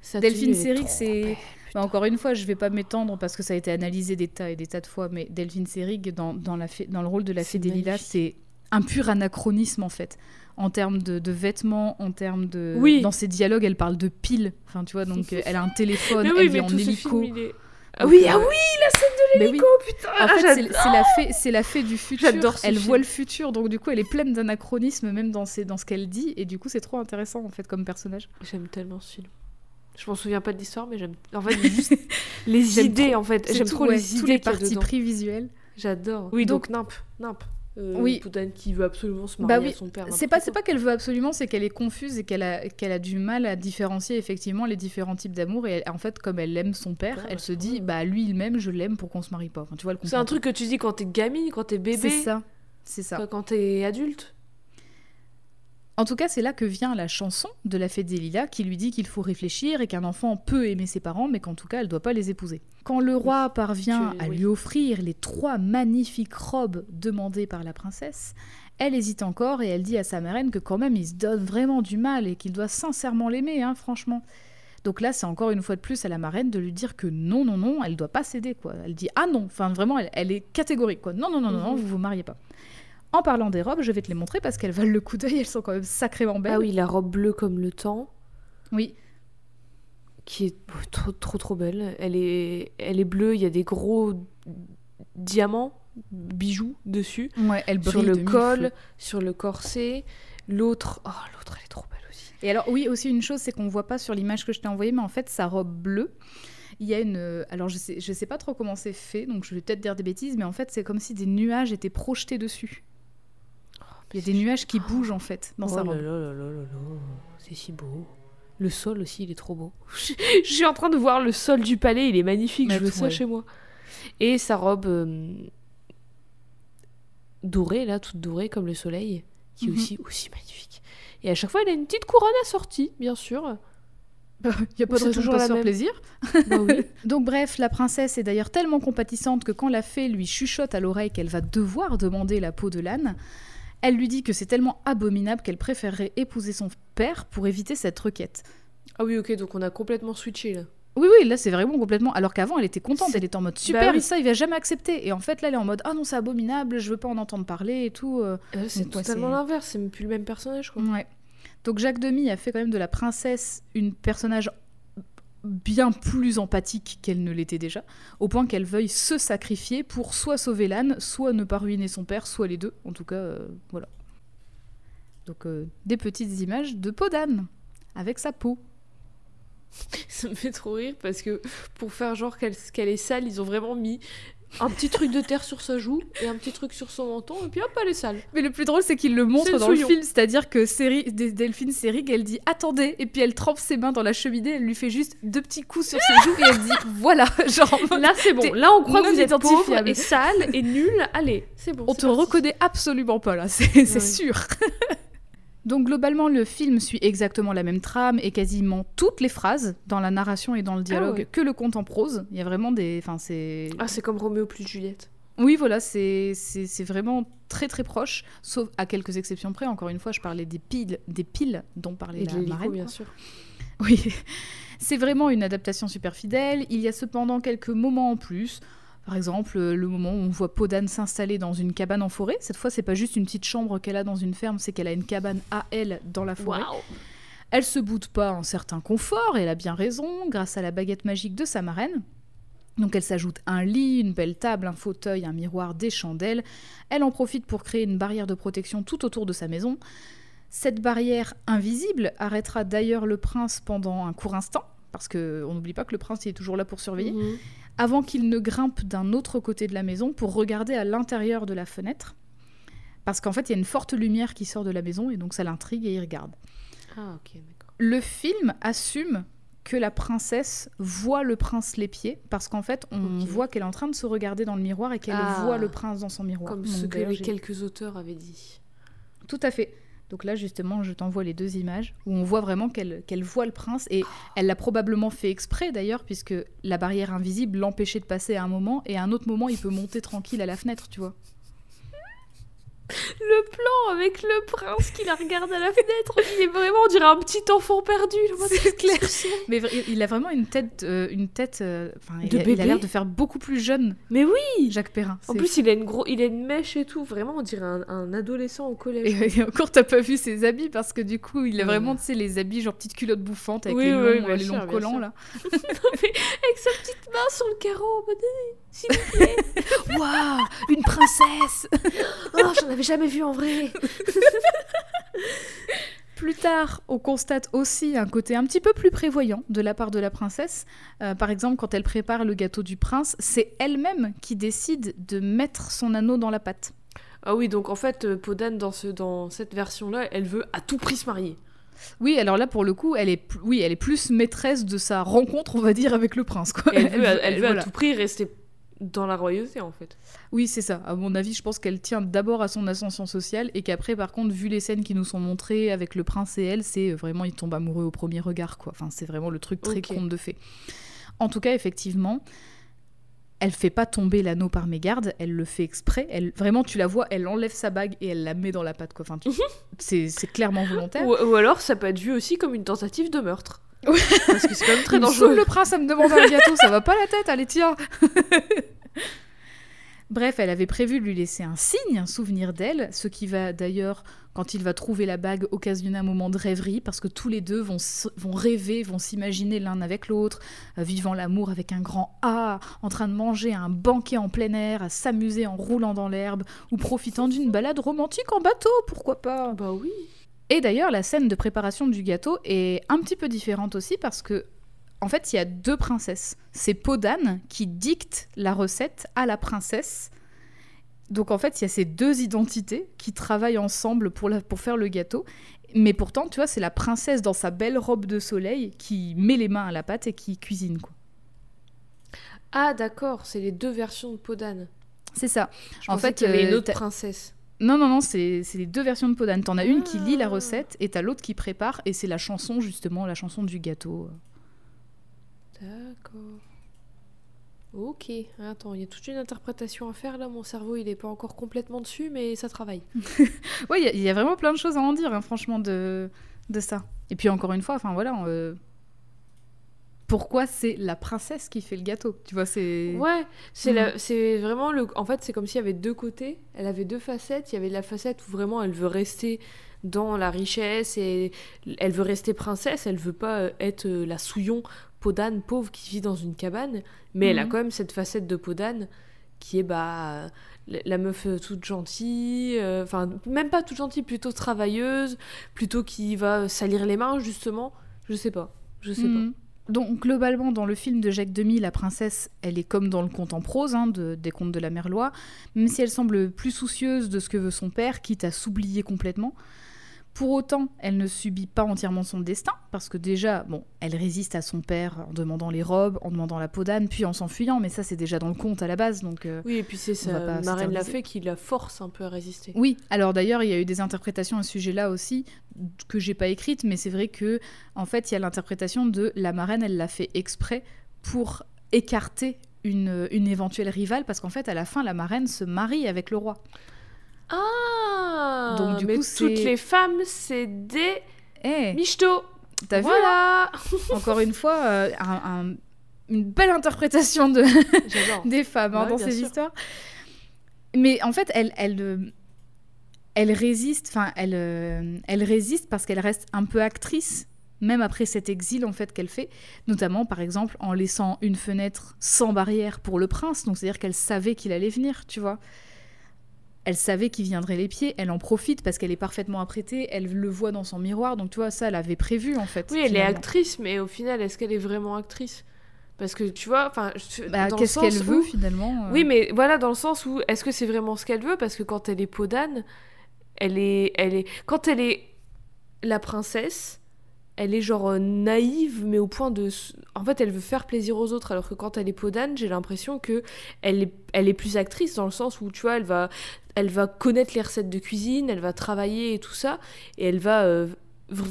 Speaker 2: Sa
Speaker 1: Delphine
Speaker 2: elle est
Speaker 1: Seyrig, c'est-. Bah, encore une fois, je vais pas m'étendre parce que ça a été analysé des tas et des tas de fois, mais Delphine Seyrig, dans, dans, la fée- dans le rôle de la fée des lilas, c'est un pur anachronisme en fait. En termes de, de vêtements, en termes de.
Speaker 2: Oui.
Speaker 1: Dans ses dialogues, elle parle de piles. Enfin, tu vois, donc elle a un téléphone, elle
Speaker 2: oui,
Speaker 1: vit
Speaker 2: mais
Speaker 1: en hélico.
Speaker 2: film, est- Ah oui,
Speaker 1: euh,
Speaker 2: ah oui, la scène
Speaker 1: Mais oui.
Speaker 2: putain
Speaker 1: En fait,
Speaker 2: ah,
Speaker 1: c'est la fée, c'est la fée du futur. Elle
Speaker 2: film.
Speaker 1: voit le futur, donc du coup, elle est pleine d'anachronismes même dans, ses, dans ce qu'elle dit, et du coup, c'est trop intéressant en fait comme personnage.
Speaker 2: J'aime tellement ce film. Je m'en souviens pas de l'histoire, mais j'aime. En fait, juste les idées, en fait. J'aime trop
Speaker 1: ouais,
Speaker 2: les
Speaker 1: tous
Speaker 2: idées
Speaker 1: les parties
Speaker 2: dedans.
Speaker 1: pris visuels.
Speaker 2: J'adore. Oui,
Speaker 1: Donc-
Speaker 2: donc, Nimp. Nimp. Euh,
Speaker 1: Oui.
Speaker 2: Podane qui veut absolument se
Speaker 1: Bah
Speaker 2: marier
Speaker 1: oui,
Speaker 2: à son père.
Speaker 1: C'est pas, c'est pas qu'elle veut absolument, c'est qu'elle est confuse et qu'elle a, qu'elle a du mal à différencier effectivement les différents types d'amour. Et elle- en fait, comme elle aime son père, elle se dit, bah lui il m'aime, je l'aime pour qu'on se marie pas. Enfin, tu vois, elle
Speaker 2: C'est un truc que tu dis quand t'es gamine, quand t'es bébé,
Speaker 1: C'est ça, c'est ça.
Speaker 2: quand t'es adulte.
Speaker 1: En tout cas, c'est là que vient la chanson de la fée des lilas qui lui dit qu'il faut réfléchir et qu'un enfant peut aimer ses parents, mais qu'en tout cas, elle doit pas les épouser. Quand le roi parvient
Speaker 2: Tu-
Speaker 1: à
Speaker 2: oui.
Speaker 1: lui offrir les trois magnifiques robes demandées par la princesse, elle hésite encore et elle dit à sa marraine que quand même il se donne vraiment du mal et qu'il doit sincèrement l'aimer, hein, franchement. Donc là, c'est encore une fois de plus à la marraine de lui dire que non, non, non, elle doit pas céder, quoi. Elle dit ah non, enfin vraiment, elle, elle est catégorique, quoi. Non, non, non, non, non,
Speaker 2: Mhm.
Speaker 1: vous vous mariez pas. En parlant des robes, je vais te les montrer parce qu'elles valent le coup d'œil, elles sont quand même sacrément belles.
Speaker 2: Ah oui, la robe bleue comme le temps,
Speaker 1: Oui,
Speaker 2: qui est trop, trop, trop belle. Elle est, elle est bleue, il y a des gros diamants, bijoux dessus.
Speaker 1: ouais, elle brille
Speaker 2: sur le col, sur le corset. L'autre, oh, l'autre, elle est trop belle aussi.
Speaker 1: Et alors oui, aussi une chose, c'est qu'on voit pas sur l'image que je t'ai envoyée, mais en fait, sa robe bleue, il y a une... euh, Alors je sais, je sais pas trop comment c'est fait, donc je vais peut-être dire des bêtises, mais en fait, c'est comme si des nuages étaient projetés dessus. Il y a des nuages qui bougent en fait dans
Speaker 2: oh
Speaker 1: sa robe.
Speaker 2: là là là là là, c'est si beau. Le sol aussi, il est trop beau. Je suis en train de voir le sol du palais, il est magnifique,
Speaker 1: Mais
Speaker 2: je veux
Speaker 1: ouais.
Speaker 2: ça chez moi. Et sa robe euh, dorée, là, toute dorée comme le soleil, qui est
Speaker 1: Mhm.
Speaker 2: aussi, aussi magnifique. Et à chaque fois, elle a une petite couronne assortie, bien sûr.
Speaker 1: Il y a pas de
Speaker 2: C'est
Speaker 1: raison de
Speaker 2: toujours
Speaker 1: pas
Speaker 2: la
Speaker 1: se faire
Speaker 2: même.
Speaker 1: plaisir.
Speaker 2: Bah oui.
Speaker 1: Donc bref, la princesse est d'ailleurs tellement compatissante que quand la fée lui chuchote à l'oreille qu'elle va devoir demander la peau de l'âne, elle lui dit que c'est tellement abominable qu'elle préférerait épouser son père pour éviter cette requête.
Speaker 2: Ah oui, ok, donc on a complètement switché là.
Speaker 1: Oui, oui, là c'est vraiment complètement. Alors qu'avant elle était contente, elle était en mode super,
Speaker 2: Bah oui.
Speaker 1: ça il va jamais accepter. Et en fait là elle est en mode ah non, c'est abominable, je veux pas en entendre parler et tout. euh.
Speaker 2: Euh, c'est totalement l'inverse, c'est même plus le même personnage quoi.
Speaker 1: Ouais. Donc Jacques Demy a fait quand même de la princesse une personnage bien plus empathique qu'elle ne l'était déjà, au point qu'elle veuille se sacrifier pour soit sauver l'âne, soit ne pas ruiner son père, soit les deux. En tout cas, euh, voilà. Donc euh, des petites images de peau d'âne avec sa peau.
Speaker 2: Ça me fait trop rire parce que pour faire genre qu'elle qu'elle est sale, ils ont vraiment mis un petit truc de terre sur sa joue et un petit truc sur son menton et puis hop, elle est sale.
Speaker 1: Mais le plus drôle, c'est qu'il le montre
Speaker 2: le
Speaker 1: dans le film, c'est-à-dire que Séri- Dé- Delphine Seyrig, elle dit attendez, et puis elle trempe ses mains dans la cheminée, elle lui fait juste deux petits coups sur ses joues et elle dit voilà, genre
Speaker 2: Là, c'est bon. Là, on croit que vous êtes pauvre et sale et nul. Allez, c'est bon.
Speaker 1: on te reconnaît absolument pas là, c'est c'est
Speaker 2: Ouais.
Speaker 1: sûr. Donc globalement, le film suit exactement la même trame et quasiment toutes les phrases dans la narration et dans le dialogue
Speaker 2: ouais.
Speaker 1: que le conte en prose. Il y a vraiment des, enfin c'est,
Speaker 2: Ah, c'est comme Roméo plus Juliette.
Speaker 1: oui voilà, c'est vraiment très très proche, sauf à quelques exceptions près. Encore une fois, je parlais des piles, des piles dont parlait
Speaker 2: Et
Speaker 1: la marraine.
Speaker 2: bien sûr.
Speaker 1: Oui, c'est vraiment une adaptation super fidèle. Il y a cependant quelques moments en plus. Par exemple, euh, le moment où on voit Podane s'installer dans une cabane en forêt. Cette fois, c'est pas juste une petite chambre qu'elle a dans une ferme, c'est qu'elle a une cabane à elle dans la forêt.
Speaker 2: Waouh.
Speaker 1: Elle se boude pas un certain confort, et elle a bien raison, grâce à la baguette magique de sa marraine. Donc elle s'ajoute un lit, une belle table, un fauteuil, un miroir, des chandelles. Elle en profite pour créer une barrière de protection tout autour de sa maison. Cette barrière invisible arrêtera d'ailleurs le prince pendant un court instant, parce que on n'oublie pas que le prince il est toujours là pour surveiller,
Speaker 2: Mhm.
Speaker 1: Avant qu'il ne grimpe d'un autre côté de la maison pour regarder à l'intérieur de la fenêtre. Parce qu'en fait, il y a une forte lumière qui sort de la maison et donc ça l'intrigue et il regarde.
Speaker 2: Ah.
Speaker 1: Le film assume que la princesse voit le prince les pieds parce qu'en fait on voit qu'elle est en train de se regarder dans le miroir et qu'elle
Speaker 2: Ah.
Speaker 1: voit le prince dans son miroir.
Speaker 2: Comme
Speaker 1: Donc,
Speaker 2: ce que
Speaker 1: d'ailleurs,
Speaker 2: les quelques auteurs avaient dit.
Speaker 1: Tout à fait. Donc là justement je t'envoie les deux images où on voit vraiment qu'elle voit le prince et elle l'a probablement fait exprès d'ailleurs puisque la barrière invisible l'empêchait de passer à un moment et à un autre moment il peut monter tranquille à la fenêtre tu vois.
Speaker 2: Le plan avec le prince qui la regarde à la fenêtre, il est vraiment, on dirait un petit enfant perdu.
Speaker 1: C'est clair. Mais il a vraiment une tête, euh, une tête. euh, Enfin, il,
Speaker 2: De
Speaker 1: a- il a
Speaker 2: bébé
Speaker 1: l'air de faire beaucoup plus jeune,
Speaker 2: Mais oui
Speaker 1: Jacques Perrin.
Speaker 2: En plus, il a une, gros... il a une mèche et tout. Vraiment, on dirait un, un adolescent au collège.
Speaker 1: Et, et encore, t'as pas vu ses habits parce que du coup, il a vraiment, tu sais, les habits genre petite culotte bouffante avec
Speaker 2: Oui,
Speaker 1: les longs,
Speaker 2: oui,
Speaker 1: euh, les longs collants là.
Speaker 2: Avec sa petite main sur le carreau, en mode, s'il vous plaît.
Speaker 1: Waouh, une princesse
Speaker 2: Oh, j'en avais jamais vu en vrai.
Speaker 1: Plus tard, on constate aussi un côté un petit peu plus prévoyant de la part de la princesse. Euh, par exemple, quand elle prépare le gâteau du prince, c'est elle-même qui décide de mettre son anneau dans la pâte.
Speaker 2: Ah oui, donc en fait, euh, Podane, dans, ce, dans cette version-là, elle veut à tout prix se marier.
Speaker 1: Oui, alors là, pour le coup, elle est, oui, elle est plus maîtresse de sa rencontre, on va dire, avec le prince. Quoi.
Speaker 2: Elle veut, elle veut
Speaker 1: voilà.
Speaker 2: à tout prix rester dans la royauté, en fait.
Speaker 1: Oui, c'est ça. À mon avis, je pense qu'elle tient d'abord à son ascension sociale et qu'après, par contre, vu les scènes qui nous sont montrées avec le prince et elle, c'est euh, vraiment, ils tombent amoureux au premier regard, quoi. Enfin, c'est vraiment le truc très
Speaker 2: Ok.
Speaker 1: conte de fées. En tout cas, effectivement, elle fait pas tomber l'anneau par mégarde, elle le fait exprès. Elle, vraiment, tu la vois, elle enlève sa bague et elle la met dans la pâte, quoi. Enfin, tu- c'est c'est clairement volontaire.
Speaker 2: Ou, ou alors, ça peut être vu aussi comme une tentative de meurtre.
Speaker 1: Ouais.
Speaker 2: Parce que c'est quand même très dangereux.
Speaker 1: le prince à me demander un gâteau, ça va pas la tête, allez tiens Bref, elle avait prévu de lui laisser un signe, un souvenir d'elle, ce qui va d'ailleurs, quand il va trouver la bague, occasionner un moment de rêverie, parce que tous les deux vont, vont rêver, vont s'imaginer l'un avec l'autre, euh, vivant l'amour avec un grand A, en train de manger un banquet en plein air, à s'amuser en roulant dans l'herbe, ou profitant d'une balade romantique en bateau, pourquoi pas?
Speaker 2: Bah oui.
Speaker 1: Et d'ailleurs, la scène de préparation du gâteau est un petit peu différente aussi parce que, en fait, il y a deux princesses. C'est Podane qui dicte la recette à la princesse. Donc, en fait, il y a ces deux identités qui travaillent ensemble pour, la- pour faire le gâteau. Mais pourtant, tu vois, c'est la princesse dans sa belle robe de soleil qui met les mains à la pâte et qui cuisine, quoi.
Speaker 2: Ah, d'accord, c'est les deux versions de Podane.
Speaker 1: C'est ça.
Speaker 2: Je
Speaker 1: En fait,
Speaker 2: qu'il y avait une
Speaker 1: euh,
Speaker 2: autre princesse.
Speaker 1: Non, non, non, c'est c'est les deux versions de Podane. T'en as une qui lit la
Speaker 2: Ah.
Speaker 1: recette et t'as l'autre qui prépare. Et c'est la chanson, justement, la chanson du gâteau.
Speaker 2: D'accord. Ok, attends, il y a toute une interprétation à faire là, mon cerveau il est pas encore complètement dessus, mais ça travaille.
Speaker 1: Ouais, il y y, a vraiment plein de choses à en dire, hein, franchement, de, de ça. Et puis encore une fois, enfin voilà, euh, pourquoi c'est la princesse qui fait le gâteau Tu vois, c'est.
Speaker 2: Ouais, c'est la- c'est vraiment le. En fait, c'est comme s'il y avait deux côtés. Elle avait deux facettes. Il y avait la facette où vraiment elle veut rester dans la richesse et elle veut rester princesse. Elle veut pas euh, être euh, la souillon peau d'âne pauvre qui vit dans une cabane. Mais elle a
Speaker 1: Mhm.
Speaker 2: quand même cette facette de peau d'âne qui est bah la meuf euh, toute gentille, euh, enfin même pas toute gentille, plutôt travailleuse, plutôt qui va salir les mains justement. Je sais pas, je sais
Speaker 1: Mhm. Donc globalement, dans le film de Jacques Demy, la princesse, elle est comme dans le conte en prose hein, de- des contes de la Merlois, même si elle semble plus soucieuse de ce que veut son père, quitte à s'oublier complètement. Pour autant, elle ne subit pas entièrement son destin, parce que déjà, bon, elle résiste à son père en demandant les robes, en demandant la peau d'âne, puis en s'enfuyant, mais ça c'est déjà dans le conte à la base, donc... euh.
Speaker 2: Oui, et puis c'est
Speaker 1: pas
Speaker 2: marraine l'a fait qui la force un peu à résister.
Speaker 1: Oui, alors d'ailleurs, il y a eu des interprétations à ce sujet-là aussi que j'ai pas écrites, mais c'est vrai que en fait, il y a l'interprétation de la marraine, elle l'a fait exprès pour écarter une, une éventuelle rivale, parce qu'en fait, à la fin, la marraine se marie avec le roi.
Speaker 2: Ah
Speaker 1: Donc, du
Speaker 2: mais
Speaker 1: coup,
Speaker 2: toutes les femmes, c'est des
Speaker 1: Eh,
Speaker 2: michto.
Speaker 1: t'as vu
Speaker 2: Voilà.
Speaker 1: Encore une fois, euh, un- un- une belle interprétation de, des femmes hein,
Speaker 2: Ouais,
Speaker 1: dans ces
Speaker 2: sûr.
Speaker 1: histoires. Mais en fait, elle, elle, euh, elle résiste, enfin, elle, euh, elle résiste parce qu'elle reste un peu actrice, même après cet exil en fait qu'elle fait, notamment par exemple en laissant une fenêtre sans barrière pour le prince. Donc c'est-à-dire qu'elle savait qu'il allait venir, tu vois. Elle savait qu'il viendrait les pieds, elle en profite parce qu'elle est parfaitement apprêtée, elle le voit dans son miroir, donc tu vois, ça, elle avait prévu en fait.
Speaker 2: Oui, elle est actrice, mais au final, est-ce qu'elle est vraiment actrice? Parce que tu vois, enfin,
Speaker 1: Bah, Qu'est-ce qu'elle veut finalement euh,
Speaker 2: Oui, mais voilà, dans le sens où est-ce que c'est vraiment ce qu'elle veut? Parce que quand elle est peau d'âne, elle est, elle est, quand elle est la princesse, elle est genre euh, naïve, mais au point de, en fait, elle veut faire plaisir aux autres. Alors que quand elle est peau d'âne, j'ai l'impression que elle est, elle est plus actrice dans le sens où tu vois, elle va, elle va connaître les recettes de cuisine, elle va travailler et tout ça, et elle va euh,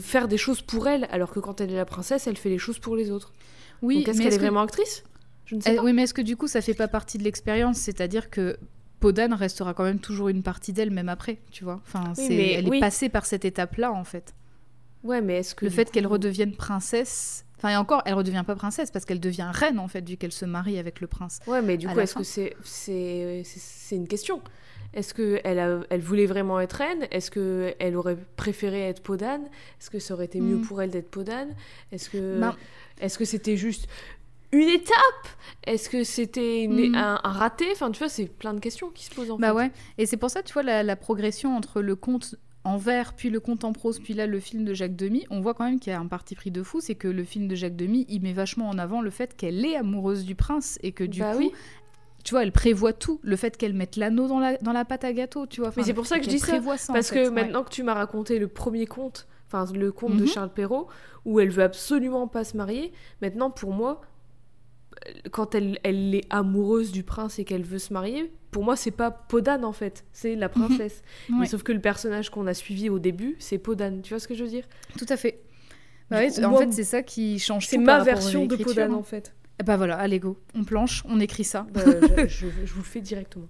Speaker 2: faire des choses pour elle. Alors que quand elle est la princesse, elle fait les choses pour les autres.
Speaker 1: oui,
Speaker 2: Donc est-ce qu'elle est,
Speaker 1: que-
Speaker 2: vraiment actrice? Je ne sais
Speaker 1: Eh,
Speaker 2: pas.
Speaker 1: oui, mais est-ce que du coup, ça fait pas partie de l'expérience? C'est-à-dire que Podane restera quand même toujours une partie d'elle, même après, tu vois? Enfin,
Speaker 2: Oui,
Speaker 1: c'est-
Speaker 2: mais
Speaker 1: elle
Speaker 2: oui.
Speaker 1: est passée par cette étape-là, en fait.
Speaker 2: Ouais, mais est-ce que
Speaker 1: Le fait
Speaker 2: coup-
Speaker 1: qu'elle redevienne princesse. Enfin, et encore, elle redevient pas princesse parce qu'elle devient reine, en fait, vu qu'elle se marie avec le prince.
Speaker 2: Ouais, mais du coup, est-ce que c'est c'est c'est une question Est-ce que elle a, elle voulait vraiment être reine? Est-ce que elle aurait préféré être peau d'âne Est-ce que ça aurait été mieux
Speaker 1: Mm.
Speaker 2: pour elle d'être peau d'âne Est-ce que
Speaker 1: Ben-
Speaker 2: est-ce que c'était juste une étape? Est-ce que c'était une-
Speaker 1: Mm.
Speaker 2: un, un raté? Enfin, tu vois, c'est plein de questions qui se posent en
Speaker 1: Bah
Speaker 2: fait.
Speaker 1: ouais. Et c'est pour ça, tu vois, la, la progression entre le conte en vers, puis le conte en prose, puis là, le film de Jacques Demy, on voit quand même qu'il y a un parti pris de fou, c'est que le film de Jacques Demy, il met vachement en avant le fait qu'elle est amoureuse du prince et que du
Speaker 2: Bah
Speaker 1: coup,
Speaker 2: oui.
Speaker 1: tu vois, elle prévoit tout. Le fait qu'elle mette l'anneau dans la, dans la pâte à gâteau, tu vois.
Speaker 2: Mais c'est pour ça que je dis ça,
Speaker 1: ça.
Speaker 2: Parce
Speaker 1: fait,
Speaker 2: que
Speaker 1: ouais.
Speaker 2: maintenant que tu m'as raconté le premier conte, enfin le conte de
Speaker 1: Mhm.
Speaker 2: Charles Perrault, où elle veut absolument pas se marier, maintenant pour moi, quand elle, elle est amoureuse du prince et qu'elle veut se marier, pour moi c'est pas Podane en fait, c'est la princesse.
Speaker 1: Ouais.
Speaker 2: Mais sauf que le personnage qu'on a suivi au début, c'est Podane, tu vois ce que je veux dire?
Speaker 1: Tout à fait. Bah
Speaker 2: Du
Speaker 1: ouais,
Speaker 2: coup,
Speaker 1: en
Speaker 2: moi,
Speaker 1: fait, c'est ça qui change
Speaker 2: C'est
Speaker 1: tout
Speaker 2: ma
Speaker 1: par rapport à
Speaker 2: version de Podane
Speaker 1: hein.
Speaker 2: en fait.
Speaker 1: Et Bah voilà, allez go, on planche, on écrit ça.
Speaker 2: Bah, je, je- je vous le fais directement.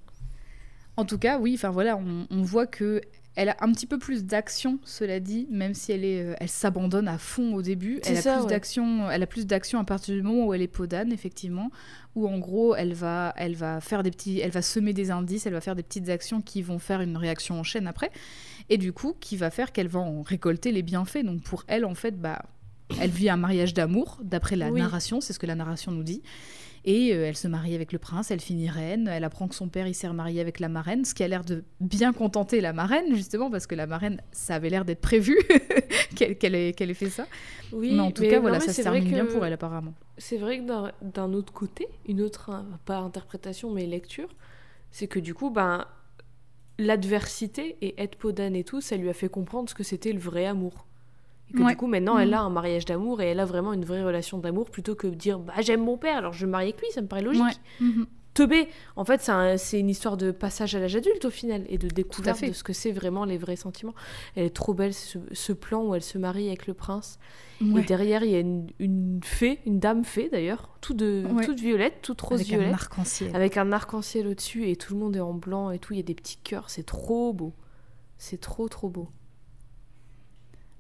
Speaker 1: En tout cas, oui, enfin voilà, on, on voit que elle a un petit peu plus d'action, cela dit, même si elle est, euh, elle s'abandonne à fond au début. Elle a
Speaker 2: ça,
Speaker 1: plus
Speaker 2: ouais.
Speaker 1: d'action, elle a plus d'action à partir du moment où elle est podane, effectivement, où en gros, elle va, elle va faire des petits, elle va semer des indices, elle va faire des petites actions qui vont faire une réaction en chaîne après, et du coup, qui va faire qu'elle va en récolter les bienfaits. Donc pour elle, en fait, bah, elle vit un mariage d'amour, d'après la
Speaker 2: Oui.
Speaker 1: narration, c'est ce que la narration nous dit. Et euh, elle se marie avec le prince, elle finit reine, elle apprend que son père il s'est remarié avec la marraine, ce qui a l'air de bien contenter la marraine, justement, parce que la marraine, ça avait l'air d'être prévu qu'elle ait, fait ça.
Speaker 2: Oui,
Speaker 1: mais en tout
Speaker 2: mais
Speaker 1: cas,
Speaker 2: non,
Speaker 1: voilà, ça se termine bien pour elle, apparemment.
Speaker 2: C'est vrai que d'un- d'un autre côté, une autre, hein, pas interprétation, mais lecture, c'est que du coup, ben, l'adversité et être podane et tout, ça lui a fait comprendre ce que c'était le vrai amour. Et que
Speaker 1: Ouais.
Speaker 2: du coup, maintenant, elle
Speaker 1: Mhm.
Speaker 2: a un mariage d'amour et elle a vraiment une vraie relation d'amour plutôt que de dire bah, j'aime mon père, alors je me marie avec lui, ça me paraît logique.
Speaker 1: Ouais. Mhm.
Speaker 2: Teubé, en fait, c'est un- c'est une histoire de passage à l'âge adulte au final et de découverte de ce que c'est vraiment les vrais sentiments. Elle est trop belle, ce, ce plan où elle se marie avec le prince.
Speaker 1: Ouais.
Speaker 2: Et derrière, il y a une, une fée, une dame fée d'ailleurs, tout de,
Speaker 1: Ouais.
Speaker 2: toute violette, toute rose
Speaker 1: Avec un arc-en-ciel.
Speaker 2: avec un arc-en-ciel au-dessus et tout le monde est en blanc et tout. Il y a des petits cœurs, c'est trop beau. C'est trop, trop beau.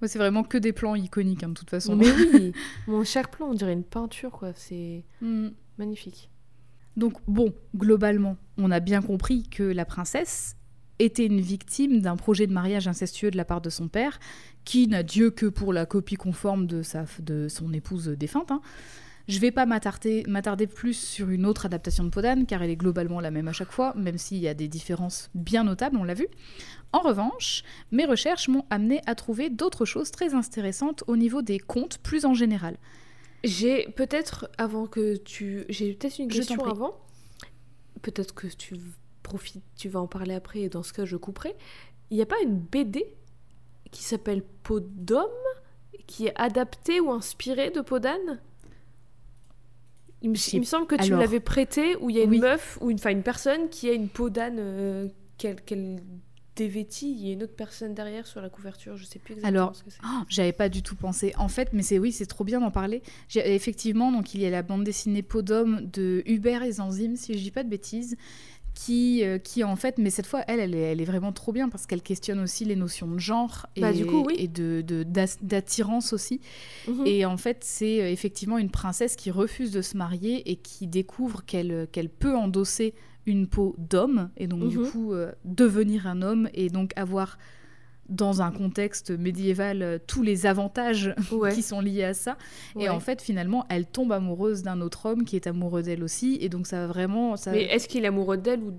Speaker 1: Ouais, c'est vraiment que des plans iconiques, hein, de toute façon.
Speaker 2: Mais oui, mon chaque plan, on dirait une peinture, quoi. C'est
Speaker 1: Mhm.
Speaker 2: magnifique.
Speaker 1: Donc bon, globalement, on a bien compris que la princesse était une victime d'un projet de mariage incestueux de la part de son père, qui n'a Dieu que pour la copie conforme de, sa, de son épouse défunte. hein. Je vais pas m'attarder m'attarder plus sur une autre adaptation de Podane, car elle est globalement la même à chaque fois, même s'il y a des différences bien notables, on l'a vu. En revanche, mes recherches m'ont amené à trouver d'autres choses très intéressantes au niveau des contes plus en général.
Speaker 2: J'ai peut-être, avant que tu... J'ai peut-être une question avant. Peut-être que tu profites, tu vas en parler après, et dans ce cas, je couperai. Il n'y a pas une BD qui s'appelle Podome, qui est adaptée ou inspirée de Podane? Il me,
Speaker 1: J'ai-
Speaker 2: il me semble que tu
Speaker 1: alors-
Speaker 2: l'avais prêté, où il y a une
Speaker 1: Oui.
Speaker 2: meuf, ou une, enfin, une personne qui a une peau d'âne euh, qu'elle qu'elle dévêtit. Il y a une autre personne derrière sur la couverture, je sais plus exactement
Speaker 1: Alors,
Speaker 2: ce que c'est.
Speaker 1: Oh, J'avais pas du tout pensé. En fait, mais c'est oui, c'est trop bien d'en parler. Effectivement, donc il y a la bande dessinée Podome de Hubert et Zanzim, si je dis pas de bêtises, qui, euh, qui en fait, mais cette fois, elle, elle est, elle est vraiment trop bien parce qu'elle questionne aussi les notions de genre et,
Speaker 2: Bah, du coup, oui.
Speaker 1: et de d'attirance aussi.
Speaker 2: Mhm.
Speaker 1: Et en fait, c'est euh, effectivement une princesse qui refuse de se marier et qui découvre qu'elle euh, qu'elle peut endosser une peau d'homme et donc du
Speaker 2: Mhm.
Speaker 1: coup euh, devenir un homme et donc avoir dans un contexte médiéval euh, tous les avantages
Speaker 2: Ouais.
Speaker 1: qui sont liés à ça.
Speaker 2: Ouais.
Speaker 1: Et en fait, finalement, elle tombe amoureuse d'un autre homme qui est amoureux d'elle aussi. Et donc, ça va vraiment. Ça...
Speaker 2: Mais est-ce qu'il est amoureux d'elle ou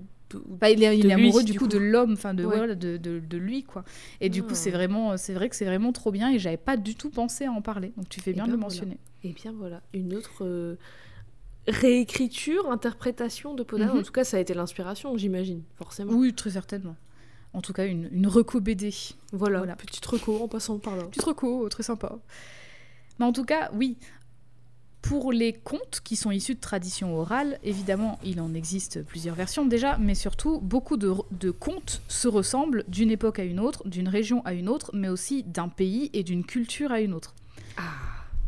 Speaker 1: Bah, il est, il
Speaker 2: de
Speaker 1: est
Speaker 2: lui,
Speaker 1: amoureux du coup,
Speaker 2: coup.
Speaker 1: de l'homme, enfin de,
Speaker 2: Ouais.
Speaker 1: de, de, de lui quoi. Et du coup
Speaker 2: Ah.
Speaker 1: c'est vraiment, c'est vrai que c'est vraiment trop bien et j'avais pas du tout pensé à en parler. Donc tu fais
Speaker 2: Eh
Speaker 1: bien
Speaker 2: ben
Speaker 1: de le
Speaker 2: voilà.
Speaker 1: mentionner.
Speaker 2: Eh bien voilà, une autre euh, réécriture, interprétation de Podane.
Speaker 1: Mhm.
Speaker 2: En tout cas, ça a été l'inspiration, j'imagine, forcément.
Speaker 1: Oui, très certainement. En tout cas, une, une reco BD.
Speaker 2: Voilà,
Speaker 1: Voilà.
Speaker 2: petite reco en passant par là.
Speaker 1: Petite reco, très sympa. Mais en tout cas, oui. Pour les contes qui sont issus de traditions orales, évidemment, il en existe plusieurs versions déjà, mais surtout, beaucoup de, de contes se ressemblent d'une époque à une autre, d'une région à une autre, mais aussi d'un pays et d'une culture à une autre.
Speaker 2: Ah.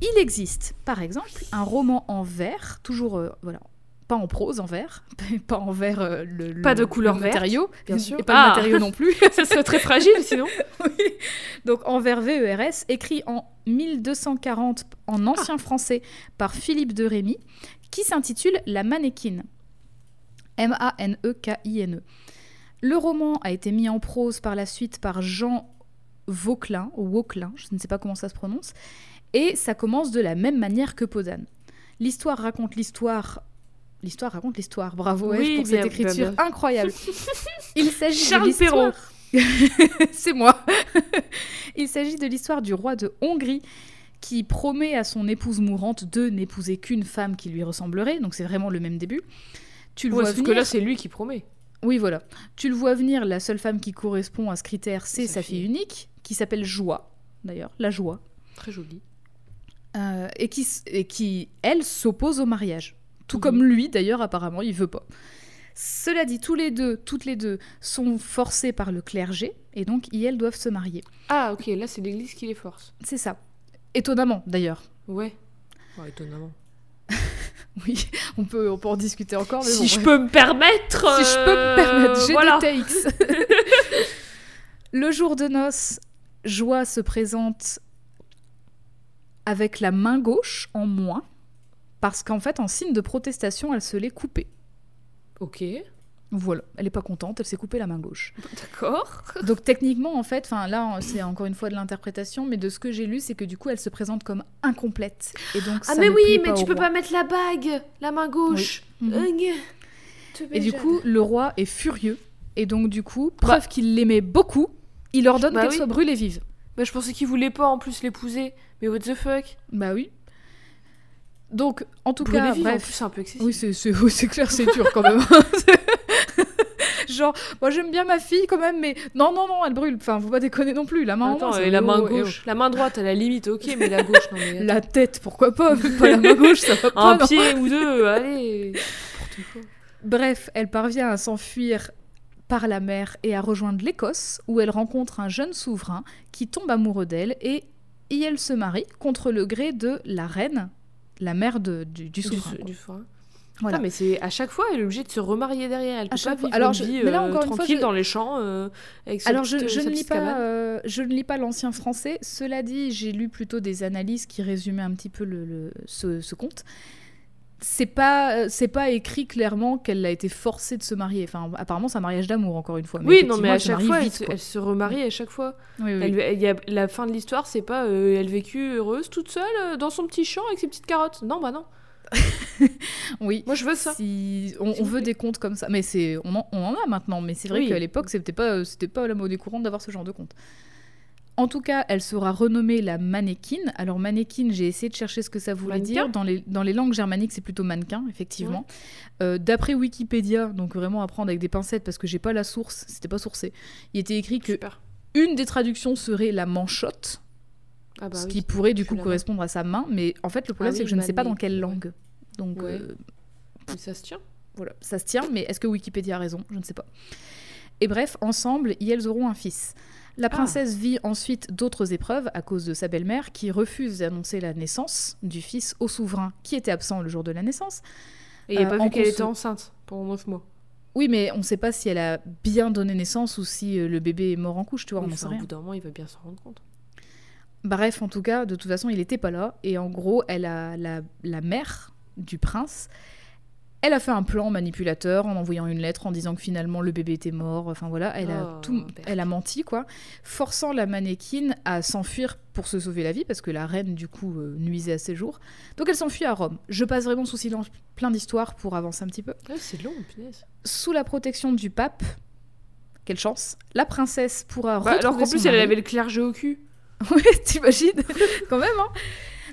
Speaker 1: Il existe, par exemple, un roman en vers, toujours, euh, voilà, pas en prose, en vers, pas en vers euh, le,
Speaker 2: Pas de couleur
Speaker 1: le
Speaker 2: verte,
Speaker 1: matériau,
Speaker 2: bien sûr.
Speaker 1: et pas
Speaker 2: Ah.
Speaker 1: le matériau non plus.
Speaker 2: ça serait très fragile sinon.
Speaker 1: Oui. Donc en vers VERS, écrit en 1240 en ancien français par Philippe de Rémy, qui s'intitule La mannequine. M-A-N-E-K-I-N-E. Le roman a été mis en prose par la suite par Jean Vauquelin, ou Vauquelin, je ne sais pas comment ça se prononce, et ça commence de la même manière que Podane. L'histoire raconte l'histoire. L'histoire raconte l'histoire. Bravo
Speaker 2: Oui,
Speaker 1: pour
Speaker 2: bien,
Speaker 1: cette écriture
Speaker 2: bien, bien.
Speaker 1: incroyable. Il s'agit de
Speaker 2: Charles
Speaker 1: l'histoire. C'est moi. Il s'agit de l'histoire du roi de Hongrie qui promet à son épouse mourante de n'épouser qu'une femme qui lui ressemblerait. Donc c'est vraiment le même début. Tu le
Speaker 2: Ouais,
Speaker 1: vois
Speaker 2: sauf que
Speaker 1: venir.
Speaker 2: là, c'est lui qui promet.
Speaker 1: Oui, voilà. Tu le vois venir. La seule femme qui correspond à ce critère, c'est
Speaker 2: Sa
Speaker 1: sa fille
Speaker 2: fille.
Speaker 1: unique, qui s'appelle Joie. D'ailleurs, la Joie.
Speaker 2: Très joli.
Speaker 1: Euh, et, qui, et qui, elle, s'oppose au mariage. Tout
Speaker 2: Mhm.
Speaker 1: comme lui, d'ailleurs, apparemment, il veut pas. Cela dit, tous les deux, toutes les deux, sont forcés par le clergé, et donc, ils, elles doivent se marier.
Speaker 2: Ah, ok, là, c'est l'église qui les force.
Speaker 1: C'est ça. Étonnamment, d'ailleurs.
Speaker 2: Ouais. Ouais, étonnamment.
Speaker 1: Oui, on peut, on peut en discuter encore. Mais
Speaker 2: Si
Speaker 1: bon,
Speaker 2: je peux me permettre.
Speaker 1: Si je peux me permettre,
Speaker 2: euh,
Speaker 1: j'ai
Speaker 2: voilà.
Speaker 1: des le jour de noces, Joie se présente avec la main gauche en moins, parce qu'en fait, en signe de protestation, elle se l'est coupée.
Speaker 2: Ok,
Speaker 1: Voilà, elle est pas contente, elle s'est coupée la main gauche.
Speaker 2: d'accord.
Speaker 1: Donc techniquement, en fait, enfin là, c'est encore une fois de l'interprétation, mais de ce que j'ai lu, c'est que du coup, elle se présente comme incomplète. Et donc,
Speaker 2: Ah,
Speaker 1: ça
Speaker 2: mais
Speaker 1: ne
Speaker 2: oui,
Speaker 1: plaît
Speaker 2: mais
Speaker 1: pas
Speaker 2: tu peux
Speaker 1: roi.
Speaker 2: pas mettre la bague, la main gauche.
Speaker 1: Mhm.
Speaker 2: Ugh. Te
Speaker 1: Et du coup, le roi est furieux. Et donc, du coup, preuve qu'il l'aimait beaucoup, il ordonne
Speaker 2: Bah
Speaker 1: qu'elle
Speaker 2: oui.
Speaker 1: soit brûlée vive.
Speaker 2: Bah, je pensais qu'il voulait pas en plus l'épouser. Mais what the fuck?
Speaker 1: Bah oui. Donc, en tout cas,
Speaker 2: vive, en plus, c'est un peu excessif.
Speaker 1: Oui, c'est oui, clair, c'est dur quand même. Genre, moi j'aime bien ma fille quand même, mais non, non, non, elle brûle. Enfin, faut pas déconner non plus. La main en
Speaker 2: Attends, et
Speaker 1: c'est-
Speaker 2: la main gauche. La main droite, à la limite, ok, mais la gauche, non mais.
Speaker 1: La tête, pourquoi pas, mais pas la main gauche, ça va pas.
Speaker 2: Un
Speaker 1: non.
Speaker 2: pied ou deux, allez.
Speaker 1: Bref, elle parvient à s'enfuir par la mer et à rejoindre l'Écosse, où elle rencontre un jeune souverain qui tombe amoureux d'elle et, et elle se marie contre le gré de la reine, la mère de- du, du
Speaker 2: Du,
Speaker 1: souverain.
Speaker 2: du foin.
Speaker 1: Voilà.
Speaker 2: Putain, mais c'est à chaque fois, elle est obligée de se remarier derrière. Elle peut pas vivre
Speaker 1: Alors,
Speaker 2: une
Speaker 1: je- mais là,
Speaker 2: euh,
Speaker 1: encore une fois,
Speaker 2: tranquille
Speaker 1: je-
Speaker 2: dans les champs euh, avec sa
Speaker 1: Alors je,
Speaker 2: petite-
Speaker 1: je
Speaker 2: sa
Speaker 1: ne lis pas, euh, je ne lis pas l'ancien français. Cela dit, j'ai lu plutôt des analyses qui résumaient un petit peu le, le- ce, ce conte. C'est pas, c'est pas écrit clairement qu'elle a été forcée de se marier. Enfin, apparemment, c'est un mariage d'amour encore une fois.
Speaker 2: Oui, non, mais à chaque fois, elle, se,
Speaker 1: quoi.
Speaker 2: elle se remarie à chaque fois.
Speaker 1: Oui, oui.
Speaker 2: Elle, il y a, la fin de l'histoire, c'est pas euh, elle vécut heureuse toute seule euh, dans son petit champ avec ses petites carottes. Non, bah non.
Speaker 1: oui.
Speaker 2: Moi, je veux ça.
Speaker 1: Si on, veut des comptes comme ça, mais c'est on en, on en a maintenant. Mais c'est vrai
Speaker 2: Oui.
Speaker 1: qu'à l'époque, c'était pas euh, c'était pas la monnaie courante d'avoir ce genre de compte. En tout cas, elle sera renommée la mannequin. Alors mannequin, j'ai essayé de chercher ce que ça voulait
Speaker 2: Mannequin
Speaker 1: dire. Dans les, dans les langues germaniques, c'est plutôt mannequin, effectivement. Euh, D'après Wikipédia, donc vraiment à prendre avec des pincettes parce que j'ai pas la source, c'était pas sourcé. Il était écrit que
Speaker 2: Super.
Speaker 1: une des traductions serait la manchotte,
Speaker 2: Ah bah
Speaker 1: ce
Speaker 2: oui.
Speaker 1: qui pourrait du coup correspondre à sa main. Mais en fait, le problème
Speaker 2: Ah
Speaker 1: c'est que je ne sais pas dans quelle
Speaker 2: ouais.
Speaker 1: langue. Donc
Speaker 2: Ouais.
Speaker 1: euh,
Speaker 2: Mais ça se tient.
Speaker 1: voilà, ça se tient, mais est-ce que Wikipédia a raison? Je ne sais pas. Et bref, ensemble, elles auront un fils. La princesse vit ensuite d'autres épreuves à cause de sa belle-mère qui refuse d'annoncer la naissance du fils au souverain qui était absent le jour de la naissance.
Speaker 2: Et il a
Speaker 1: Euh,
Speaker 2: pas vu qu'elle était enceinte pendant 9 mois.
Speaker 1: Oui, mais on ne sait pas si elle a bien donné naissance ou si euh, le bébé est mort en couche, tu vois, on
Speaker 2: Oui,
Speaker 1: sait
Speaker 2: au bout d'un moment, il va bien s'en rendre compte.
Speaker 1: Bref, en tout cas, de toute façon, il n'était pas là. Et en gros, elle a la, la mère du prince. Elle a fait un plan manipulateur en envoyant une lettre en disant que finalement le bébé était mort. Enfin voilà, elle a
Speaker 2: Oh,
Speaker 1: tout, elle a menti quoi, forçant la mannequin à s'enfuir pour se sauver la vie parce que la reine du coup euh, nuisait à ses jours. Donc elle s'enfuit à Rome. Je passe vraiment sous silence plein d'histoires pour avancer un petit peu.
Speaker 2: Ah, c'est long, punaise.
Speaker 1: Sous la protection du pape, quelle chance, la princesse pourra
Speaker 2: Bah, alors qu'en plus,
Speaker 1: son
Speaker 2: elle avait le clergé au cul.
Speaker 1: Ouais, t'imagines? Quand même, hein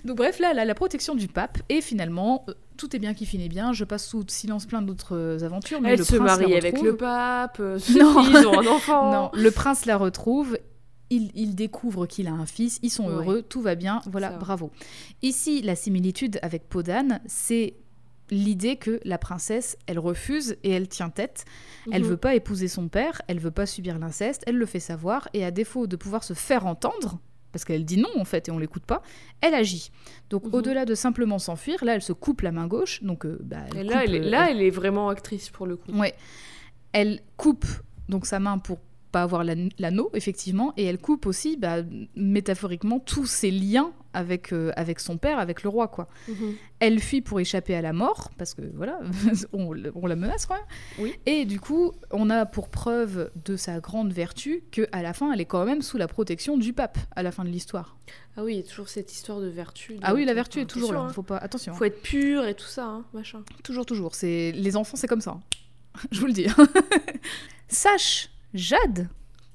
Speaker 1: Donc bref, là, la protection du pape, et finalement, euh, tout est bien qui finit bien. Je passe sous silence plein d'autres euh, aventures, mais
Speaker 2: Elle
Speaker 1: le
Speaker 2: se
Speaker 1: prince la
Speaker 2: marie avec le pape. euh,
Speaker 1: Non.
Speaker 2: Ils ont un enfant.
Speaker 1: Non, le prince la retrouve. Il, il découvre qu'il a un fils, ils sont
Speaker 2: Ouais.
Speaker 1: heureux, tout va bien, voilà, bravo. Ici, la similitude avec Podane, c'est l'idée que la princesse, elle refuse et elle tient tête. Elle
Speaker 2: Mhm.
Speaker 1: veut pas épouser son père, elle veut pas subir l'inceste, elle le fait savoir, et à défaut de pouvoir se faire entendre, parce qu'elle dit non en fait et on l'écoute pas, elle agit. Donc
Speaker 2: Mhm.
Speaker 1: au-delà de simplement s'enfuir, là elle se coupe la main gauche, donc euh, bah, elle
Speaker 2: Et là,
Speaker 1: coupe,
Speaker 2: elle est,
Speaker 1: euh,
Speaker 2: là, elle est vraiment actrice pour le coup.
Speaker 1: Ouais. Elle coupe donc sa main pour pas avoir l'an- l'anneau, effectivement, et elle coupe aussi, bah, métaphoriquement, tous ses liens avec, euh, avec son père, avec le roi, quoi.
Speaker 2: Mhm.
Speaker 1: Elle fuit pour échapper à la mort, parce que voilà, on, on la menace quand même.
Speaker 2: Oui.
Speaker 1: Et du coup, on a pour preuve de sa grande vertu que à la fin, elle est quand même sous la protection du pape, à la fin de l'histoire.
Speaker 2: Ah oui, il y a toujours cette histoire de vertu. de-
Speaker 1: Ah oui, la vertu est toujours là,
Speaker 2: hein.
Speaker 1: faut pas... Attention,
Speaker 2: Faut être pur et tout ça, hein, machin.
Speaker 1: toujours, toujours. Les enfants, c'est comme ça. hein. Je vous le dis. Sache, Jade,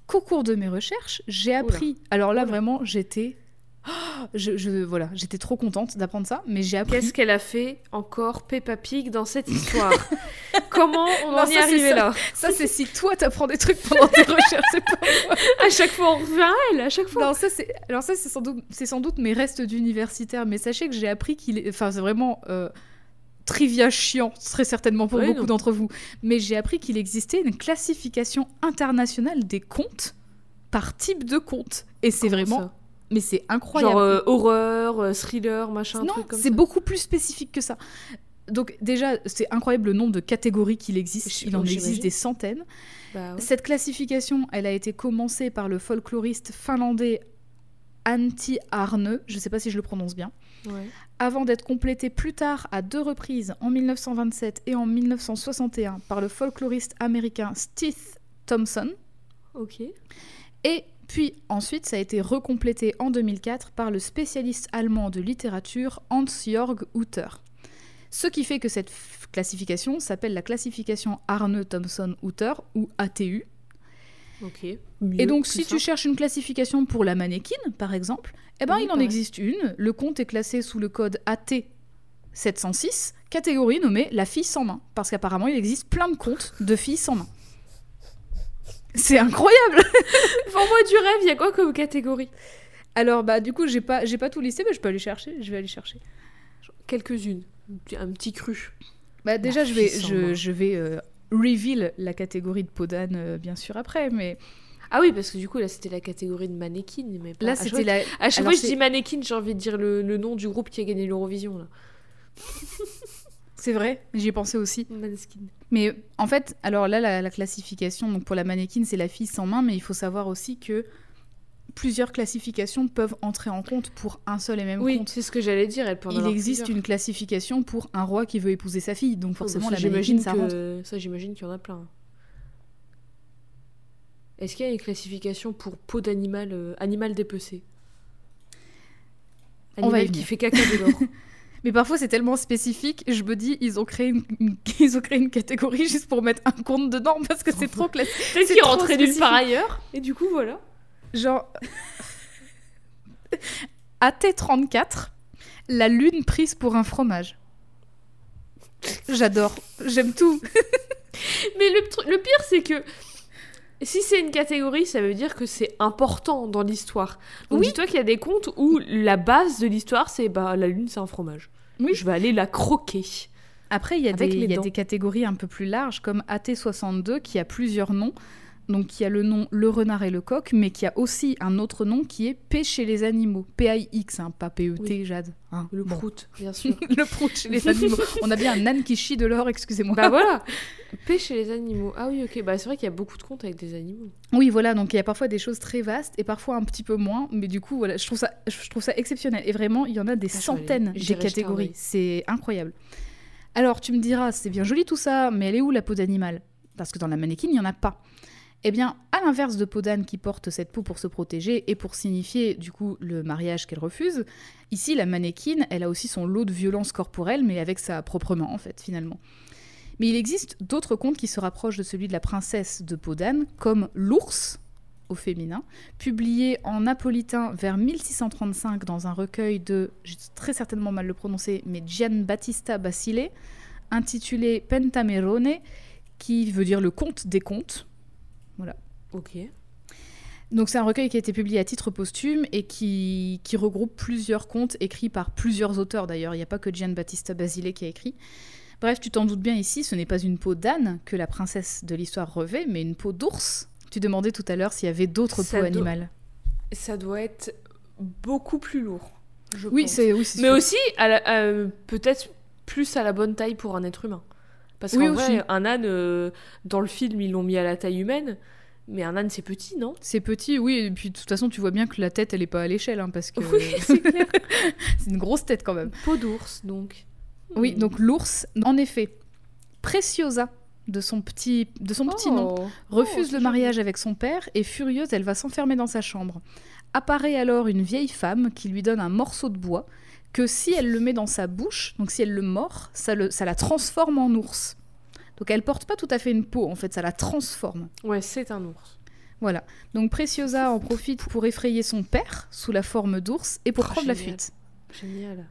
Speaker 1: qu'au cours de mes recherches, j'ai appris... Alors là,
Speaker 2: Oula.
Speaker 1: vraiment, j'étais... Je, je- voilà, j'étais trop contente d'apprendre ça, mais j'ai appris
Speaker 2: Qu'est-ce qu'elle a fait encore Peppa Pig dans cette histoire? Comment on
Speaker 1: Non,
Speaker 2: en
Speaker 1: ça,
Speaker 2: est arrivé là?
Speaker 1: Ça, c'est si toi, t'apprends des trucs pendant tes recherches, c'est pas moi.
Speaker 2: À chaque fois, on revient à elle, à chaque fois.
Speaker 1: Non, ça, c'est... Alors ça, c'est sans doute, c'est sans doute mes restes d'universitaire, mais sachez que j'ai appris qu'il est... Enfin, c'est vraiment... euh, Trivia chiant, très certainement pour
Speaker 2: Oui,
Speaker 1: beaucoup d'entre vous. Mais j'ai appris qu'il existait une classification internationale des contes par type de conte. Et c'est vraiment...
Speaker 2: ça
Speaker 1: Mais c'est incroyable.
Speaker 2: Genre euh, horreur, euh, thriller, machin,
Speaker 1: non, c'est beaucoup plus spécifique que ça. Donc déjà, c'est incroyable le nombre de catégories qu'il existe.
Speaker 2: Je-
Speaker 1: Il en existe des centaines.
Speaker 2: Bah ouais.
Speaker 1: Cette classification, elle a été commencée par le folkloriste finlandais Antti Arne, je ne sais pas si je le prononce bien,
Speaker 2: Ouais.
Speaker 1: Avant d'être complétée plus tard à deux reprises en 1927 et en 1961 par le folkloriste américain Steve Thompson.
Speaker 2: Ok.
Speaker 1: Et puis ensuite, ça a été recomplété en 2004 par le spécialiste allemand de littérature Hans-Jörg Utter. Ce qui fait que cette classification s'appelle la classification Arne-Thompson-Utter ou ATU. Et donc, si tu cherches une classification pour la mannequin, par exemple, eh ben,
Speaker 2: Oui,
Speaker 1: il en
Speaker 2: pareil.
Speaker 1: existe une. Le compte est classé sous le code AT706, catégorie nommée la fille sans main. Parce qu'apparemment, il existe plein de comptes de filles sans main. C'est incroyable
Speaker 2: Vends-moi du rêve, il y a quoi comme catégorie?
Speaker 1: Alors, bah, du coup, j'ai pas, j'ai pas tout listé, mais je peux aller chercher. Je vais aller chercher.
Speaker 2: Quelques-unes. Un petit cru.
Speaker 1: Bah, déjà, je vais, je, je vais euh, reveal la catégorie de Podane, euh, bien sûr, après. Mais
Speaker 2: Ah oui, parce que du coup, là, c'était la catégorie de mannequin. Mais pas...
Speaker 1: là, c'était la.
Speaker 2: À chaque fois que je dis mannequin, j'ai envie de dire le, le nom du groupe qui a gagné l'Eurovision. là.
Speaker 1: C'est vrai, j'y ai pensé aussi.
Speaker 2: Maneskin.
Speaker 1: Mais en fait, alors là, la, la classification, donc pour la mannequin, c'est la fille sans main, mais il faut savoir aussi que plusieurs classifications peuvent entrer en compte pour un seul et même
Speaker 2: Oui,
Speaker 1: compte.
Speaker 2: c'est ce que j'allais dire. Elle peut en
Speaker 1: Il existe
Speaker 2: plusieurs.
Speaker 1: une classification pour un roi qui veut épouser sa fille, donc forcément
Speaker 2: Oh, bah,
Speaker 1: la
Speaker 2: ça,
Speaker 1: mannequin,
Speaker 2: j'imagine
Speaker 1: ça rentre.
Speaker 2: que... Ça, j'imagine qu'il y en a plein. Est-ce qu'il y a une classification pour peau d'animal euh, animal dépecé?
Speaker 1: On va y
Speaker 2: qui fait caca de l'or.
Speaker 1: Mais parfois, c'est tellement spécifique, je me dis, ils ont créé une, une- ils ont créé une catégorie juste pour mettre un compte dedans parce que c'est trop classique.
Speaker 2: Peut-être qu'il rentrait nulle part ailleurs. Et du coup, voilà.
Speaker 1: Genre. AT34, la lune prise pour un fromage. J'adore, j'aime tout.
Speaker 2: Mais le, pire, c'est que si c'est une catégorie, ça veut dire que c'est important dans l'histoire. Donc
Speaker 1: Oui.
Speaker 2: dis-toi qu'il y a des contes où la base de l'histoire, c'est bah, la lune, c'est un fromage.
Speaker 1: Oui.
Speaker 2: Je vais aller la croquer.
Speaker 1: Après, il y, a des, il y a des catégories un peu plus larges, comme AT62, qui a plusieurs noms. Donc, qui a le nom Le Renard et le Coq, mais qui a aussi un autre nom qui est P chez les animaux. P-A-I-X, hein, pas P-E-T,
Speaker 2: Oui.
Speaker 1: Jade. hein.
Speaker 2: Le
Speaker 1: Bon.
Speaker 2: prout, bien sûr.
Speaker 1: le prout chez les animaux. On a bien un âne qui chie de l'or, excusez-moi.
Speaker 2: bah voilà. Paix chez les animaux. Ah oui, ok. Bah c'est vrai qu'il y a beaucoup de contes avec des animaux.
Speaker 1: Oui, voilà, donc il y a parfois des choses très vastes et parfois un petit peu moins, mais du coup, voilà, je trouve ça, je trouve ça exceptionnel. Et vraiment, il y en a des
Speaker 2: Ah, vais aller-
Speaker 1: centaines des catégories. C'est incroyable. Alors, tu me diras, c'est bien joli tout ça, mais elle est où la peau d'animal? Parce que dans la mannequin, il n'y en a pas. Eh bien, à l'inverse de peau d'âne qui porte cette peau pour se protéger et pour signifier du coup le mariage qu'elle refuse, ici la mannequin, elle a aussi son lot de violence corporelle, mais avec sa proprement en fait finalement. Mais il existe d'autres contes qui se rapprochent de celui de la princesse de peau d'âne, comme l'ours au féminin, publié en napolitain vers 1635 dans un recueil de, j'ai très certainement mal le prononcer, mais Gianbattista Basile, intitulé Pentamerone, qui veut dire le conte des contes.
Speaker 2: Ok.
Speaker 1: Donc c'est un recueil qui a été publié à titre posthume et qui, qui regroupe plusieurs contes écrits par plusieurs auteurs d'ailleurs. Il n'y a pas que Gianbattista Basile qui a écrit. Bref, tu t'en doutes bien ici, ce n'est pas une peau d'âne que la princesse de l'histoire revêt, mais une peau d'ours. Tu demandais tout à l'heure s'il y avait d'autres peaux animales.
Speaker 2: Ça doit être beaucoup plus lourd. je
Speaker 1: Oui, c'est oui,
Speaker 2: Mais
Speaker 1: sûr.
Speaker 2: aussi, euh, peut-être plus à la bonne taille pour un être humain. Parce
Speaker 1: Oui,
Speaker 2: qu'en vrai, un âne, euh, dans le film, ils l'ont mis à la taille humaine. Mais un âne, c'est petit, non?
Speaker 1: C'est petit, oui, et puis de toute façon, tu vois bien que la tête, elle est pas à l'échelle, hein, parce que
Speaker 2: Oui, c'est clair.
Speaker 1: c'est une grosse tête quand même.
Speaker 2: Peau d'ours, donc.
Speaker 1: Oui, donc l'ours, en effet, Preciosa, de son petit, de son petit nom,
Speaker 2: Oh.
Speaker 1: refuse
Speaker 2: c'est
Speaker 1: le mariage avec son père et furieuse, elle va s'enfermer dans sa chambre. Apparaît alors une vieille femme qui lui donne un morceau de bois que si elle le met dans sa bouche, donc si elle le mord, ça, le, ça la transforme en ours. Donc elle porte pas tout à fait une peau, en fait, ça la transforme.
Speaker 2: Ouais, c'est un ours.
Speaker 1: Voilà. Donc Preciosa en profite pour effrayer son père sous la forme d'ours et pour
Speaker 2: Oh,
Speaker 1: prendre la fuite.
Speaker 2: Génial.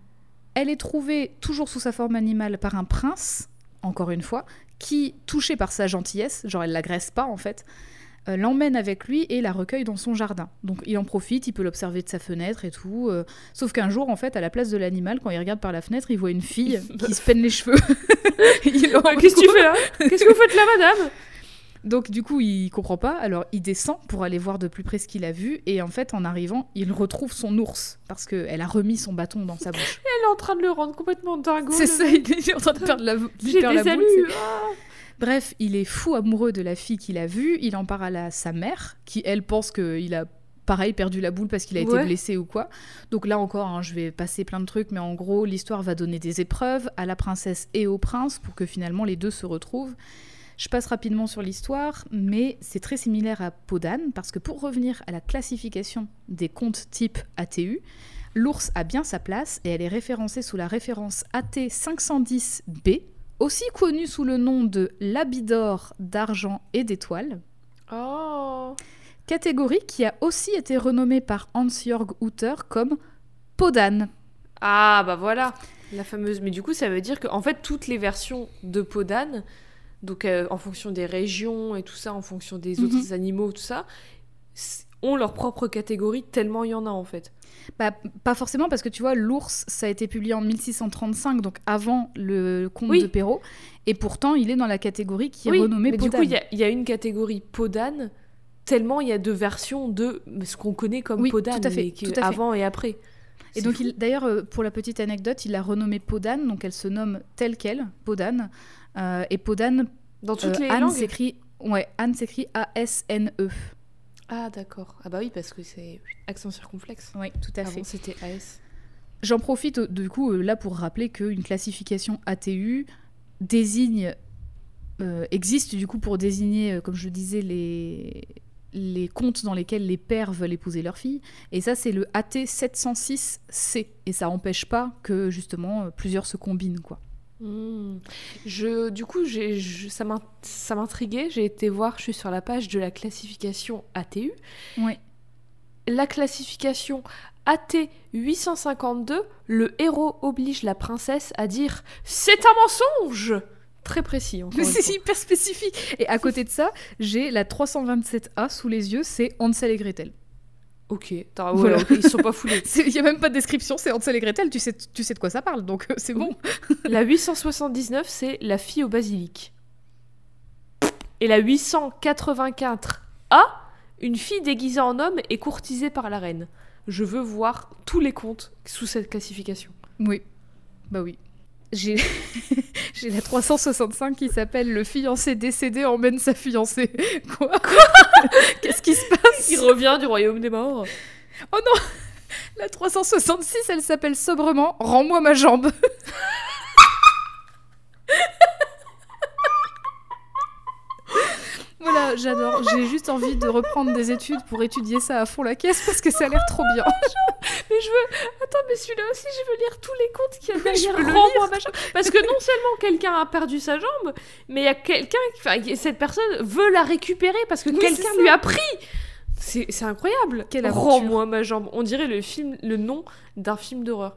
Speaker 1: Elle est trouvée toujours sous sa forme animale par un prince, encore une fois, qui, touché par sa gentillesse, genre elle l'agresse pas en fait, euh, l'emmène avec lui et la recueille dans son jardin. Donc il en profite, il peut l'observer de sa fenêtre et tout. euh, sauf qu'un jour, en fait, à la place de l'animal, quand il regarde par la fenêtre, il voit une fille qui se peine les cheveux.
Speaker 2: Qu'est-ce que tu fais là? Qu'est-ce que vous faites là, madame?
Speaker 1: Donc du coup, il comprend pas, alors il descend pour aller voir de plus près ce qu'il a vu, et en fait, en arrivant, il retrouve son ours, parce qu'elle a remis son bâton dans sa bouche.
Speaker 2: Elle est en train de le rendre complètement dingo.
Speaker 1: C'est ça, il est en train de perdre la,
Speaker 2: J'ai
Speaker 1: la boule. Bref, il est fou amoureux de la fille qu'il a vue, il en parle à sa mère, qui elle pense qu'il a pareil perdu la boule parce qu'il a été blessé ou quoi. Donc là encore, hein, je vais passer plein de trucs, mais en gros, l'histoire va donner des épreuves à la princesse et au prince pour que finalement les deux se retrouvent. Je passe rapidement sur l'histoire, mais c'est très similaire à Podane, parce que pour revenir à la classification des contes type ATU, l'ours a bien sa place et elle est référencée sous la référence AT510B, aussi connue sous le nom de l'Abidor d'argent et d'étoiles,
Speaker 2: Oh.
Speaker 1: catégorie qui a aussi été renommée par Hans-Jörg Hutter comme Podane.
Speaker 2: Ah, bah voilà. La fameuse. Mais du coup, ça veut dire que en fait, toutes les versions de peau d'âne, donc euh, en fonction des régions et tout ça, en fonction des
Speaker 1: Mhm.
Speaker 2: autres animaux, tout ça, ont leur propre catégorie tellement il y en a en fait.
Speaker 1: Bah, pas forcément parce que tu vois, l'ours, ça a été publié en 1635, donc avant le conte
Speaker 2: Oui.
Speaker 1: de Perrault, et pourtant il est dans la catégorie qui est renommée
Speaker 2: mais du
Speaker 1: Podane.
Speaker 2: coup, il y a- il y, a une catégorie peau d'âne, tellement il y a deux versions de ce qu'on connaît comme
Speaker 1: Oui,
Speaker 2: peau d'âne,
Speaker 1: tout à fait,
Speaker 2: mais qui-
Speaker 1: tout à fait.
Speaker 2: avant et après.
Speaker 1: Et donc, d'ailleurs, euh, pour la petite anecdote, il l'a renommée Podane, donc elle se nomme telle qu'elle, Podane. Euh, et Podane,
Speaker 2: Dans toutes
Speaker 1: euh,
Speaker 2: les
Speaker 1: Anne s'écrit ouais, Anne s'écrit A-S-N-E.
Speaker 2: Ah, d'accord. Ah, bah oui, parce que c'est accent circonflexe.
Speaker 1: Oui, tout à fait.
Speaker 2: C'était AS.
Speaker 1: J'en profite euh, du coup euh, là pour rappeler qu'une classification ATU désigne euh, existe du coup pour désigner, comme je le disais, les les contes dans lesquels les pères veulent épouser leur fille. Et ça, c'est le AT 706C. Et ça n'empêche pas que, justement, plusieurs se combinent, quoi.
Speaker 2: Hmm. Je, du coup, j'ai, je- ça m'in- ça m'intriguait. J'ai été voir, je suis sur la page de la classification ATU.
Speaker 1: Ouais.
Speaker 2: La classification AT 852, le héros oblige la princesse à dire C'est un mensonge Très précis.
Speaker 1: Mais c'est hyper spécifique. Et à côté de ça, j'ai la 327A sous les yeux, c'est Hansel et Gretel.
Speaker 2: Ok,
Speaker 1: Voilà.
Speaker 2: ils sont pas foulés.
Speaker 1: Il n'y a même pas de description, c'est Hansel et Gretel, tu sais, tu sais de quoi ça parle, donc euh, c'est bon.
Speaker 2: La 879, c'est la fille au basilic. Et la 884A, une fille déguisée en homme et courtisée par la reine. Je veux voir tous les contes sous cette classification.
Speaker 1: Oui, bah oui. J'ai la 365 qui s'appelle Le fiancé décédé emmène sa fiancée. Quoi? Qu'est-ce qui se passe?
Speaker 2: Il revient du royaume des morts.
Speaker 1: Oh non La 366, elle s'appelle sobrement Rends-moi ma jambe. Voilà, j'adore. J'ai juste envie de reprendre des études pour étudier ça à fond la caisse parce que ça a l'air trop bien.
Speaker 2: Mais je veux. Attends, mais celui-là aussi, je veux lire tous les contes qu'il y a
Speaker 1: je
Speaker 2: derrière.
Speaker 1: veux le
Speaker 2: Rends-moi ma jambe. Parce que non seulement quelqu'un a perdu sa jambe, mais il y a quelqu'un. qui- Enfin, cette personne veut la récupérer parce que
Speaker 1: Oui,
Speaker 2: quelqu'un lui a pris. C'est incroyable.
Speaker 1: Quelle.
Speaker 2: Rends-moi ma jambe. On dirait le film, le nom d'un film d'horreur.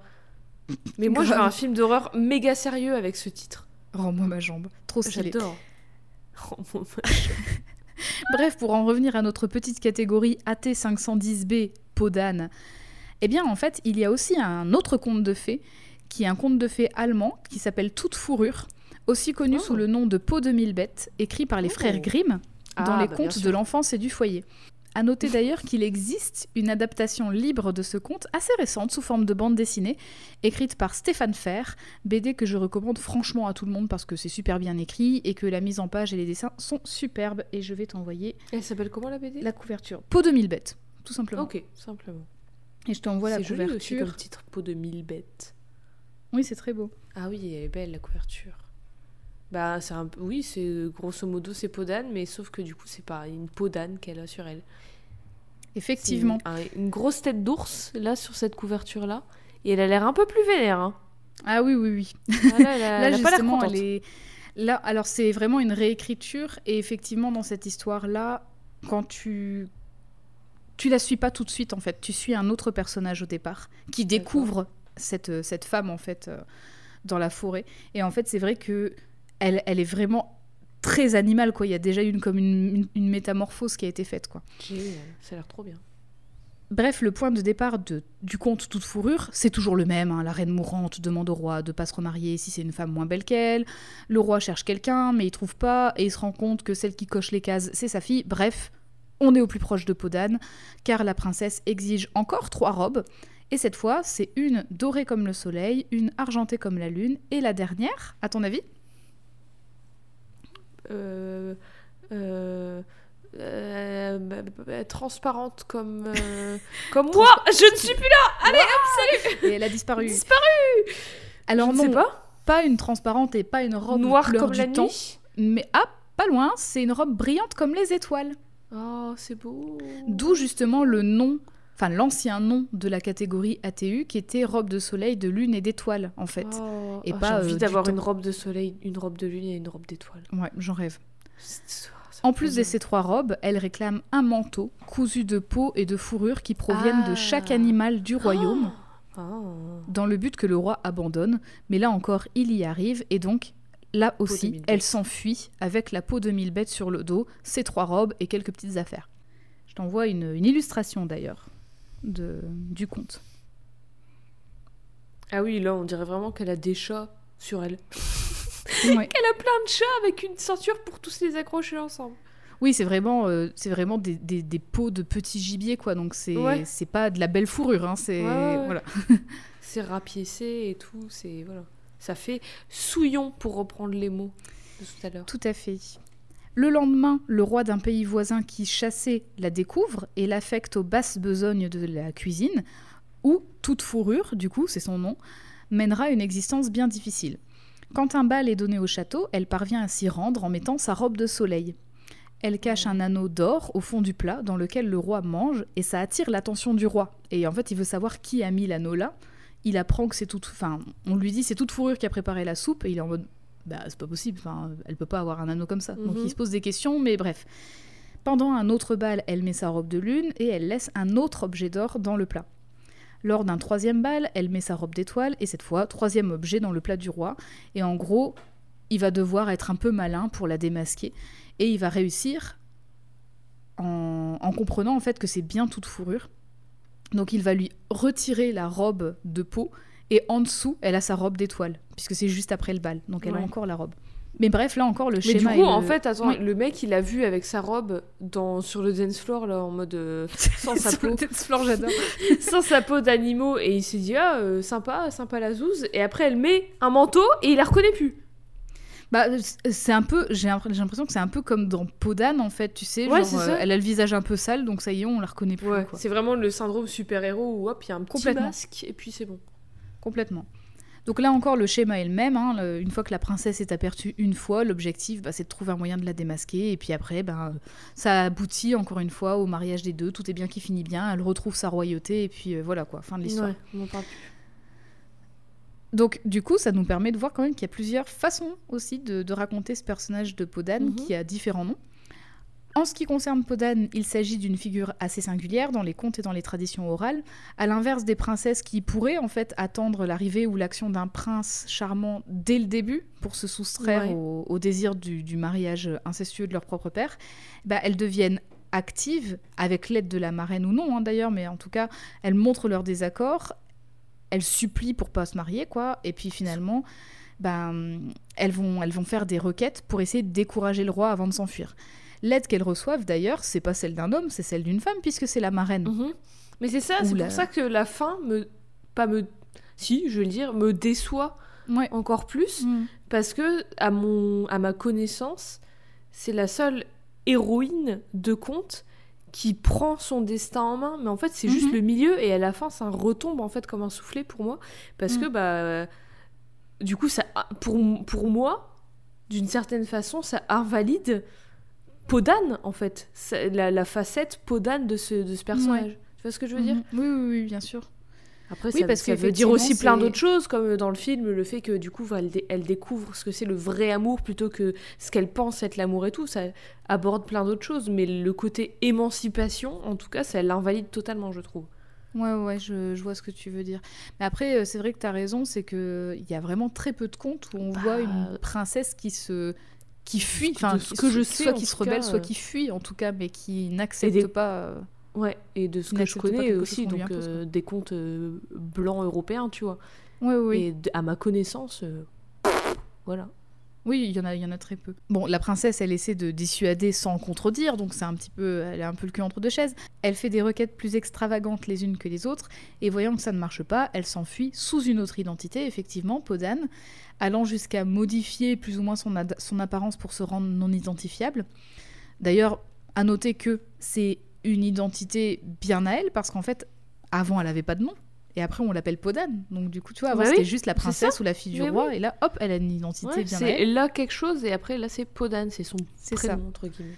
Speaker 2: Mais moi, je veux un film d'horreur méga sérieux avec ce titre.
Speaker 1: Rends-moi ma jambe. Trop stylé.
Speaker 2: J'adore. Ma
Speaker 1: Bref, pour en revenir à notre petite catégorie AT510B, peau d'âne, eh bien en fait, il y a aussi un autre conte de fées, qui est un conte de fées allemand, qui s'appelle Toute fourrure, aussi connu
Speaker 2: Oh.
Speaker 1: sous le nom de Peau de mille bêtes, écrit par les
Speaker 2: Oh.
Speaker 1: frères Grimm dans
Speaker 2: Ah,
Speaker 1: les
Speaker 2: bah,
Speaker 1: contes de l'enfance et du foyer. À noter d'ailleurs qu'il existe une adaptation libre de ce conte assez récente sous forme de bande dessinée, écrite par Stéphane Fer, BD que je recommande franchement à tout le monde parce que c'est super bien écrit et que la mise en page et les dessins sont superbes et je vais t'envoyer
Speaker 2: Elle s'appelle comment la BD
Speaker 1: la couverture. Peau de mille bêtes, tout simplement.
Speaker 2: Ok, simplement.
Speaker 1: Et je t'envoie la
Speaker 2: C'est joli aussi
Speaker 1: couverture.
Speaker 2: comme titre, peau de mille bêtes.
Speaker 1: Oui, c'est très beau.
Speaker 2: Ah oui, elle est belle la couverture. Bah, c'est un oui, c'est grosso modo c'est peau d'âne, mais sauf que du coup c'est pas une peau d'âne qu'elle a sur elle.
Speaker 1: Effectivement.
Speaker 2: Un- une grosse tête d'ours là sur cette couverture là, et elle a l'air un peu plus vénère. Hein.
Speaker 1: Ah oui, oui, oui.
Speaker 2: Ah, là, elle a,
Speaker 1: Là,
Speaker 2: elle a pas l'air contente.
Speaker 1: elle est... Là, alors c'est vraiment une réécriture et effectivement dans cette histoire-là, quand tu tu la suis pas tout de suite en fait, tu suis un autre personnage au départ qui découvre cette cette femme en fait euh, dans la forêt et en fait c'est vrai que elle, elle est vraiment très animale quoi. Il y a déjà une comme une, une- une métamorphose qui a été faite quoi.
Speaker 2: Génial, ça a l'air trop bien.
Speaker 1: Bref, le point de départ de- du conte Toute Fourrure, c'est toujours le même. hein. La reine mourante demande au roi de pas se remarier si c'est une femme moins belle qu'elle. Le roi cherche quelqu'un, mais il trouve pas, et il se rend compte que celle qui coche les cases, c'est sa fille. Bref, on est au plus proche de Podane, car la princesse exige encore trois robes. Et cette fois, c'est une dorée comme le soleil, une argentée comme la lune, et la dernière, à ton avis?
Speaker 2: Euh, euh, euh, transparente comme euh, comme moi. Je ne suis plus
Speaker 1: Et elle a disparu.
Speaker 2: disparue.
Speaker 1: Alors
Speaker 2: je
Speaker 1: non,
Speaker 2: pas.
Speaker 1: pas une transparente et pas une robe
Speaker 2: Noire comme
Speaker 1: du
Speaker 2: la
Speaker 1: temps,
Speaker 2: nuit.
Speaker 1: mais ah, pas loin, c'est une robe brillante comme les étoiles.
Speaker 2: Oh, c'est beau.
Speaker 1: D'où justement le nom, enfin l'ancien nom de la catégorie ATU qui était robe de soleil, de lune et d'étoiles en fait.
Speaker 2: Oh,
Speaker 1: Et
Speaker 2: oh,
Speaker 1: pas,
Speaker 2: J'ai envie
Speaker 1: euh, du
Speaker 2: d'avoir une robe de soleil, une robe de lune et une robe d'étoile.
Speaker 1: Ouais, j'en rêve. En plus de ces trois robes, elle réclame un manteau cousu de peau et de fourrure qui proviennent de chaque
Speaker 2: Ah.
Speaker 1: animal du royaume,
Speaker 2: Ah.
Speaker 1: dans le but que le roi abandonne. Mais là encore, il y arrive et donc là aussi, elle s'enfuit avec la peau de mille bêtes sur le dos, ses trois robes et quelques petites affaires. Je t'envoie une, une illustration d'ailleurs de, du conte.
Speaker 2: Ah oui, là, on dirait vraiment qu'elle a des chats sur elle.
Speaker 1: Ouais.
Speaker 2: Elle a plein de chats avec une ceinture pour tous les accrocher ensemble.
Speaker 1: Oui, c'est vraiment, euh, c'est vraiment des, des, des peaux de petits gibiers, quoi. Donc c'est
Speaker 2: Ouais.
Speaker 1: c'est pas de la belle fourrure, hein. C'est
Speaker 2: ouais.
Speaker 1: voilà.
Speaker 2: C'est rapiécé et tout, c'est voilà. Ça fait souillon pour reprendre les mots de tout à l'heure.
Speaker 1: Tout à fait. Le lendemain, le roi d'un pays voisin qui chassait la découvre et l'affecte aux basses besognes de la cuisine, où toute fourrure, du coup, c'est son nom, mènera une existence bien difficile. Quand un bal est donné au château, elle parvient à s'y rendre en mettant sa robe de soleil. Elle cache un anneau d'or au fond du plat dans lequel le roi mange et ça attire l'attention du roi. Et en fait, il veut savoir qui a mis l'anneau là. Il apprend que c'est tout. Enfin, on lui dit c'est toute fourrure qui a préparé la soupe et il est en mode bah c'est pas possible. Enfin, elle peut pas avoir un anneau comme ça. Donc
Speaker 2: Mhm.
Speaker 1: il se pose des questions, mais bref. Pendant un autre bal, elle met sa robe de lune et elle laisse un autre objet d'or dans le plat. Lors d'un troisième bal, elle met sa robe d'étoile et cette fois, troisième objet dans le plat du roi. Et en gros, il va devoir être un peu malin pour la démasquer et il va réussir en, en comprenant en fait que c'est bien toute fourrure. Donc il va lui retirer la robe de peau et en dessous, elle a sa robe d'étoile puisque c'est juste après le bal. Donc elle a encore la robe. Mais bref, là encore le
Speaker 2: Mais du
Speaker 1: schéma
Speaker 2: coup,
Speaker 1: est
Speaker 2: en
Speaker 1: le-
Speaker 2: fait, attends,
Speaker 1: Oui.
Speaker 2: le mec, il a vu avec sa robe dans, sur le dance floor, là, en mode euh, sans sa peau,
Speaker 1: dance floor, j'adore.
Speaker 2: sans sa peau d'animaux, et il s'est dit, ah, euh, sympa, sympa la zouze. Et après, elle met un manteau et il la reconnaît plus.
Speaker 1: Bah, c'est un peu, j'ai l'impr- j'ai l'impression que c'est un peu comme dans Podane en fait, tu sais,
Speaker 2: Ouais,
Speaker 1: genre,
Speaker 2: c'est
Speaker 1: euh,
Speaker 2: ça.
Speaker 1: elle a le visage un peu sale, donc ça y est, on la reconnaît plus.
Speaker 2: Ouais, c'est vraiment le syndrome super-héros où hop, il y a un petit
Speaker 1: Complètement.
Speaker 2: masque et puis c'est bon.
Speaker 1: Complètement. Donc là encore, le schéma est le même. hein, le- une fois que la princesse est aperçue une fois, l'objectif, bah, c'est de trouver un moyen de la démasquer. Et puis après, ben, ça aboutit encore une fois au mariage des deux. Tout est bien qui finit bien. Elle retrouve sa royauté. Et puis euh, voilà quoi, fin de l'histoire.
Speaker 2: Ouais.
Speaker 1: Donc du coup, ça nous permet de voir quand même qu'il y a plusieurs façons aussi de, de raconter ce personnage de Podane
Speaker 2: Mhm.
Speaker 1: qui a différents noms. En ce qui concerne Podane, il s'agit d'une figure assez singulière dans les contes et dans les traditions orales, à l'inverse des princesses qui pourraient en fait attendre l'arrivée ou l'action d'un prince charmant dès le début pour se soustraire
Speaker 2: Ouais.
Speaker 1: au, au désir du, du mariage incestueux de leur propre père. Bah, elles deviennent actives, avec l'aide de la marraine ou non hein, d'ailleurs, mais en tout cas, elles montrent leur désaccord, elles supplient pour pas se marier, quoi, et puis finalement, ben, elles, vont, elles vont faire des requêtes pour essayer de décourager le roi avant de s'enfuir. L'aide qu'elles reçoivent d'ailleurs, c'est pas celle d'un homme, c'est celle d'une femme, puisque c'est la marraine.
Speaker 2: Mhm. Mais c'est ça, c'est
Speaker 1: la-
Speaker 2: pour ça que la fin me. Pas me. Si, je le dire, me déçoit
Speaker 1: Ouais.
Speaker 2: encore plus.
Speaker 1: Mm.
Speaker 2: Parce que, à, mon, à ma connaissance, c'est la seule héroïne de conte qui prend son destin en main. Mais en fait, c'est juste
Speaker 1: Mhm.
Speaker 2: le milieu et à la fin, ça retombe en fait comme un soufflet pour moi. Parce que, bah. Du coup, ça, pour, pour moi, d'une certaine façon, ça invalide Podane, en fait. La, la facette Podane de ce, de ce personnage. Tu vois ce que je veux dire
Speaker 1: Mhm. Oui, oui, oui, bien sûr.
Speaker 2: Après,
Speaker 1: Oui,
Speaker 2: ça,
Speaker 1: parce
Speaker 2: ça veut dire aussi plein d'autres choses, comme dans le film, le fait que du coup, elle, dé- elle découvre ce que c'est le vrai amour plutôt que ce qu'elle pense être l'amour et tout. Ça aborde plein d'autres choses, mais le côté émancipation, en tout cas, ça l'invalide totalement, je trouve.
Speaker 1: Ouais, ouais, je, je vois ce que tu veux dire. Mais après, euh, c'est vrai que tu as raison, c'est qu'il y a vraiment très peu de contes où on
Speaker 2: Bah,
Speaker 1: voit une princesse qui se qui fuit, enfin,
Speaker 2: ce que je sais,
Speaker 1: soit qui se rebelle, soit
Speaker 2: euh,
Speaker 1: qui fuit, en tout cas, mais qui n'accepte
Speaker 2: des-
Speaker 1: pas. euh,
Speaker 2: Ouais, et de ce que je connais aussi, donc
Speaker 1: impose,
Speaker 2: euh, des contes euh, blancs européens, tu vois.
Speaker 1: Ouais, oui.
Speaker 2: Et à ma connaissance, euh, voilà.
Speaker 1: Oui, il y en a, très peu. Bon, la princesse, elle essaie de dissuader sans contredire, donc c'est un petit peu, elle a un peu le cul entre deux chaises. Elle fait des requêtes plus extravagantes les unes que les autres, et voyant que ça ne marche pas, elle s'enfuit sous une autre identité, effectivement, Podane, allant jusqu'à modifier plus ou moins son, son apparence pour se rendre non identifiable. D'ailleurs, à noter que c'est une identité bien à elle, parce qu'en fait, avant, elle avait pas de nom. Et après, on l'appelle Podane. Donc, du coup, tu vois, avant,
Speaker 2: Bah oui,
Speaker 1: c'était juste la princesse ou la fille du
Speaker 2: Mais
Speaker 1: roi. Et là, hop, elle a une identité
Speaker 2: Ouais,
Speaker 1: bien à
Speaker 2: c'est là quelque chose, et après, là, c'est Podane, c'est son
Speaker 1: C'est
Speaker 2: prénom,
Speaker 1: ça.
Speaker 2: entre guillemets.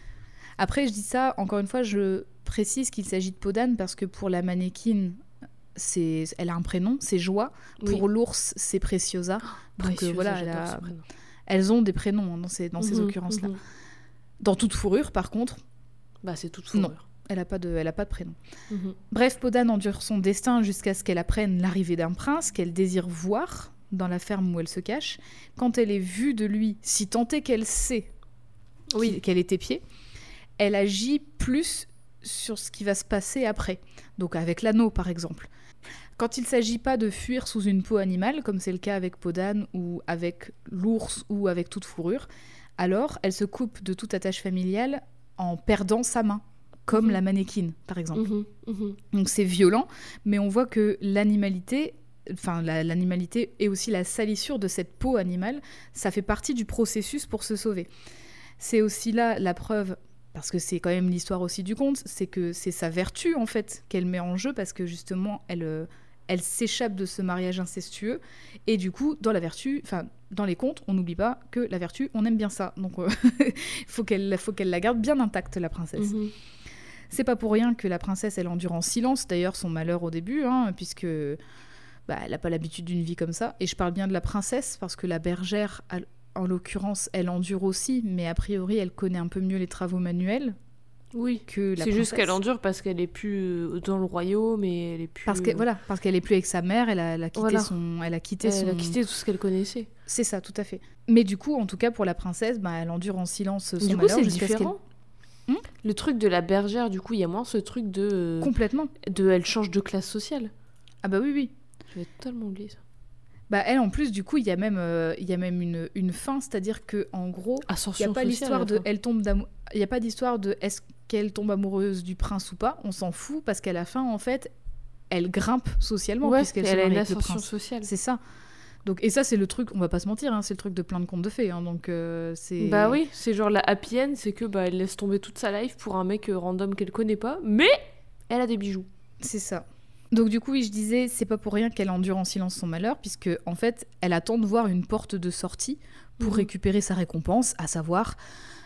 Speaker 1: Après, je dis ça, encore une fois, je précise qu'il s'agit de Podane parce que pour la mannequin, c'est, elle a un prénom, c'est Joie. Pour
Speaker 2: Oui.
Speaker 1: l'ours, c'est Preciosa. Donc euh,
Speaker 2: Précieuse,
Speaker 1: voilà, elle a- elles ont des prénoms hein, dans ces, dans ces
Speaker 2: Mhm,
Speaker 1: occurrences-là.
Speaker 2: mhm.
Speaker 1: Dans toute fourrure, par contre,
Speaker 2: Bah, c'est toute
Speaker 1: Non. Elle n'a pas, de- elle a pas de prénom.
Speaker 2: Mhm.
Speaker 1: Bref, Podane endure son destin jusqu'à ce qu'elle apprenne l'arrivée d'un prince qu'elle désire voir dans la ferme où elle se cache. Quand elle est vue de lui, si tant est qu'elle sait
Speaker 2: oui.
Speaker 1: qu'elle est épiée, elle agit plus sur ce qui va se passer après. Donc avec l'anneau, par exemple. Quand il ne s'agit pas de fuir sous une peau animale, comme c'est le cas avec Podane ou avec l'ours ou avec toute fourrure, alors elle se coupe de toute attache familiale en perdant sa main, comme
Speaker 2: Mhm.
Speaker 1: la mannequin, par exemple.
Speaker 2: Mhm, mhm.
Speaker 1: Donc c'est violent, mais on voit que l'animalité, enfin la- l'animalité et aussi la salissure de cette peau animale, ça fait partie du processus pour se sauver. C'est aussi là la preuve, parce que c'est quand même l'histoire aussi du conte, c'est que c'est sa vertu en fait qu'elle met en jeu parce que justement elle, euh, elle s'échappe de ce mariage incestueux et du coup dans la vertu, enfin dans les contes, on n'oublie pas que la vertu, on aime bien ça. Donc, il faut qu'elle faut qu'elle la garde bien intacte, la princesse. C'est pas pour rien que la princesse, elle endure en silence, d'ailleurs, son malheur au début, hein, puisque bah, elle n'a pas l'habitude d'une vie comme ça. Et je parle bien de la princesse, parce que la bergère, en l'occurrence, elle endure aussi, mais a priori, elle connaît un peu mieux les travaux manuels
Speaker 2: Oui.
Speaker 1: que la
Speaker 2: C'est juste qu'elle endure parce qu'elle est plus euh, dans le royaume et elle est plus.
Speaker 1: Parce que voilà, parce qu'elle est plus avec sa mère, elle a, elle a quitté
Speaker 2: Voilà.
Speaker 1: son, elle a quitté
Speaker 2: elle
Speaker 1: son,
Speaker 2: a quitté tout ce qu'elle connaissait.
Speaker 1: C'est ça, tout à fait. Mais du coup, en tout cas pour la princesse, bah, elle endure en silence son
Speaker 2: du coup,
Speaker 1: malheur
Speaker 2: c'est
Speaker 1: jusqu'à ce qu'elle Hmm
Speaker 2: le truc de la bergère, du coup, il y a moins ce truc de, euh,
Speaker 1: complètement.
Speaker 2: de elle change de classe sociale.
Speaker 1: Ah bah oui oui.
Speaker 2: J'avais totalement oublié ça.
Speaker 1: Bah elle en plus du coup il y a même euh, il y a même une, une fin, c'est-à-dire que en gros il
Speaker 2: Ascension
Speaker 1: n'y a pas l'histoire de elle tombe d'amour, il y a pas d'histoire de est-ce qu'elle tombe amoureuse du prince ou pas, on s'en fout parce qu'à la fin en fait elle grimpe socialement
Speaker 2: Ouais,
Speaker 1: puisqu'elle se
Speaker 2: elle a
Speaker 1: marie
Speaker 2: une
Speaker 1: avec le
Speaker 2: ascension
Speaker 1: prince.
Speaker 2: sociale.
Speaker 1: C'est ça. Donc et ça c'est le truc, on va pas se mentir, hein, c'est le truc de plein de contes de fées, hein, donc euh, c'est.
Speaker 2: Bah oui, c'est genre la happy end, c'est que bah elle laisse tomber toute sa life pour un mec euh, random qu'elle connaît pas, mais elle a des bijoux.
Speaker 1: C'est ça. Donc du coup, oui, je disais, c'est pas pour rien qu'elle endure en silence son malheur, puisque en fait, elle attend de voir une porte de sortie pour
Speaker 2: Mhm.
Speaker 1: récupérer sa récompense, à savoir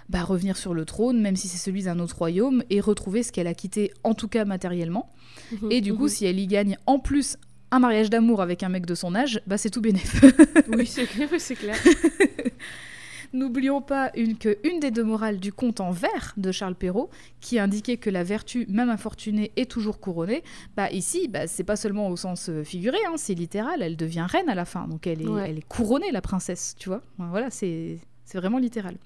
Speaker 1: bah, revenir sur le trône, même si c'est celui d'un autre royaume, et retrouver ce qu'elle a quitté, en tout cas matériellement. Et du coup,
Speaker 2: Mhm.
Speaker 1: si elle y gagne en plus un mariage d'amour avec un mec de son âge, bah c'est tout bénef.
Speaker 2: oui, c'est clair, c'est clair.
Speaker 1: N'oublions pas une, que une des deux morales du conte en vers de Charles Perrault, qui indiquait que la vertu, même infortunée, est toujours couronnée, bah ici, bah, c'est pas seulement au sens euh, figuré, hein, c'est littéral, elle devient reine à la fin, donc elle est,
Speaker 2: Ouais.
Speaker 1: elle est couronnée, la princesse, tu vois. Voilà, c'est c'est vraiment littéral.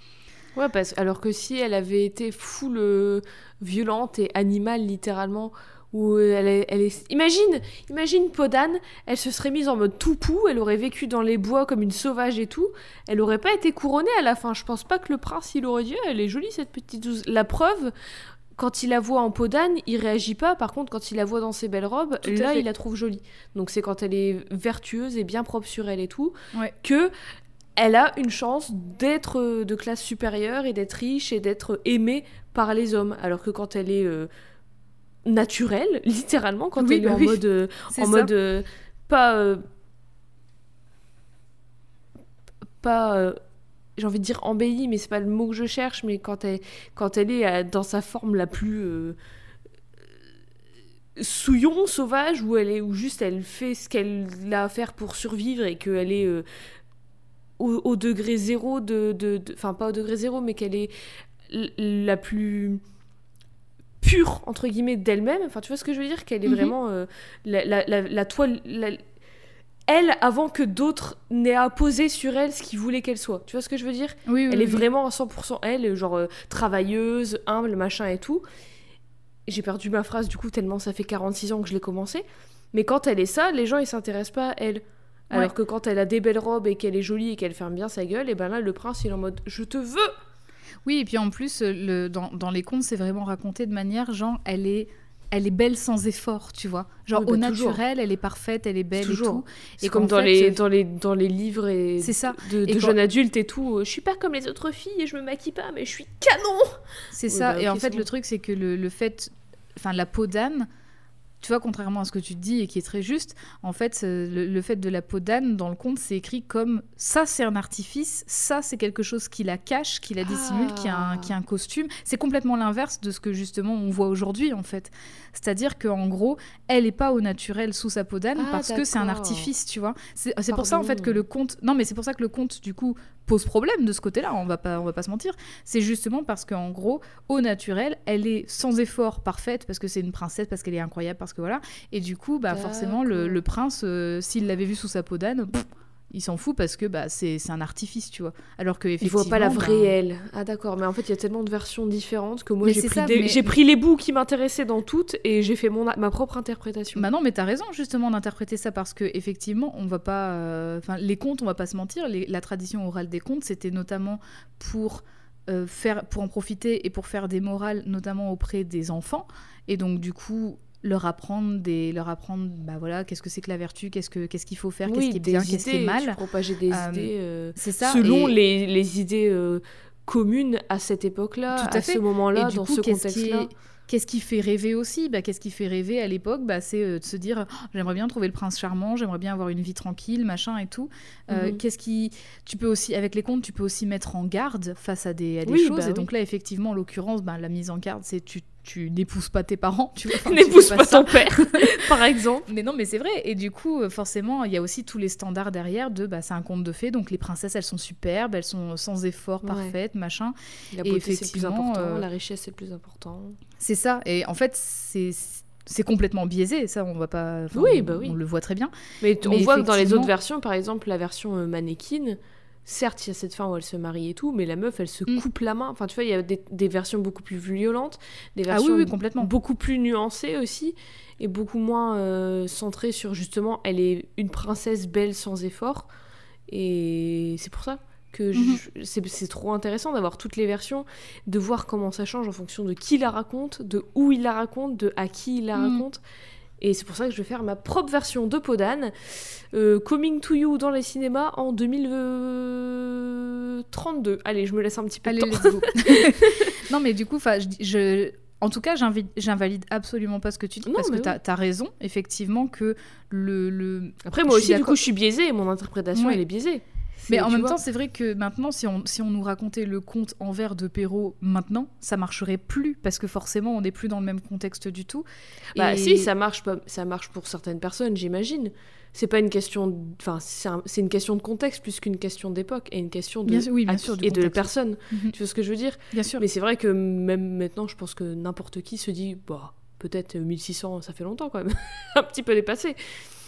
Speaker 2: Ouais, parce alors que si elle avait été full euh, violente et animale littéralement, où elle est, elle est... Imagine, imagine Podane, elle se serait mise en mode toupou, elle aurait vécu dans les bois comme une sauvage et tout, elle aurait pas été couronnée à la fin. Je pense pas que le prince il aurait dit, Ah, elle est jolie cette petite douce. La preuve, quand il la voit en Podane, il réagit pas. Par contre, quand il la voit dans ses belles robes,
Speaker 1: Tout
Speaker 2: là il la trouve jolie. Donc c'est quand elle est vertueuse et bien propre sur elle et tout,
Speaker 1: Ouais.
Speaker 2: que elle a une chance d'être euh, de classe supérieure et d'être riche et d'être aimée par les hommes. Alors que quand elle est euh, naturelle, littéralement, quand
Speaker 1: Oui,
Speaker 2: elle est en
Speaker 1: oui.
Speaker 2: mode, euh,
Speaker 1: C'est
Speaker 2: en
Speaker 1: ça.
Speaker 2: mode euh, pas. euh, pas. j'ai envie de dire embellie, mais c'est pas le mot que je cherche, mais quand elle, quand elle est dans sa forme la plus. souillon, sauvage, où elle est, où juste elle fait ce qu'elle a à faire pour survivre et qu'elle est euh, au, au degré zéro de, de, de- enfin pas au degré zéro, mais qu'elle est la plus pure entre guillemets d'elle-même. Enfin, tu vois ce que je veux dire? Qu'elle est
Speaker 1: Mhm.
Speaker 2: vraiment euh, la, la, la, la toile. elle, avant que d'autres n'aient à poser sur elle ce qu'ils voulaient qu'elle soit. Tu vois ce que je veux dire?
Speaker 1: Oui, oui,
Speaker 2: elle est vraiment à 100% elle, genre euh, travailleuse, humble, machin et tout. J'ai perdu ma phrase du coup tellement ça fait 46 ans que je l'ai commencé. Mais quand elle est ça, les gens ils s'intéressent pas à elle. Alors
Speaker 1: Ouais.
Speaker 2: que quand elle a des belles robes et qu'elle est jolie et qu'elle ferme bien sa gueule, et ben là le prince il est en mode je te veux.
Speaker 1: Oui, et puis en plus, euh, le, dans, dans les contes, c'est vraiment raconté de manière genre, elle est, elle est belle sans effort, tu vois. Genre
Speaker 2: Oui,
Speaker 1: au
Speaker 2: bah, toujours.
Speaker 1: naturel, elle est parfaite, elle est belle et
Speaker 2: Toujours.
Speaker 1: tout.
Speaker 2: C'est
Speaker 1: Et
Speaker 2: comme dans,
Speaker 1: fait,
Speaker 2: les,
Speaker 1: euh,
Speaker 2: dans, les, dans les livres et
Speaker 1: C'est ça.
Speaker 2: de,
Speaker 1: Et
Speaker 2: jeunes adultes et tout. euh, Je suis pas comme les autres filles et je me maquille pas, mais je suis canon.
Speaker 1: C'est
Speaker 2: Oui,
Speaker 1: ça.
Speaker 2: bah,
Speaker 1: et en fait, le truc, c'est que le, le fait. Enfin, la peau d'âne, tu vois, contrairement à ce que tu te dis et qui est très juste, en fait, euh, le, le fait de la peau d'âne dans le conte, c'est écrit comme ça, c'est un artifice, ça, c'est quelque chose qui la cache, qui la dissimule, qui, a un,
Speaker 2: Ah.
Speaker 1: qui a un costume. C'est complètement l'inverse de ce que justement on voit aujourd'hui, en fait. C'est-à-dire qu'en gros, elle est pas au naturel sous sa peau d'âne
Speaker 2: Ah,
Speaker 1: parce que c'est un artifice, tu vois. C'est pour ça, en fait, que le conte. Non, mais c'est pour ça que le conte, du coup, pose problème de ce côté-là. On va pas, on va pas se mentir. C'est justement parce qu'en gros, au naturel, elle est sans effort parfaite parce que c'est une princesse, parce qu'elle est incroyable, parce que voilà. Et du coup, bah forcément, le, prince, euh, s'il l'avait vue sous sa peau d'âne, pff, il s'en fout parce que bah c'est un artifice, tu vois. Alors que
Speaker 2: Il voit pas la vraie
Speaker 1: bah,
Speaker 2: elle. Ah d'accord, mais en fait il y a tellement de versions différentes que moi j'ai pris, des-
Speaker 1: mais-
Speaker 2: pris les bouts qui m'intéressaient dans toutes et j'ai fait mon, ma propre interprétation.
Speaker 1: Bah non, mais t'as raison justement d'interpréter ça parce que effectivement, on va pas, euh, enfin les contes, on va pas se mentir, les- la tradition orale des contes, c'était notamment pour euh, faire, pour en profiter et pour faire des morales, notamment auprès des enfants, et donc du coup leur apprendre des, leur apprendre, bah voilà, qu'est-ce que c'est que la vertu, qu'est-ce que, qu'est-ce qu'il faut faire, qu'est-ce qui est bien, qu'est-ce qui est mal,
Speaker 2: propageais des
Speaker 1: Euh,
Speaker 2: idées euh,
Speaker 1: c'est ça.
Speaker 2: selon
Speaker 1: et-
Speaker 2: les, les idées euh, communes à cette époque-là,
Speaker 1: à
Speaker 2: à ce moment-là, dans
Speaker 1: coup,
Speaker 2: ce contexte-là.
Speaker 1: est, Qu'est-ce qui fait rêver aussi? Bah, Qu'est-ce qui fait rêver à l'époque? Bah, C'est euh, de se dire Oh, j'aimerais bien trouver le prince charmant, j'aimerais bien avoir une vie tranquille, machin et tout. Euh,
Speaker 2: Mhm.
Speaker 1: Qu'est-ce qui. Tu peux aussi, avec les contes, tu peux aussi mettre en garde face à des, à des
Speaker 2: Oui,
Speaker 1: choses.
Speaker 2: bah
Speaker 1: et
Speaker 2: oui.
Speaker 1: donc là, effectivement, en l'occurrence, bah, la mise en garde, c'est tu, tu n'épouses pas tes parents. Tu vois,
Speaker 2: N'épouse pas ton père, par exemple.
Speaker 1: Mais non, mais c'est vrai. Et du coup, euh, forcément, il y a aussi tous les standards derrière de bah, c'est un conte de fées, donc les princesses, elles sont superbes, elles sont sans effort,
Speaker 2: Ouais.
Speaker 1: parfaites, machin.
Speaker 2: La
Speaker 1: Et
Speaker 2: beauté, c'est le plus important.
Speaker 1: euh,
Speaker 2: La richesse, c'est le plus important.
Speaker 1: C'est ça. Et en fait, c'est. C'est complètement biaisé, ça on va pas.
Speaker 2: Oui, bah oui.
Speaker 1: On le voit très bien.
Speaker 2: Mais, t- on
Speaker 1: Mais
Speaker 2: voit que dans les autres versions, par exemple, la version euh, mannequin, certes, il y a cette fin où elle se marie et tout, mais la meuf, elle se
Speaker 1: Mm.
Speaker 2: coupe la main. Enfin, tu vois, il y a des, des versions beaucoup plus violentes, des
Speaker 1: Ah
Speaker 2: versions
Speaker 1: oui, oui, complètement.
Speaker 2: beaucoup plus nuancées aussi, et beaucoup moins euh, centrées sur justement, elle est une princesse belle sans effort. Et c'est pour ça que je-
Speaker 1: Mhm.
Speaker 2: c'est c'est trop intéressant d'avoir toutes les versions, de voir comment ça change en fonction de qui la raconte, de où il la raconte, de à qui il la
Speaker 1: Mhm.
Speaker 2: raconte. Et c'est pour ça que je vais faire ma propre version de Podane, euh, Coming to You dans les cinémas en 2032. Allez, je me laisse un petit peu
Speaker 1: Allez,
Speaker 2: de temps.
Speaker 1: non, mais du coup, 'fin, je, je- en tout cas, j'invalide absolument pas ce que tu dis
Speaker 2: Non,
Speaker 1: parce que
Speaker 2: mais
Speaker 1: tu as, raison, effectivement, que le. le...
Speaker 2: Après, moi aussi, du coup, je suis biaisée, mon interprétation,
Speaker 1: Ouais.
Speaker 2: elle est biaisée.
Speaker 1: Mais en même
Speaker 2: vois.
Speaker 1: temps, c'est vrai que maintenant, si on, si on nous racontait le conte en vers de Perrault maintenant, ça marcherait plus parce que forcément, on n'est plus dans le même contexte du tout.
Speaker 2: Bah
Speaker 1: Et-
Speaker 2: si, ça marche, pas, ça marche pour certaines personnes, j'imagine. C'est pas une question, d- enfin c'est un- c'est une question de contexte plus qu'une question d'époque et une question de
Speaker 1: Bien sûr, oui, bien sûr,
Speaker 2: et de personne.
Speaker 1: Mhm.
Speaker 2: Tu vois ce que je veux dire?
Speaker 1: Bien sûr.
Speaker 2: Mais c'est vrai que même maintenant, je pense que n'importe qui se dit, bah peut-être 1600, ça fait longtemps quand même, un petit peu dépassé.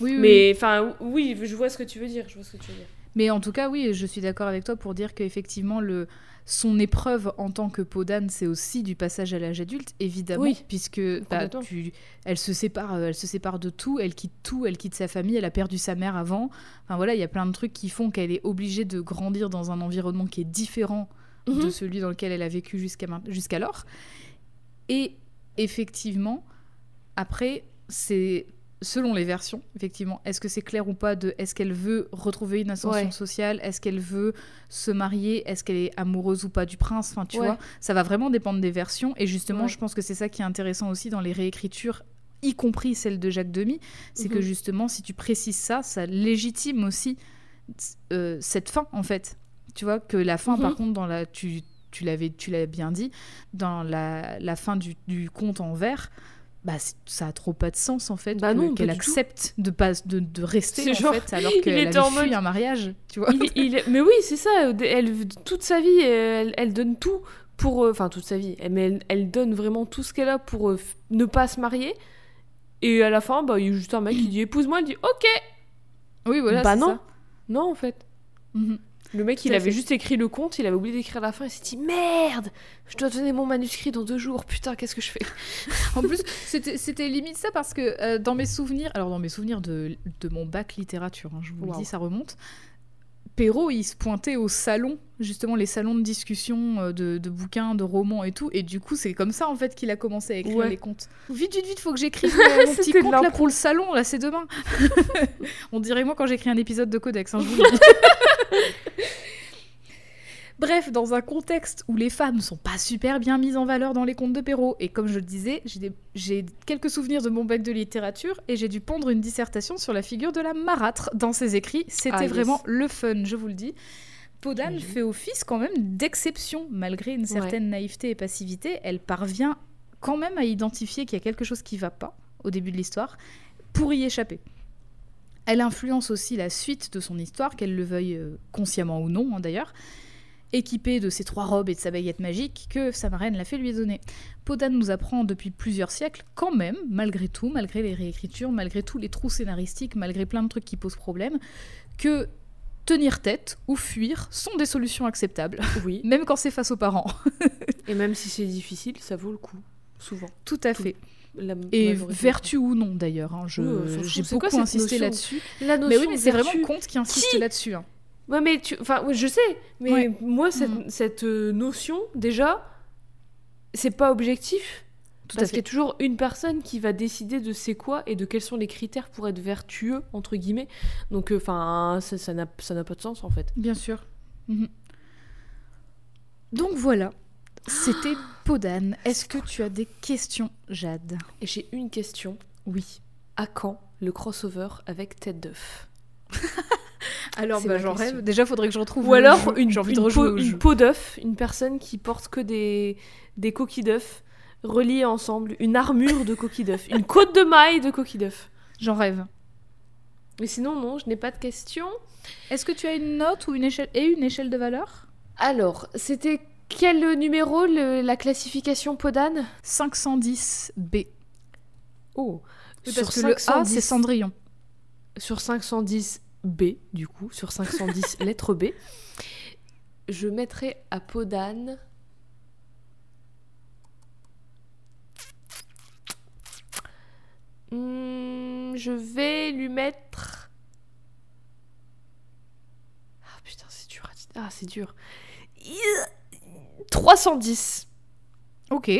Speaker 1: Oui, oui, oui.
Speaker 2: Mais enfin oui, je vois ce que tu veux dire, je vois ce que tu veux dire.
Speaker 1: Mais en tout cas, oui, je suis d'accord avec toi pour dire qu'effectivement, le... son épreuve en tant que peau d'âne, c'est aussi du passage à l'âge adulte, évidemment,
Speaker 2: Oui,
Speaker 1: puisque bah, tu... elle, se sépare, euh, elle se sépare de tout, elle quitte tout, elle quitte sa famille, elle a perdu sa mère avant. Enfin voilà, il y a plein de trucs qui font qu'elle est obligée de grandir dans un environnement qui est différent de
Speaker 2: Mhm.
Speaker 1: celui dans lequel elle a vécu jusqu'à jusqu'alors. Et effectivement, après, c'est selon les versions, effectivement, est-ce que c'est clair ou pas de est-ce qu'elle veut retrouver une ascension
Speaker 2: Ouais.
Speaker 1: sociale, est-ce qu'elle veut se marier, est-ce qu'elle est amoureuse ou pas du prince, enfin tu
Speaker 2: Ouais.
Speaker 1: vois, ça va vraiment dépendre des versions et justement,
Speaker 2: Ouais.
Speaker 1: je pense que c'est ça qui est intéressant aussi dans les réécritures y compris celle de Jacques Demy, c'est que
Speaker 2: Mhm.
Speaker 1: justement, si tu précises ça, ça légitime aussi euh, cette fin, en fait. Tu vois, que la fin, par
Speaker 2: Mhm.
Speaker 1: contre, dans la, tu, tu l'avais, tu l'as bien dit, dans la, la fin du, du conte en vers, bah, ça a trop pas de sens, en fait,
Speaker 2: Bah
Speaker 1: qu'elle
Speaker 2: tout.
Speaker 1: accepte de, pas, de, de rester, en
Speaker 2: genre,
Speaker 1: fait, alors qu'elle
Speaker 2: en
Speaker 1: fui
Speaker 2: mode-
Speaker 1: un mariage, tu vois.
Speaker 2: Il- il- mais oui, c'est ça. Elle, toute sa vie, elle, elle donne tout pour. euh, Enfin, toute sa vie. Mais elle, elle donne vraiment tout ce qu'elle a pour euh, ne pas se marier. Et à la fin, bah, il y a juste un mec qui dit épouse-moi. Elle dit ok.
Speaker 1: Oui, voilà,
Speaker 2: bah non.
Speaker 1: ça.
Speaker 2: Non, en fait.
Speaker 1: Mhm.
Speaker 2: Le mec, il avait
Speaker 1: fait.
Speaker 2: juste écrit le conte, il avait oublié d'écrire la fin, il s'est dit merde, je dois donner mon manuscrit dans deux jours, putain, qu'est-ce que je fais?
Speaker 1: En plus, c'était limite ça parce que euh, dans mes souvenirs, alors dans mes souvenirs de, de mon bac littérature, hein, je vous le dis, ça remonte. Perrault, il se pointait au salon, justement les salons de discussion euh, de, de bouquins, de romans et tout, et du coup c'est comme ça en fait qu'il a commencé à écrire
Speaker 2: Ouais.
Speaker 1: les contes. Vite, vite, vite, faut que j'écrive mon petit conte là pour le salon, là c'est demain. On dirait moi quand j'écris un épisode de Codex, hein, je vous le dis. Bref, dans un contexte où les femmes sont pas super bien mises en valeur dans les contes de Perrault, et comme je le disais, j'ai quelques souvenirs de mon bac de littérature, et j'ai dû pondre une dissertation sur la figure de la marâtre dans ses écrits. C'était
Speaker 2: Ah, yes.
Speaker 1: vraiment le fun, je vous le dis. Podane fait office quand même d'exception, malgré une certaine naïveté et passivité. Elle parvient quand même à identifier qu'il y a quelque chose qui va pas au début de l'histoire pour y échapper. Elle influence aussi la suite de son histoire, qu'elle le veuille euh, consciemment ou non hein, d'ailleurs, équipée de ses trois robes et de sa baguette magique que sa marraine l'a fait lui donner. Podane nous apprend depuis plusieurs siècles, quand même, malgré tout, malgré les réécritures, malgré tous les trous scénaristiques, malgré plein de trucs qui posent problème, que tenir tête ou fuir sont des solutions acceptables,
Speaker 2: Oui.
Speaker 1: même quand c'est face aux parents.
Speaker 2: Et même si c'est difficile, ça vaut le coup, souvent.
Speaker 1: Tout à fait.
Speaker 2: La
Speaker 1: Et vertu ou non d'ailleurs, hein, je-
Speaker 2: Oui,
Speaker 1: j'ai
Speaker 2: quoi
Speaker 1: beaucoup
Speaker 2: cette
Speaker 1: insisté là-dessus.
Speaker 2: La
Speaker 1: Mais
Speaker 2: notion
Speaker 1: oui, mais c'est
Speaker 2: vertu-
Speaker 1: vraiment Comte qui insiste là-dessus. hein.
Speaker 2: Ouais, mais tu... enfin, ouais, je sais, mais
Speaker 1: Ouais.
Speaker 2: moi, cette,
Speaker 1: Mhm.
Speaker 2: cette euh, notion, déjà, c'est pas objectif.
Speaker 1: Tout
Speaker 2: parce qu'il y a toujours une personne qui va décider de c'est quoi et de quels sont les critères pour être vertueux, entre guillemets. Donc, enfin, ça ça n'a ça n'a pas de sens, en fait.
Speaker 1: Bien sûr. Donc voilà, c'était Podane, est-ce que tu as des questions, Jade?
Speaker 2: Et j'ai une question.
Speaker 1: Oui.
Speaker 2: À quand le crossover avec Tête d'œuf?
Speaker 1: Alors, bah, j'en rêve. Déjà, faudrait que je retrouve.
Speaker 2: Ou alors une,
Speaker 1: J'ai envie
Speaker 2: une
Speaker 1: de
Speaker 2: peau,
Speaker 1: au
Speaker 2: une peau d'œuf, une personne qui porte que des, des coquilles d'œuf reliées ensemble, une armure de coquilles d'œuf, une côte de maille de coquilles d'œuf.
Speaker 1: J'en rêve.
Speaker 2: Mais sinon, non, je n'ai pas de questions.
Speaker 1: Est-ce que tu as une note ou une échelle et une échelle de valeur?
Speaker 2: Alors, c'était quel numéro le- la classification Podane?
Speaker 1: 510 B.
Speaker 2: Oh,
Speaker 1: Parce que le A, c'est Cendrillon.
Speaker 2: sur 510 B, du coup, sur 510 lettre B, je mettrai à Podane. Hmm, je vais lui mettre. Ah putain, c'est dur. à. Ah, c'est dur. 310.
Speaker 1: Ok.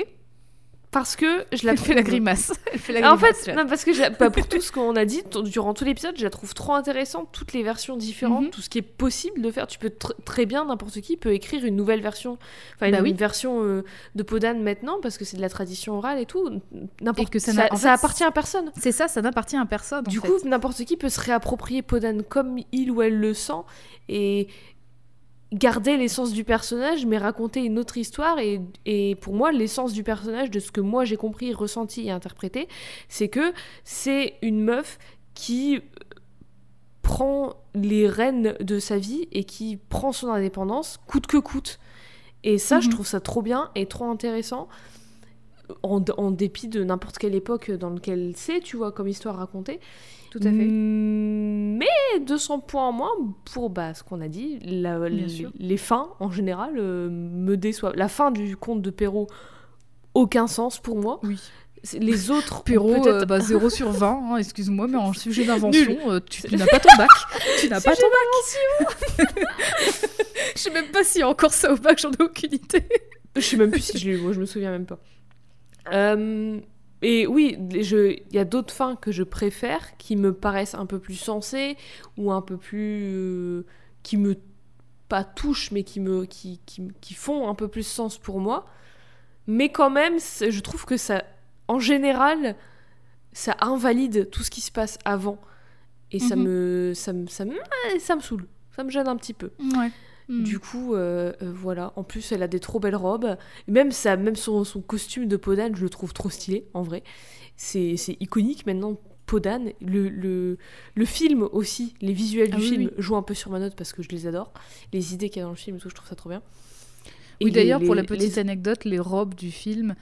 Speaker 2: Parce que je la
Speaker 1: Elle fait la grimace. Elle fait la
Speaker 2: en
Speaker 1: grimace.
Speaker 2: fait,
Speaker 1: Jade.
Speaker 2: non, parce que j'ai- bah, pour tout ce qu'on a dit durant tout l'épisode, je la trouve trop intéressante, toutes les versions différentes,
Speaker 1: Mhm.
Speaker 2: tout ce qui est possible de faire. Tu peux tr- très bien, n'importe qui peut écrire une nouvelle version, enfin
Speaker 1: Bah
Speaker 2: une,
Speaker 1: oui.
Speaker 2: une version euh, de Podane maintenant, parce que c'est de la tradition orale et tout. N'importe
Speaker 1: Et que ça
Speaker 2: ça,
Speaker 1: en fait,
Speaker 2: appartient à personne.
Speaker 1: C'est ça, ça n'appartient à personne. en
Speaker 2: Du
Speaker 1: fait.
Speaker 2: coup, n'importe qui peut se réapproprier Podane comme il ou elle le sent et garder l'essence du personnage, mais raconter une autre histoire. Et, et pour moi, l'essence du personnage, de ce que moi j'ai compris, ressenti et interprété, c'est que c'est une meuf qui euh, prend les rênes de sa vie et qui prend son indépendance coûte que coûte. Et ça, je
Speaker 1: Mhm.
Speaker 2: trouve ça trop bien et trop intéressant. En, en dépit de n'importe quelle époque dans laquelle c'est, tu vois, comme histoire racontée.
Speaker 1: Tout à fait.
Speaker 2: Mm, Mais 200 points en moins pour bah, ce qu'on a dit. La- les, fins, en général, euh, me déçoivent. La fin du conte de Perrault, aucun sens pour moi.
Speaker 1: Oui.
Speaker 2: Les autres,
Speaker 1: Perrault, euh, bah, 0 sur 20, hein, excuse-moi, mais en sujet d'invention, euh, tu, tu n'as pas ton bac. Tu n'as pas ton bac. Je sais même pas s'il y a encore ça au bac, j'en ai aucune idée.
Speaker 2: Je sais même plus si je l'ai eu, moi je me souviens même pas. Euh, et oui, il y a d'autres fins que je préfère qui me paraissent un peu plus sensées ou un peu plus. euh, qui me. pas touchent, mais qui, me, qui, qui, qui font un peu plus sens pour moi. Mais quand même, je trouve que ça. en général, ça invalide tout ce qui se passe avant. Et ça,
Speaker 1: Mhm.
Speaker 2: me, ça, me, ça, me, ça me saoule. Ça me gêne un petit peu.
Speaker 1: Ouais. Mm.
Speaker 2: Du coup, euh, euh, voilà. En plus, elle a des trop belles robes. Même, ça, même son, son costume de Podane, je le trouve trop stylé, en vrai. C'est c'est iconique maintenant. Podane, le, le, le film aussi, les visuels
Speaker 1: Ah
Speaker 2: du
Speaker 1: oui,
Speaker 2: film
Speaker 1: oui.
Speaker 2: jouent un peu sur ma note parce que je les adore. Les idées qu'il y a dans le film et tout, je trouve ça trop bien. Et
Speaker 1: Oui, d'ailleurs, pour la petite
Speaker 2: les-
Speaker 1: anecdote, les robes du film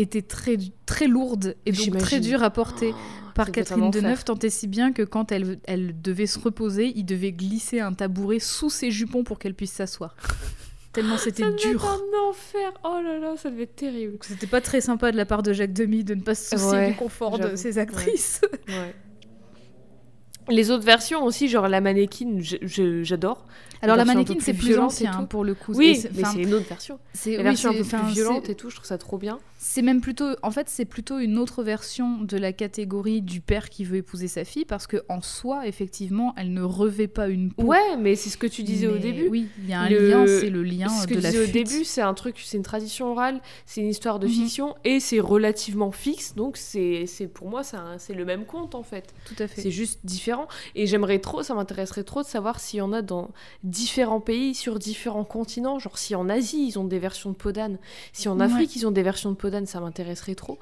Speaker 1: étaient très, très lourdes et donc très dures à porter
Speaker 2: Oh,
Speaker 1: par Catherine. Deneuve, tant et si bien que quand elle, elle devait se reposer, il devait glisser un tabouret sous ses jupons pour qu'elle puisse s'asseoir. Tellement c'était dur.
Speaker 2: un enfer. Oh là là, ça devait être terrible.
Speaker 1: C'était pas très sympa de la part de Jacques Demy de ne pas se soucier
Speaker 2: Ouais,
Speaker 1: du confort de ses actrices.
Speaker 2: Ouais. Les autres versions aussi, genre la mannequin, j'adore.
Speaker 1: Alors la mannequin, c'est plus ancien hein, pour le coup.
Speaker 2: Oui, mais c'est une autre version.
Speaker 1: c'est
Speaker 2: La
Speaker 1: oui,
Speaker 2: version un peu plus violente et tout, je trouve ça trop bien.
Speaker 1: C'est même plutôt, en fait, c'est plutôt une autre version de la catégorie du père qui veut épouser sa fille, parce que en soi, effectivement, elle ne revêt pas une peau.
Speaker 2: Ouais, mais c'est ce que tu disais au début.
Speaker 1: Oui, il y a un
Speaker 2: Le-
Speaker 1: lien, c'est le lien
Speaker 2: ce que
Speaker 1: de la
Speaker 2: au début, c'est un truc, c'est une tradition orale, c'est une histoire de
Speaker 1: Mhm.
Speaker 2: fiction et c'est relativement fixe, donc c'est pour moi c'est le même conte en fait.
Speaker 1: Tout à fait.
Speaker 2: C'est juste différent. Et j'aimerais trop, ça m'intéresserait trop de savoir s'il y en a dans différents pays, sur différents continents. Genre si en Asie ils ont des versions de Podane, si en
Speaker 1: Ouais.
Speaker 2: Afrique ils ont des versions de Podane, ça m'intéresserait trop.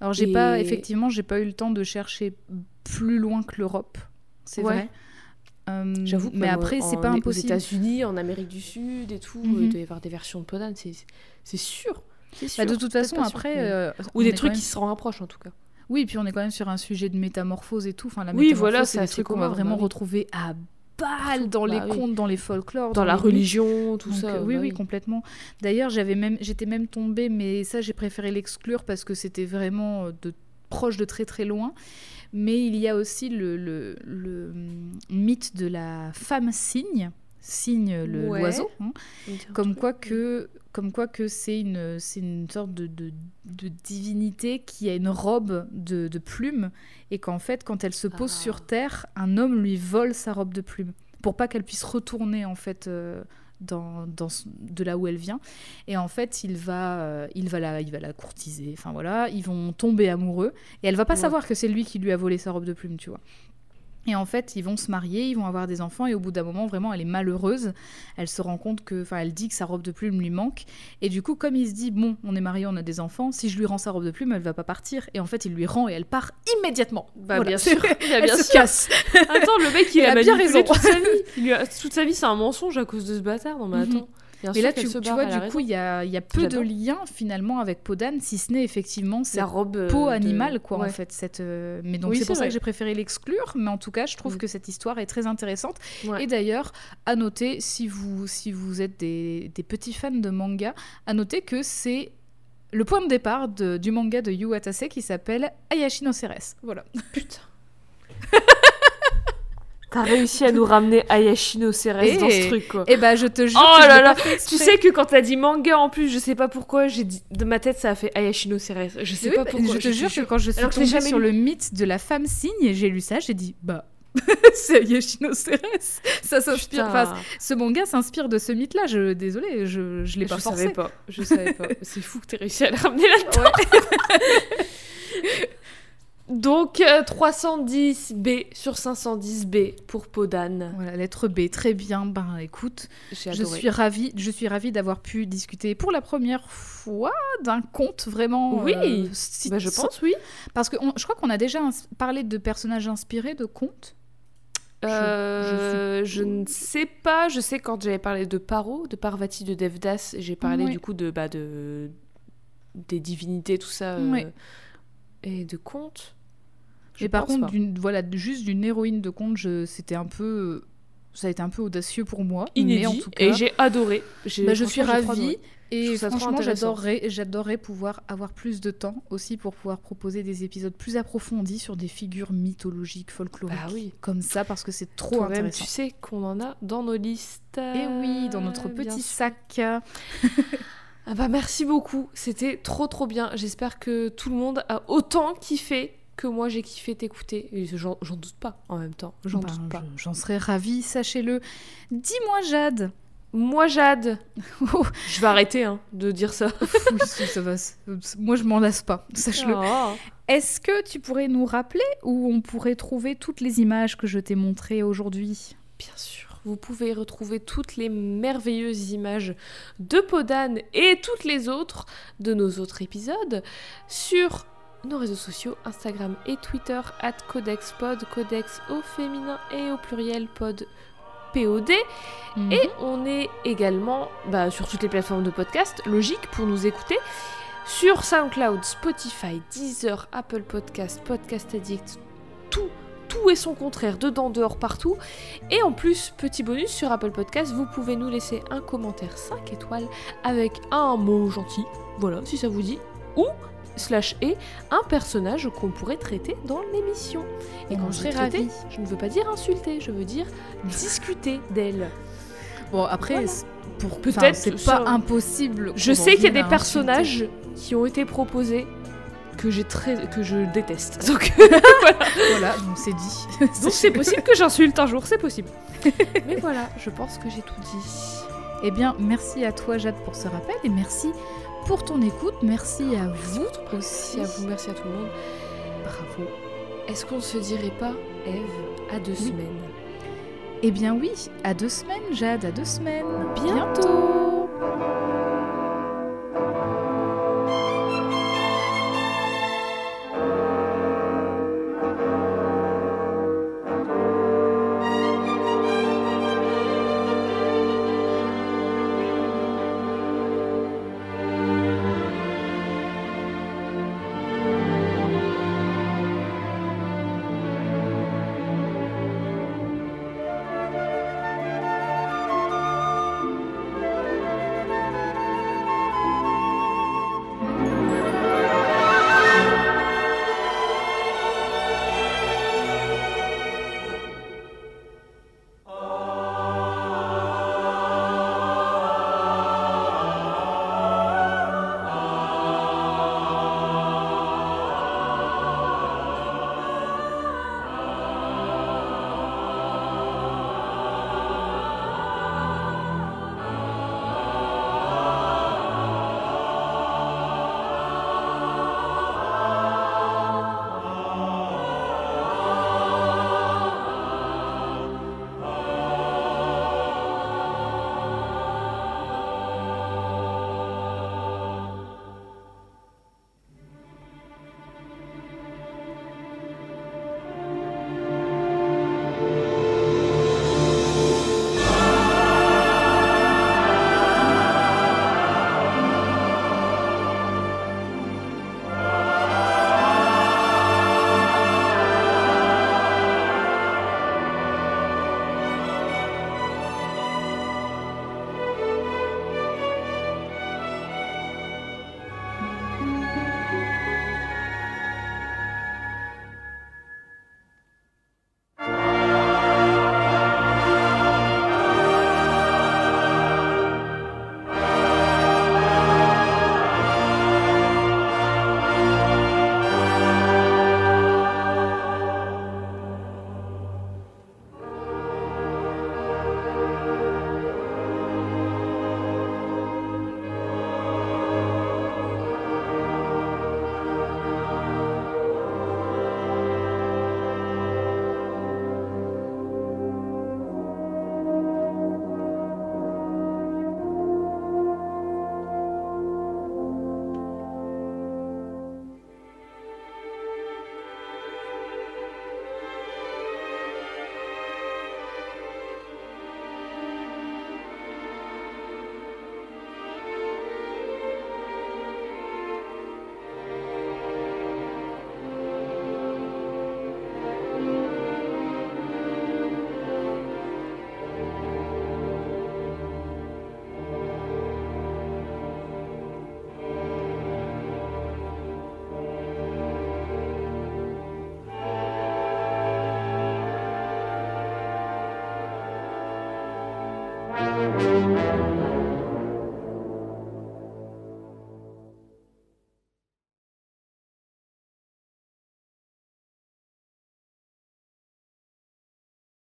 Speaker 1: Alors j'ai
Speaker 2: Et-
Speaker 1: pas, effectivement, j'ai pas eu le temps de chercher plus loin que l'Europe, c'est
Speaker 2: Ouais.
Speaker 1: vrai. Euh,
Speaker 2: J'avoue que
Speaker 1: mais après, c'est pas
Speaker 2: Aux
Speaker 1: impossible.
Speaker 2: États-Unis, en Amérique du Sud et tout,
Speaker 1: Mhm.
Speaker 2: il doit y avoir des versions de Podane, c'est c'est sûr. C'est sûr.
Speaker 1: Bah, de toute façon,
Speaker 2: sûr,
Speaker 1: après,
Speaker 2: mais-
Speaker 1: euh,
Speaker 2: Ou des trucs qui se rapprochent en tout cas.
Speaker 1: Oui, puis on est quand même sur un sujet de métamorphose et tout. Enfin, la
Speaker 2: Oui,
Speaker 1: métamorphose,
Speaker 2: voilà,
Speaker 1: c'est
Speaker 2: c'est assez
Speaker 1: trucs qu'on va vraiment
Speaker 2: bah oui.
Speaker 1: retrouver à balle dans les
Speaker 2: bah oui.
Speaker 1: contes, dans les folklores,
Speaker 2: Dans la
Speaker 1: les
Speaker 2: religion, tout
Speaker 1: Donc,
Speaker 2: ça.
Speaker 1: euh, oui,
Speaker 2: bah
Speaker 1: oui, complètement. D'ailleurs, j'avais même, j'étais même tombée, mais ça, j'ai préféré l'exclure parce que c'était vraiment euh, de proche de très très loin. Mais il y a aussi le, le, le, hum, mythe de la femme cygne, cygne le-
Speaker 2: Ouais.
Speaker 1: l'oiseau, hein,
Speaker 2: un
Speaker 1: comme quoi que comme quoi que c'est une c'est une sorte de, de, de divinité qui a une robe de, de plumes et qu'en fait quand elle se pose
Speaker 2: Ah.
Speaker 1: sur terre un homme lui vole sa robe de plumes pour pas qu'elle puisse retourner en fait euh, dans, dans de là où elle vient. Et en fait, il va, euh, il va, la, il va la courtiser. Enfin voilà, ils vont tomber amoureux. Et elle va pas
Speaker 2: Ouais.
Speaker 1: savoir que c'est lui qui lui a volé sa robe de plume, tu vois. Et en fait, ils vont se marier, ils vont avoir des enfants, et au bout d'un moment, vraiment, elle est malheureuse. Elle se rend compte que, enfin, elle dit que sa robe de plume lui manque. Et du coup, comme il se dit, bon, on est mariés, on a des enfants, si je lui rends sa robe de plume, elle va pas partir. Et en fait, il lui rend et elle part immédiatement.
Speaker 2: Bah,
Speaker 1: Voilà.
Speaker 2: bien sûr. Bah,
Speaker 1: Elle
Speaker 2: bien
Speaker 1: se
Speaker 2: sûr.
Speaker 1: casse.
Speaker 2: Attends, le mec, il,
Speaker 1: Il
Speaker 2: a,
Speaker 1: a bien raison.
Speaker 2: toute sa vie. Il lui a- toute sa vie, c'est un mensonge à cause de ce bâtard. Non, mais
Speaker 1: Mhm.
Speaker 2: attends. Bien
Speaker 1: Mais là, tu, vois, du coup, il y a, il y a peu de liens finalement avec Podane, si ce n'est effectivement cette
Speaker 2: la robe euh,
Speaker 1: peau
Speaker 2: de-
Speaker 1: animale, quoi,
Speaker 2: ouais.
Speaker 1: en fait. Cette, euh, Mais donc,
Speaker 2: Oui,
Speaker 1: c'est pour ça que j'ai préféré l'exclure. Mais en tout cas, je trouve
Speaker 2: Mm.
Speaker 1: que cette histoire est très intéressante.
Speaker 2: Ouais.
Speaker 1: Et d'ailleurs, à noter, si vous, si vous êtes des, des petits fans de manga, à noter que c'est le point de départ de- du manga de Yu Watase qui s'appelle Ayashi no Ceres. Voilà.
Speaker 2: Putain. T'as réussi à nous ramener Ayashino Ceres
Speaker 1: Et-
Speaker 2: dans ce truc, quoi.
Speaker 1: Et bah, je te jure.
Speaker 2: Oh
Speaker 1: que je
Speaker 2: là là, Tu sais que quand t'as dit manga en plus, je sais pas pourquoi, j'ai dit de ma tête ça a fait Ayashino Ceres. Je sais
Speaker 1: Oui,
Speaker 2: pas
Speaker 1: bah,
Speaker 2: pourquoi.
Speaker 1: je te jure que quand je suis
Speaker 2: Alors je
Speaker 1: tombée
Speaker 2: jamais
Speaker 1: sur
Speaker 2: lu.
Speaker 1: le mythe de la femme cygne et j'ai lu ça, j'ai dit bah c'est Yashino Ceres. Ça s'inspire. Enfin, ce manga s'inspire de ce mythe-là. Je désolé, je je l'ai
Speaker 2: je
Speaker 1: pas forcé.
Speaker 2: savais pas. Je savais pas. C'est fou que t'aies réussi à le ramener là-dedans. Donc euh, 310B sur 510B pour Podane.
Speaker 1: Voilà, lettre B, très bien. Ben écoute, je suis ravie, je suis ravie d'avoir pu discuter pour la première fois d'un conte vraiment.
Speaker 2: Oui,
Speaker 1: euh, si-
Speaker 2: Bah, je pense oui.
Speaker 1: Parce que on- je crois qu'on a déjà parlé de personnages inspirés de contes.
Speaker 2: Euh, je, ne sais pas. Je sais quand j'avais parlé de Paro, de Parvati, de Devdas, j'ai parlé du coup de, bah, de des divinités, tout ça, euh, et de contes. Je
Speaker 1: Et par contre, d'une- voilà, juste d'une héroïne de conte, c'était un peu, ça a été un peu audacieux pour moi.
Speaker 2: inédit
Speaker 1: mais en tout cas,
Speaker 2: et j'ai adoré.
Speaker 1: Bah, je suis ravie. Et franchement, j'adorerais, j'adorerais pouvoir avoir plus de temps aussi pour pouvoir proposer des épisodes plus approfondis sur des figures mythologiques, folkloriques,
Speaker 2: Bah oui.
Speaker 1: comme ça, parce que c'est trop intéressant.
Speaker 2: tu sais qu'on en a dans nos listes.
Speaker 1: Et oui, dans notre petit sac.
Speaker 2: Ah bah merci beaucoup, c'était trop trop bien. J'espère que tout le monde a autant kiffé que moi j'ai kiffé t'écouter. J'en doute pas en même temps, j'en
Speaker 1: Ben,
Speaker 2: doute pas.
Speaker 1: je- J'en serais ravie, sachez-le. Dis-moi, Jade.
Speaker 2: Moi Jade, je vais arrêter hein, de dire ça.
Speaker 1: oui, ça va. Moi, je m'en lasse pas, sache-le.
Speaker 2: Oh.
Speaker 1: Est-ce que tu pourrais nous rappeler où on pourrait trouver toutes les images que je t'ai montrées aujourd'hui?
Speaker 2: Bien sûr, vous pouvez retrouver toutes les merveilleuses images de Podane et toutes les autres de nos autres épisodes sur nos réseaux sociaux Instagram et Twitter at CodexPod, Codex au féminin et au pluriel pod POD. Et on est également bah, sur toutes les plateformes de podcast, logique pour nous écouter, sur SoundCloud, Spotify, Deezer, Apple Podcast, Podcast Addict, tout, tout et son contraire, dedans, dehors, partout. Et en plus, petit bonus sur Apple Podcast, vous pouvez nous laisser un commentaire 5 étoiles avec un mot gentil, voilà, si ça vous dit, ou slash et un personnage qu'on pourrait traiter dans l'émission. Et quand je traiter,
Speaker 1: ravis.
Speaker 2: je ne veux pas dire insulter, je veux dire discuter d'elle.
Speaker 1: Bon, après,
Speaker 2: Voilà.
Speaker 1: pour
Speaker 2: Peut-être
Speaker 1: c'est pas impossible.
Speaker 2: Je sais qu'il y a des personnages qui ont été proposés que j'ai très que je déteste. Donc
Speaker 1: insulter. Voilà, donc c'est dit.
Speaker 2: donc c'est possible que j'insulte un jour, c'est possible. Mais voilà, je pense que j'ai tout dit.
Speaker 1: Eh bien, merci à toi, Jade, pour ce rappel et merci pour ton écoute. Merci à vous aussi.
Speaker 2: Merci à vous, merci à tout le monde.
Speaker 1: Bravo.
Speaker 2: Est-ce qu'on se dirait pas, Eve, à deux
Speaker 1: Oui.
Speaker 2: semaines?
Speaker 1: Eh bien, oui, à deux semaines, Jade, à deux semaines.
Speaker 2: Bientôt.